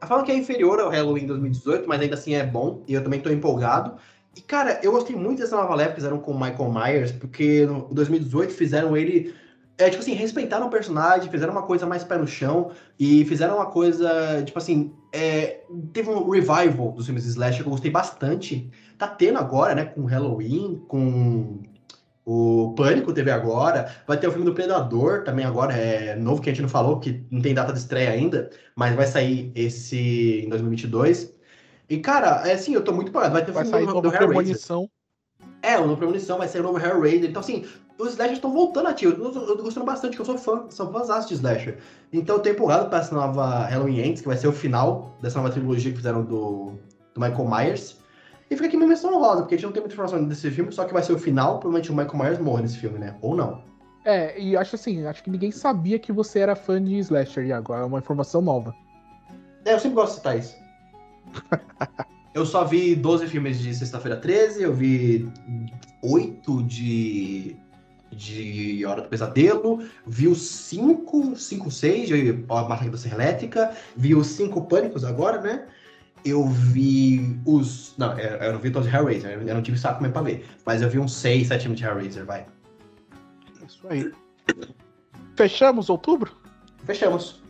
Speaker 2: Falaram que é inferior ao Halloween 2018, mas ainda assim é bom, e eu também tô empolgado. E, cara, eu gostei muito dessa nova leva que fizeram com o Michael Myers, porque no 2018 fizeram ele. É, tipo assim, respeitaram o personagem, fizeram uma coisa mais pé no chão e fizeram uma coisa, tipo assim, é, teve um revival dos filmes Slash que eu gostei bastante. Tá tendo agora, né, com Halloween, com o Pânico teve agora, vai ter o filme do Predador também agora, é novo que a gente não falou, que não tem data de estreia ainda, mas vai sair esse em 2022. E, cara, é assim, eu tô muito parado. Vai ter
Speaker 1: vai filme sair novo do Premonição.
Speaker 2: É, o novo Premonição vai ser o novo Hellraiser. Então, assim, os slashers estão voltando ativo. Eu, eu, eu tô gostando bastante, que eu sou fã, sou fãzão de slasher. Então, eu tô empolgado pra essa nova Halloween Ends, que vai ser o final dessa nova trilogia que fizeram do, do Michael Myers. E fica aqui minha menção rosa, porque a gente não tem muita informação desse filme, só que vai ser o final, provavelmente o Michael Myers morre nesse filme, né? Ou não.
Speaker 1: É, e acho assim, acho que ninguém sabia que você era fã de slasher, e agora é uma informação nova.
Speaker 2: É, eu sempre gosto de citar isso. eu só vi 12 filmes de Sexta-feira 13, eu vi 8 de de Hora do Pesadelo, vi os 5, 5, 6 de A Massacre da Serra Elétrica, vi os 5 Pânicos agora, né? Eu vi os. Não, eu não vi todos de Hellraiser, eu não tive saco mesmo pra ver. Mas eu vi uns 6, 7 filmes de Hellraiser, vai.
Speaker 1: Isso aí. Fechamos outubro?
Speaker 2: Fechamos.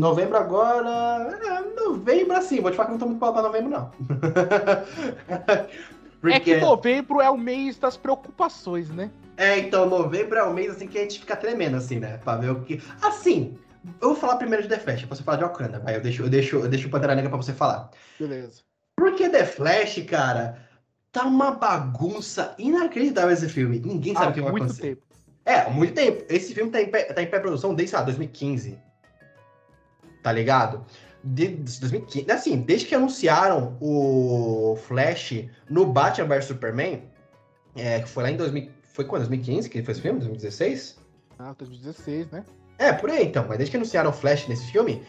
Speaker 2: Novembro agora. É, novembro, assim, vou te falar que não tô muito pra novembro, não.
Speaker 1: Porque... É que novembro é o mês das preocupações, né?
Speaker 2: É, então novembro é o mês assim que a gente fica tremendo, assim, né? Pra ver o que. Assim, eu vou falar primeiro de The Flash, pra você falar de Wakanda, vai. Eu deixo, eu deixo, eu deixo o Pantera Negra pra você falar.
Speaker 1: Beleza.
Speaker 2: Porque The Flash, cara, tá uma bagunça inacreditável esse filme. Ninguém sabe o que vai acontecer. Tempo. É, há muito tempo. Esse filme tá em, tá em pré-produção desde, sei lá, 2015 tá ligado? De, 2015, assim, desde que anunciaram o Flash no Batman vs Superman, é, que foi lá em 2000, foi quando? 2015 que ele fez o filme? 2016?
Speaker 1: Ah, 2016, né?
Speaker 2: É, por aí então, mas desde que anunciaram o Flash nesse filme,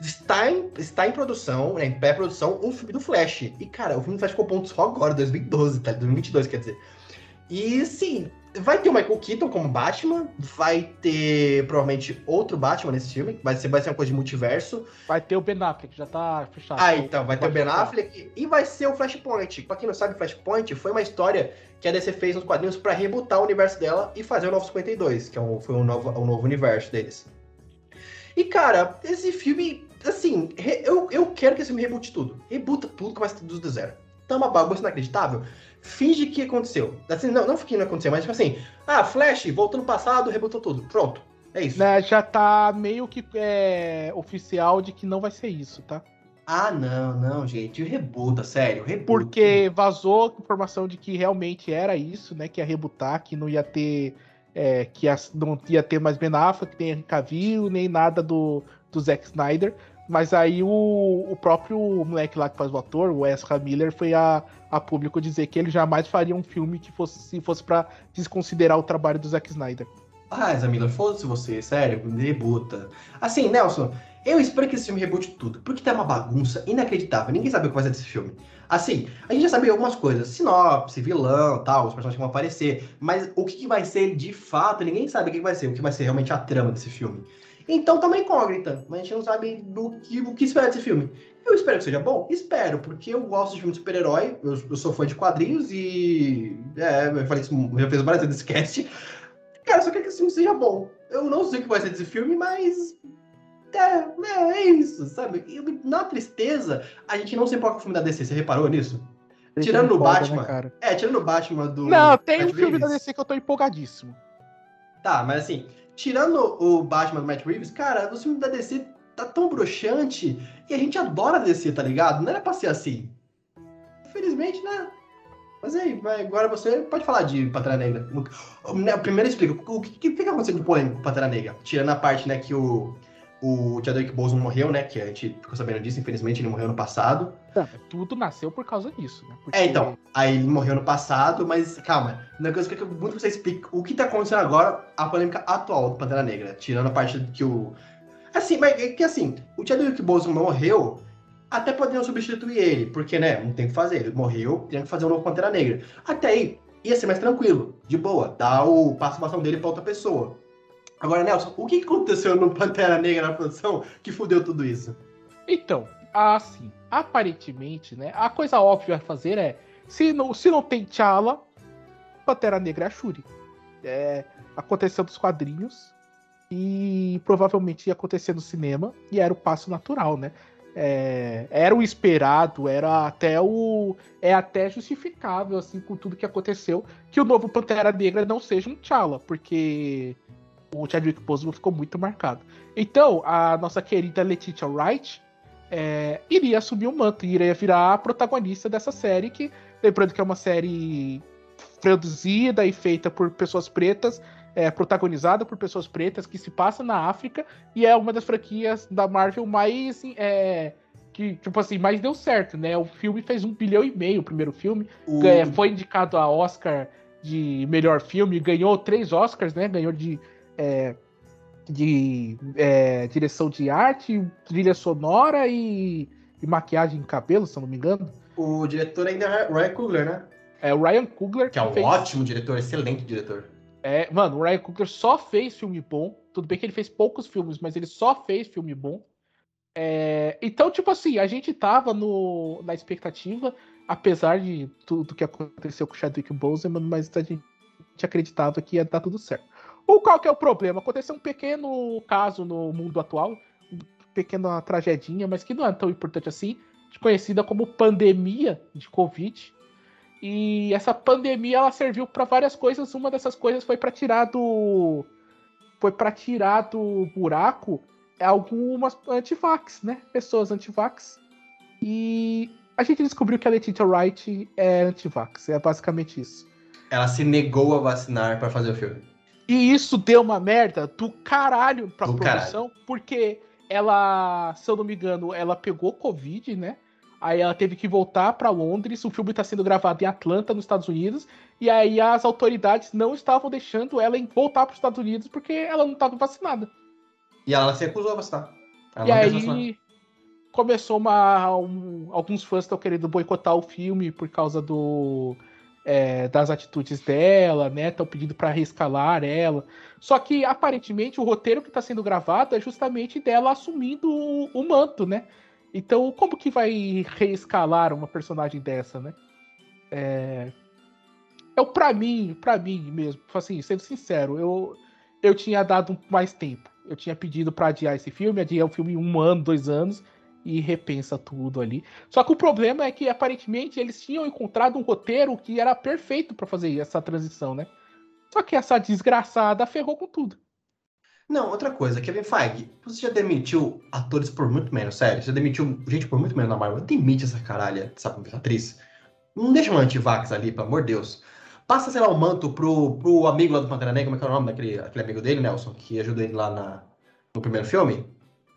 Speaker 2: está em, está em produção, né, em pré-produção, o filme do Flash. E, cara, o filme do Flash ficou ponto só agora, 2012, tá? 2022, quer dizer. E, sim, Vai ter o Michael Keaton como Batman, vai ter provavelmente outro Batman nesse filme, vai ser, vai ser uma coisa de multiverso.
Speaker 1: Vai ter o Ben Affleck, já tá fechado.
Speaker 2: Ah, então, vai ter o Ben Affleck e vai ser o Flashpoint. Pra quem não sabe, Flashpoint foi uma história que a DC fez nos quadrinhos para rebutar o universo dela e fazer o Novo 52, que é um, foi um novo, um novo universo deles. E, cara, esse filme assim, eu, eu quero que esse filme reboot tudo. Rebuta tudo, começa tudo do zero. Tá uma bagunça inacreditável. Finge que aconteceu. Assim, não, não que não aconteceu, mas tipo assim, ah, Flash, voltou no passado, rebutou tudo. Pronto. É isso.
Speaker 1: Né, já tá meio que é, oficial de que não vai ser isso, tá?
Speaker 2: Ah, não, não, gente. Rebuta, sério. Rebuta.
Speaker 1: Porque vazou informação de que realmente era isso, né? Que ia rebutar, que não ia ter. É, que não ia ter mais Ben Affleck, nem Henry Cavill, nem nada do, do Zack Snyder. Mas aí o, o próprio moleque lá que faz o ator, o Ezra Miller, foi a, a público dizer que ele jamais faria um filme que fosse se fosse para desconsiderar o trabalho do Zack Snyder.
Speaker 2: Ah, Ezra Miller, foda-se você, sério, rebuta. Assim, Nelson, eu espero que esse filme rebute tudo, porque tá uma bagunça inacreditável. Ninguém sabe o que vai ser desse filme. Assim, a gente já sabe algumas coisas, sinopse, vilão, tal, os personagens que vão aparecer, mas o que, que vai ser de fato, ninguém sabe o que vai ser, o que vai ser realmente a trama desse filme. Então tá uma incógnita, mas a gente não sabe do que, o que esperar desse filme. Eu espero que seja bom? Espero, porque eu gosto de filme de super-herói, eu, eu, sou fã de quadrinhos e. É, eu falei isso, já fiz várias vezes cast. Cara, só quero que esse filme seja bom. Eu não sei o que vai ser desse filme, mas. É, é, é isso, sabe? E, na tristeza, a gente não se importa com o filme da DC, você reparou nisso? tirando o né, Batman. Né, é, tirando o Batman do.
Speaker 1: Não, tem um filme da DC que eu tô empolgadíssimo.
Speaker 2: Tá, mas assim, tirando o Batman do Matt Reeves, cara, o filme da DC tá tão broxante e a gente adora DC, tá ligado? Não era pra ser assim. Infelizmente, né? Mas aí, agora você pode falar de Pantera Negra. Né, primeiro explica, o que, que fica acontecendo de polêmico com Pantera Negra? Tirando a parte, né, que o, o Chadwick Boseman morreu, né, que a gente ficou sabendo disso, infelizmente ele morreu no passado.
Speaker 1: Tá, tudo nasceu por causa disso, né?
Speaker 2: Porque... É, então, aí ele morreu no passado, mas calma, uma coisa que eu quero muito que você explique o que tá acontecendo agora, a polêmica atual do Pantera Negra, tirando a parte que o... Assim, mas é que assim, o Chadwick Boseman morreu até poderiam substituir ele, porque, né, não tem o que fazer. Ele morreu, tem que fazer um novo Pantera Negra. Até aí, ia ser mais tranquilo, de boa, dar o participação dele pra outra pessoa. Agora, Nelson, o que aconteceu no Pantera Negra na produção que fudeu tudo isso?
Speaker 1: Então, assim, aparentemente, né, a coisa óbvia a fazer é, se não, se não tem T'Challa, Pantera Negra é a Shuri. É, aconteceu nos quadrinhos e provavelmente ia acontecer no cinema e era o passo natural, né? é, era o esperado, era até o é até justificável assim com tudo que aconteceu que o novo Pantera Negra não seja um T'Challa, porque o Chadwick Boseman ficou muito marcado. Então a nossa querida Letitia Wright é, iria assumir o manto, iria virar a protagonista dessa série que lembrando que é uma série produzida e feita por pessoas pretas é, protagonizada por pessoas pretas, que se passa na África e é uma das franquias da Marvel mais. É, que, tipo assim, mais deu certo, né? O filme fez um bilhão e meio, o primeiro filme. O... É, foi indicado a Oscar de melhor filme, ganhou três Oscars, né? Ganhou de. É, de é, direção de arte, trilha sonora e, e, maquiagem em cabelo, se eu não me engano.
Speaker 2: O diretor ainda é Ryan Coogler, né?
Speaker 1: É o Ryan Coogler.
Speaker 2: Que, que é um fez... ótimo diretor, excelente diretor.
Speaker 1: É, mano, o Ryan Coogler só fez filme bom. Tudo bem que ele fez poucos filmes, mas ele só fez filme bom. É, então, tipo assim, a gente tava no, na expectativa, apesar de tudo que aconteceu com o Chadwick Boseman, mas a gente acreditava que ia dar tudo certo. O qual que é o problema? Aconteceu um pequeno caso no mundo atual, pequena tragedinha, mas que não é tão importante assim, conhecida como pandemia de Covid, e essa pandemia ela serviu para várias coisas. Uma dessas coisas foi para tirar do foi para tirar do buraco algumas antivax, né? Pessoas antivax. E a gente descobriu que a Letitia Wright é antivax, é basicamente isso.
Speaker 2: Ela se negou a vacinar para fazer o filme.
Speaker 1: E isso deu uma merda do caralho pra do produção, caralho. porque ela, se eu não me engano, ela pegou Covid, né? Aí ela teve que voltar para Londres. O filme está sendo gravado em Atlanta, nos Estados Unidos. E aí as autoridades não estavam deixando ela voltar para os Estados Unidos porque ela não estava vacinada.
Speaker 2: E ela se recusou a vacinar.
Speaker 1: Ela e aí começou uma. Um, alguns fãs estão querendo boicotar o filme por causa do. É, das atitudes dela, né? Estão pedindo para reescalar ela. Só que aparentemente o roteiro que está sendo gravado é justamente dela assumindo o, o manto, né? Então, como que vai reescalar uma personagem dessa, né? É, é pra mim, pra mim mesmo, assim, sendo sincero, eu, eu tinha dado mais tempo. eu tinha pedido para adiar esse filme, adiar o filme um ano, dois anos, e repensa tudo ali. Só que o problema é que aparentemente eles tinham encontrado um roteiro que era perfeito para fazer essa transição, né? Só que essa desgraçada ferrou com tudo.
Speaker 2: Não, outra coisa, Kevin Feige, você já demitiu atores por muito menos, sério? Você demitiu gente por muito menos na Marvel. Demite essa caralha, essa atriz. Não deixa um antivax ali, pelo amor de Deus. Passa, sei lá, o um manto pro, pro amigo lá do Pantera Negra, como é que é o nome daquele aquele amigo dele, Nelson, que ajudou ele lá na, no primeiro filme?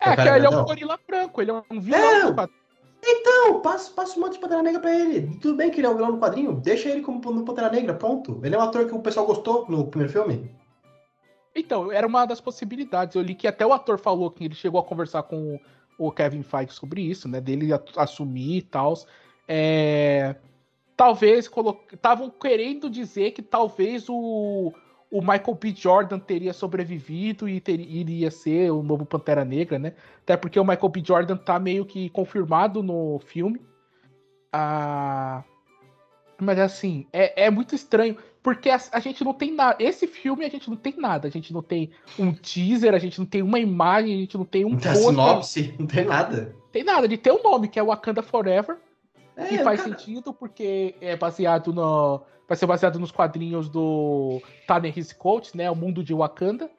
Speaker 1: É, que ele é um gorila branco, ele é um vilão.
Speaker 2: É, então, passa, passa um monte de Pantera Negra pra ele. Tudo bem que ele é um vilão no quadrinho, deixa ele como no Pantera Negra, pronto. Ele é um ator que o pessoal gostou no primeiro filme.
Speaker 1: Então, era uma das possibilidades. Eu li que até o ator falou que ele chegou a conversar com o Kevin Feige sobre isso, né? Dele assumir e tal. É... Talvez estavam querendo dizer que talvez o, o Michael B. Jordan teria sobrevivido e ter, iria ser o novo Pantera Negra, né? Até porque o Michael B. Jordan tá meio que confirmado no filme. Ah, mas assim, é, é muito estranho, porque a, a, gente não tem nada. Esse filme a gente não tem nada. A gente não tem um teaser, a gente não tem uma imagem, a gente não tem um. Não
Speaker 2: tem sinopse, não tem nada.
Speaker 1: Tem nada, de ter um nome, que é Wakanda Forever. É, que faz cara... sentido, porque é baseado no vai ser baseado nos quadrinhos do Ta-Nehisi Coates, né? O mundo de Wakanda.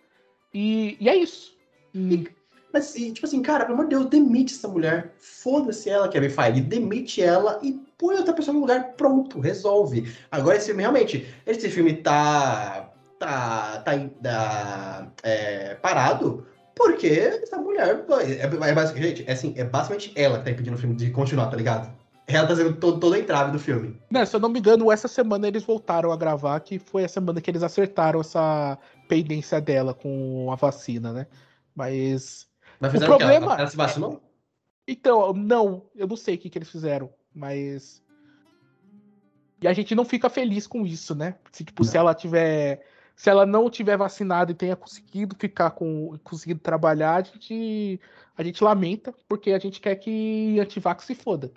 Speaker 1: E, e é isso.
Speaker 2: E, mas, tipo assim, cara, pelo amor de Deus, demite essa mulher. Foda-se ela, Kevin Feige. Demite ela e põe outra pessoa no lugar. Pronto, resolve. Agora, esse filme, realmente, esse filme tá. tá. tá, tá é, parado. Porque essa mulher. É, é, basicamente, gente, é, assim, é basicamente ela que tá impedindo o filme de continuar, tá ligado? Ela tá sendo todo, toda a entrave do filme.
Speaker 1: Não, se eu não me engano, essa semana eles voltaram a gravar, que foi a semana que eles acertaram essa pendência dela com a vacina, né? Mas.
Speaker 2: Mas o problema. Ela, ela se vacinou?
Speaker 1: Então, não, eu não sei o que, que eles fizeram, mas. E a gente não fica feliz com isso, né? Se, tipo, se ela tiver. Se ela não tiver vacinada e tenha conseguido ficar com. conseguido trabalhar, a gente. A gente lamenta, porque a gente quer que antivax se foda.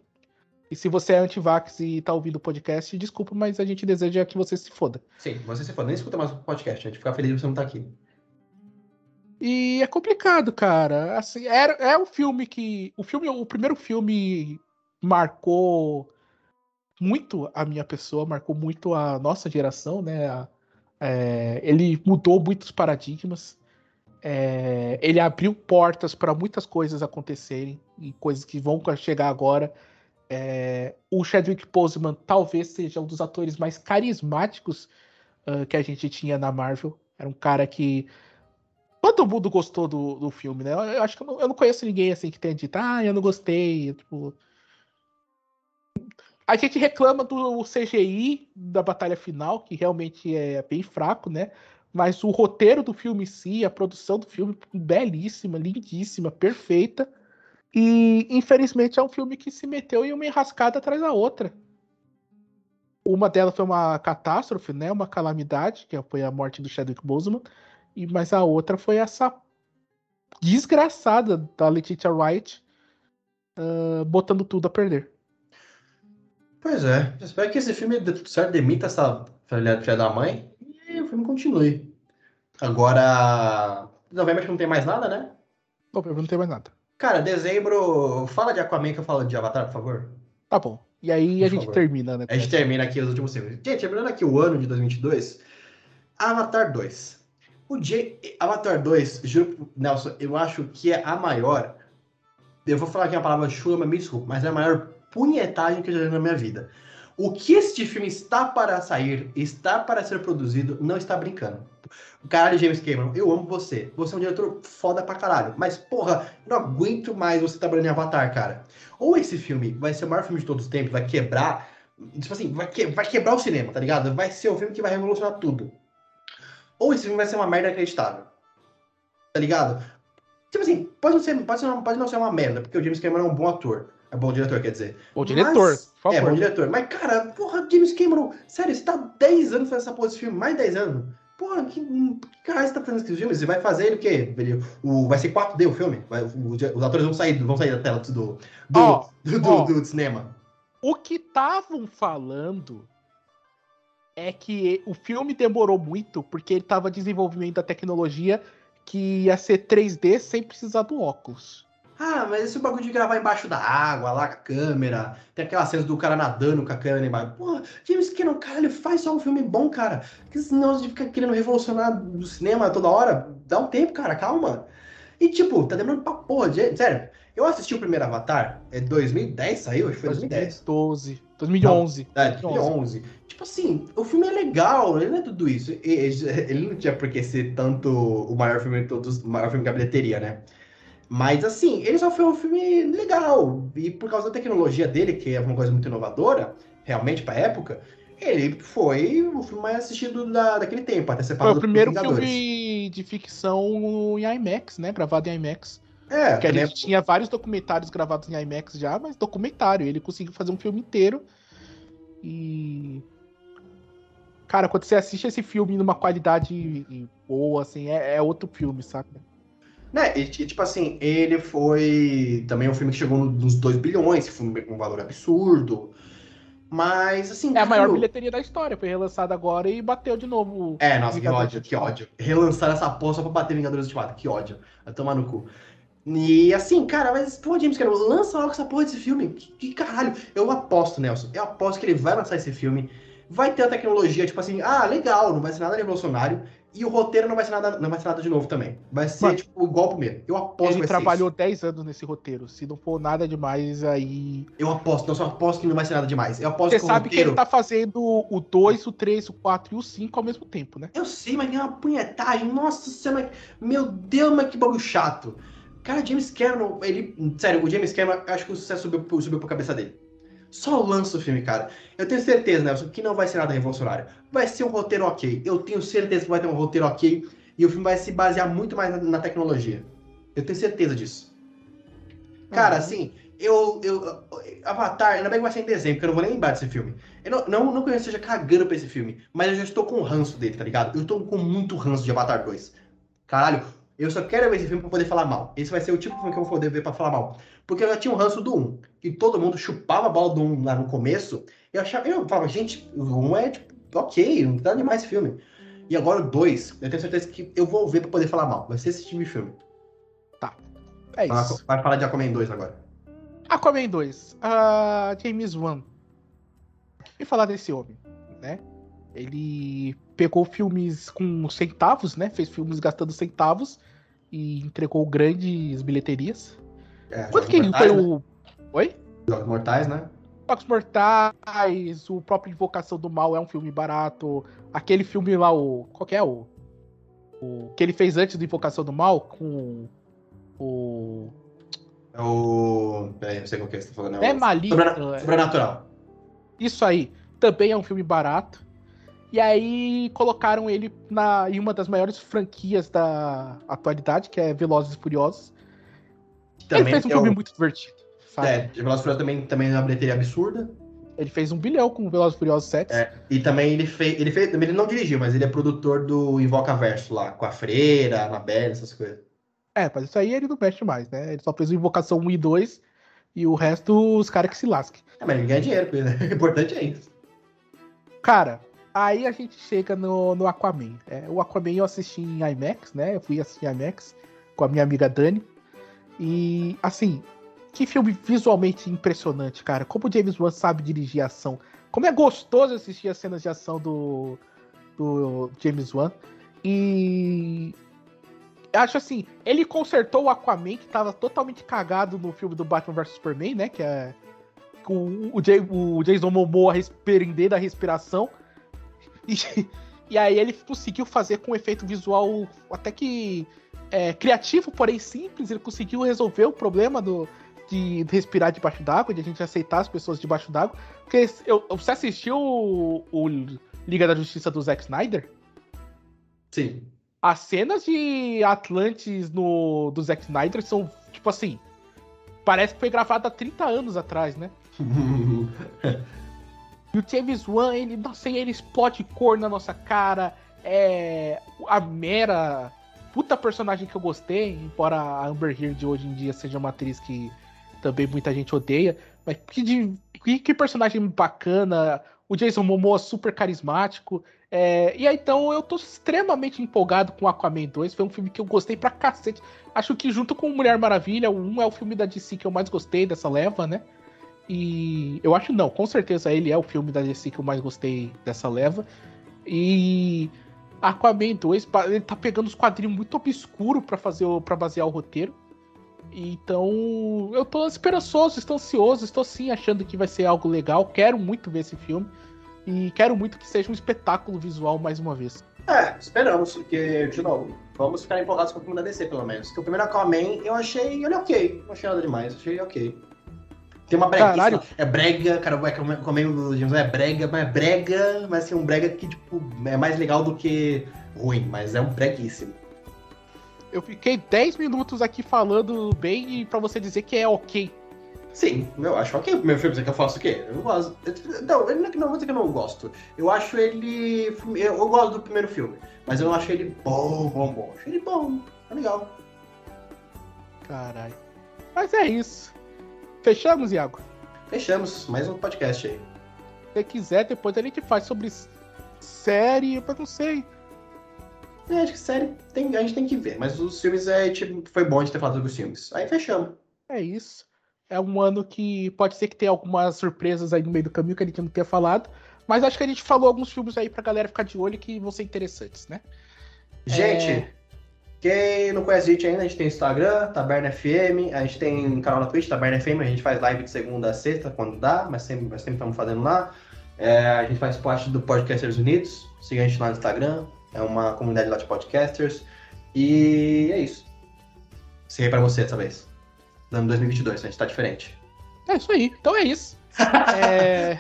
Speaker 1: E se você é anti-vax e tá ouvindo o podcast, desculpa, mas a gente deseja que você se foda.
Speaker 2: Sim, você se foda. Nem escuta mais o podcast, a gente fica feliz de você não estar tá aqui.
Speaker 1: E é complicado, cara. Assim, é, é um filme que. O filme, o primeiro filme marcou muito a minha pessoa, marcou muito a nossa geração, né? É, ele mudou muitos paradigmas. É, ele abriu portas para muitas coisas acontecerem e coisas que vão chegar agora é, o Chadwick Boseman talvez seja um dos atores mais carismáticos uh, que a gente tinha na Marvel. Era um cara que todo mundo gostou do, do filme, né? Eu, eu acho que eu não, eu não, conheço ninguém assim que tenha dito, ah, eu não gostei. Tipo... A gente reclama do CGI da batalha final, que realmente é bem fraco, né? Mas o roteiro do filme em si, a produção do filme, belíssima, lindíssima, perfeita. E, infelizmente, é um filme que se meteu em uma enrascada atrás da outra. Uma delas foi uma catástrofe, né? Uma calamidade, que foi a morte do Chadwick Boseman. E, mas a outra foi essa desgraçada da Letitia Wright uh, botando tudo a perder.
Speaker 2: Pois é. Espero que esse filme dê tudo certo, demita essa filha, da mãe e o filme continue. Agora, novembro não tem mais nada, né?
Speaker 1: Novembro não tem mais nada.
Speaker 2: Cara, dezembro. Fala de Aquaman que eu falo de Avatar, por favor.
Speaker 1: Tá bom. E aí por a gente favor. termina, né?
Speaker 2: A gente termina aqui os últimos filmes. Gente, terminando aqui o ano de 2022, Avatar 2. O J... Avatar 2, juro, Nelson, eu acho que é a maior. Eu vou falar aqui a palavra chula, mas me desculpa, mas é a maior punhetagem que eu já vi na minha vida. O que este filme está para sair, está para ser produzido, não está brincando. Caralho, James Cameron, eu amo você. Você é um diretor foda pra caralho. Mas, porra, não aguento mais você trabalhando em Avatar, cara. Ou esse filme vai ser o maior filme de todos os tempos, vai quebrar. Tipo assim, vai, que, vai quebrar o cinema, tá ligado? Vai ser o filme que vai revolucionar tudo. Ou esse filme vai ser uma merda acreditável. Tá ligado? Tipo assim, pode não ser, pode, pode não ser uma merda, porque o James Cameron é um bom ator. É bom diretor, quer dizer.
Speaker 1: Bom diretor,
Speaker 2: Mas, por favor. É, bom diretor. Mas, cara, porra, James Cameron, sério, você tá 10 anos fazendo essa porra desse filme, mais 10 anos. Porra, que, que caralho você tá fazendo esses filmes? Você vai fazer ele o quê? O, vai ser 4D o filme? Vai, o, os atores vão sair, vão sair da tela do, do, oh, do, do, oh, do, cinema.
Speaker 1: O que estavam falando é que o filme demorou muito porque ele estava desenvolvendo a tecnologia que ia ser 3D sem precisar do óculos.
Speaker 2: Ah, mas esse bagulho de gravar embaixo da água, lá com a câmera, tem aquelas cenas do cara nadando com a câmera embaixo. Porra, James Cameron, cara, ele faz só um filme bom, cara. Que senão de ficar querendo revolucionar o cinema toda hora, dá um tempo, cara, calma. E tipo, tá demorando pra porra, sério. Eu assisti o primeiro Avatar, é 2010 saiu? Acho que foi 2010.
Speaker 1: 2012, 2011.
Speaker 2: Não, é, 2011. Tipo assim, o filme é legal, ele não é tudo isso. Ele não tinha por que ser tanto o maior filme de todos, o maior filme da bilheteria, né? Mas assim, ele só foi um filme legal. E por causa da tecnologia dele, que é uma coisa muito inovadora, realmente pra época, ele foi o filme mais assistido da, daquele tempo, até separado
Speaker 1: Foi o primeiro filme de ficção em IMAX, né? Gravado em IMAX.
Speaker 2: É,
Speaker 1: Porque a gente tinha vários documentários gravados em IMAX já, mas documentário. Ele conseguiu fazer um filme inteiro. E. Cara, quando você assiste esse filme numa qualidade boa, assim, é, é outro filme, saca?
Speaker 2: Né, e, tipo assim, ele foi também um filme que chegou nos 2 bilhões, que foi um valor absurdo. Mas, assim.
Speaker 1: É a maior bilheteria da história. Foi relançado agora e bateu de novo.
Speaker 2: É, nossa, que ódio, que ódio. Relançar essa porra só pra bater Vingadores Ultimato. Que ódio. Vai tomar no cu. E assim, cara, mas, pô, James Cameron, lança logo essa porra desse filme. Que, que, caralho. Eu aposto, Nelson. Eu aposto que ele vai lançar esse filme. Vai ter a tecnologia, tipo assim, ah, legal, não vai ser nada revolucionário. E o roteiro não vai ser nada, não vai ser nada de novo também. Vai ser, Mano, tipo, igual o primeiro. Eu aposto
Speaker 1: Ele trabalhou 10 anos nesse roteiro. Se não for nada demais, aí.
Speaker 2: Eu aposto, não só aposto que não vai ser nada demais. Eu aposto
Speaker 1: Você que sabe roteiro... que ele tá fazendo o 2, o 3, o 4 e o 5 ao mesmo tempo, né?
Speaker 2: Eu sei, mas tem uma punhetagem. Nossa senhora, meu Deus, mas que bagulho chato. Cara, James Cameron, ele. Sério, o James Cameron, acho que o sucesso subiu, subiu pra cabeça dele. Só lança o filme, cara. Eu tenho certeza, Nelson, que não vai ser nada revolucionário. Vai ser um roteiro ok. Eu tenho certeza que vai ter um roteiro ok. E o filme vai se basear muito mais na, na tecnologia. Eu tenho certeza disso. Cara, uhum. assim, eu, eu. Avatar, ainda bem que vai ser em dezembro, porque eu não vou nem lembrar desse filme. Eu não, não, não conheço, seja cagando pra esse filme. Mas eu já estou com ranço dele, tá ligado? Eu estou com muito ranço de Avatar 2. Caralho, eu só quero ver esse filme pra poder falar mal. Esse vai ser o tipo de filme que eu vou poder ver pra falar mal. Porque eu já tinha um ranço do 1. E todo mundo chupava a bola do 1 lá no começo. Eu achava, eu falava, gente, o 1 é tipo, ok, não dá demais esse filme. E agora o 2, eu tenho certeza que eu vou ver pra poder falar mal. Vai ser esse tipo de filme.
Speaker 1: Tá. É isso.
Speaker 2: Vai falar de Aquaman 2 agora.
Speaker 1: Aquaman 2. Uh, ah, James Wan. E falar desse homem, né? Ele pegou filmes com centavos, né? Fez filmes gastando centavos e entregou grandes bilheterias. É, Quanto que mortais, foi né? o. Oi?
Speaker 2: Jogos Mortais, né?
Speaker 1: Jogos Mortais, o próprio Invocação do Mal é um filme barato. Aquele filme lá, o. Qual que é o. O que ele fez antes do Invocação do Mal com o.
Speaker 2: É o. Peraí, não sei qual que é que você tá falando.
Speaker 1: É, é maligno.
Speaker 2: Sobrenatural. Sobrenatural.
Speaker 1: Isso aí. Também é um filme barato. E aí colocaram ele na, em uma das maiores franquias da atualidade, que é Velozes e Furiosos. Também ele fez um filme um... muito divertido.
Speaker 2: Sabe? É, Velozes e Furiosos também, também é uma bilheteria absurda.
Speaker 1: Ele fez um bilhão com Velozes e Furiosos 7.
Speaker 2: É, e também ele fez, ele fez. Ele não dirigiu, mas ele é produtor do Invoca Verso lá, com a Freira, a Anabelle, essas coisas.
Speaker 1: É, mas isso aí ele não mexe mais, né? Ele só fez o Invocação 1 e 2 e o resto os caras que se lasquem.
Speaker 2: É, mas ele ganha dinheiro com ele, né? O importante é isso.
Speaker 1: Cara, Aí a gente chega no, no Aquaman. É, o Aquaman eu assisti em IMAX, né? Eu fui assistir em IMAX com a minha amiga Dani. E, assim, que filme visualmente impressionante, cara. Como o James Wan sabe dirigir ação. Como é gostoso assistir as cenas de ação do, do James Wan. E acho assim, ele consertou o Aquaman que tava totalmente cagado no filme do Batman vs Superman, né? Que é o, Jay, o Jason Momoa prender da respiração. E, e aí ele conseguiu fazer com um efeito visual até que é, criativo, porém simples. Ele conseguiu resolver o problema do, de respirar debaixo d'água, de a gente aceitar as pessoas debaixo d'água. Porque eu, você assistiu o, o, Liga da Justiça do Zack Snyder?
Speaker 2: Sim.
Speaker 1: As cenas de Atlantis no, do Zack Snyder são, tipo assim, parece que foi gravada há 30 anos atrás, né? E o James Wan, ele, nossa, ele explode cor na nossa cara. É. A Mera. Puta personagem que eu gostei, embora a Amber Heard hoje em dia seja uma atriz que também muita gente odeia. Mas que, de, que, que personagem bacana. O Jason Momoa super carismático. É, e aí, então eu tô extremamente empolgado com Aquaman 2. Foi um filme que eu gostei pra cacete. Acho que junto com Mulher Maravilha, 1 é o filme da DC que eu mais gostei dessa leva, né? E eu acho não, com certeza ele é o filme da DC que eu mais gostei dessa leva. E Aquaman 2, ele tá pegando os quadrinhos muito obscuros para fazer para basear o roteiro. Então, eu tô esperançoso, estou ansioso, estou sim achando que vai ser algo legal. Quero muito ver esse filme. E quero muito que seja um espetáculo visual mais uma vez.
Speaker 2: É, esperamos, porque, de novo, vamos ficar empolgados com o filme da DC, pelo menos. Porque o primeiro Aquaman, eu achei ele ok. Não achei nada demais, achei ok. Tem uma brega. É brega, cara, o Aquaman do James é brega, mas é brega, mas assim, um brega que, tipo, é mais legal do que ruim, mas é um breguíssimo.
Speaker 1: Eu fiquei 10 minutos aqui falando bem e pra você dizer que é ok.
Speaker 2: Sim, eu acho ok o meu filme, você que eu faço o quê? Eu gosto. Não, eu não vou dizer que eu não gosto. Eu acho ele. Eu, gosto do primeiro filme, mas eu não acho ele bom, bom, bom. Acho ele bom, é legal.
Speaker 1: Caralho. Mas é isso. Fechamos, Iago?
Speaker 2: Fechamos, mais um podcast aí.
Speaker 1: Se quiser, depois a gente faz sobre série, eu não sei.
Speaker 2: É, acho que série tem, a gente tem que ver, mas os filmes é, tipo, foi bom de ter falado dos filmes. Aí fechamos.
Speaker 1: É isso. É um ano que pode ser que tenha algumas surpresas aí no meio do caminho que a gente não tenha falado. Mas acho que a gente falou alguns filmes aí pra galera ficar de olho que vão ser interessantes, né?
Speaker 2: Gente, é... quem não conhece a gente ainda, a gente tem Instagram, Taberna FM, a gente tem canal na Twitch, Taberna FM, a gente faz live de segunda a sexta, quando dá, mas sempre, mas sempre estamos fazendo lá. É, a gente faz parte do Podcasters Unidos, siga a gente lá no Instagram, é uma comunidade lá de podcasters. E é isso. Sei para você dessa vez. Ano 2022, a gente tá diferente.
Speaker 1: É isso aí. Então é isso. É...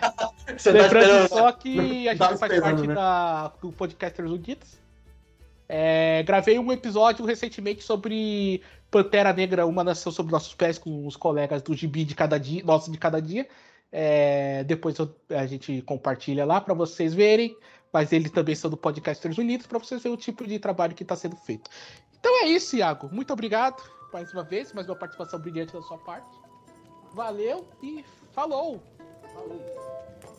Speaker 1: Você tá Lembrando tá só que a gente faz parte né? da, do Podcasters Unidos. É, gravei um episódio recentemente sobre Pantera Negra, uma nação sobre nossos pés, com os colegas do Gibi de cada dia, nosso de cada dia. É, depois eu, a gente compartilha lá para vocês verem mas eles também são do Podcasters Unidos, para vocês verem o tipo de trabalho que está sendo feito. Então é isso, Iago. Muito obrigado mais uma vez, mais uma participação brilhante da sua parte. Valeu e falou! Falou.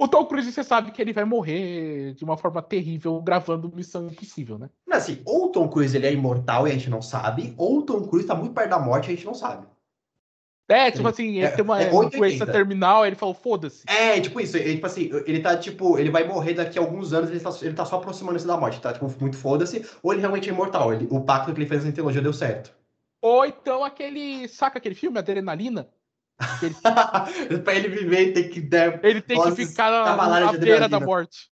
Speaker 1: O Tom Cruise, você sabe que ele vai morrer de uma forma terrível gravando Missão Impossível, né?
Speaker 2: Mas assim, ou o Tom Cruise ele é imortal e a gente não sabe, ou o Tom Cruise tá muito perto da morte e a gente não sabe.
Speaker 1: É, tipo assim, ele é, tem uma é doença terminal, ele falou, foda-se.
Speaker 2: É, tipo isso, ele, tipo assim, ele tá, tipo, ele vai morrer daqui a alguns anos, ele tá, ele tá só aproximando-se da morte, tá, tipo, muito foda-se, ou ele realmente é imortal, ele, o pacto que ele fez na trilogia deu certo.
Speaker 1: Ou então aquele, saca aquele filme, Adrenalina?
Speaker 2: Ele... pra ele viver, ele tem que
Speaker 1: Ele tem que ficar na, na beira da morte.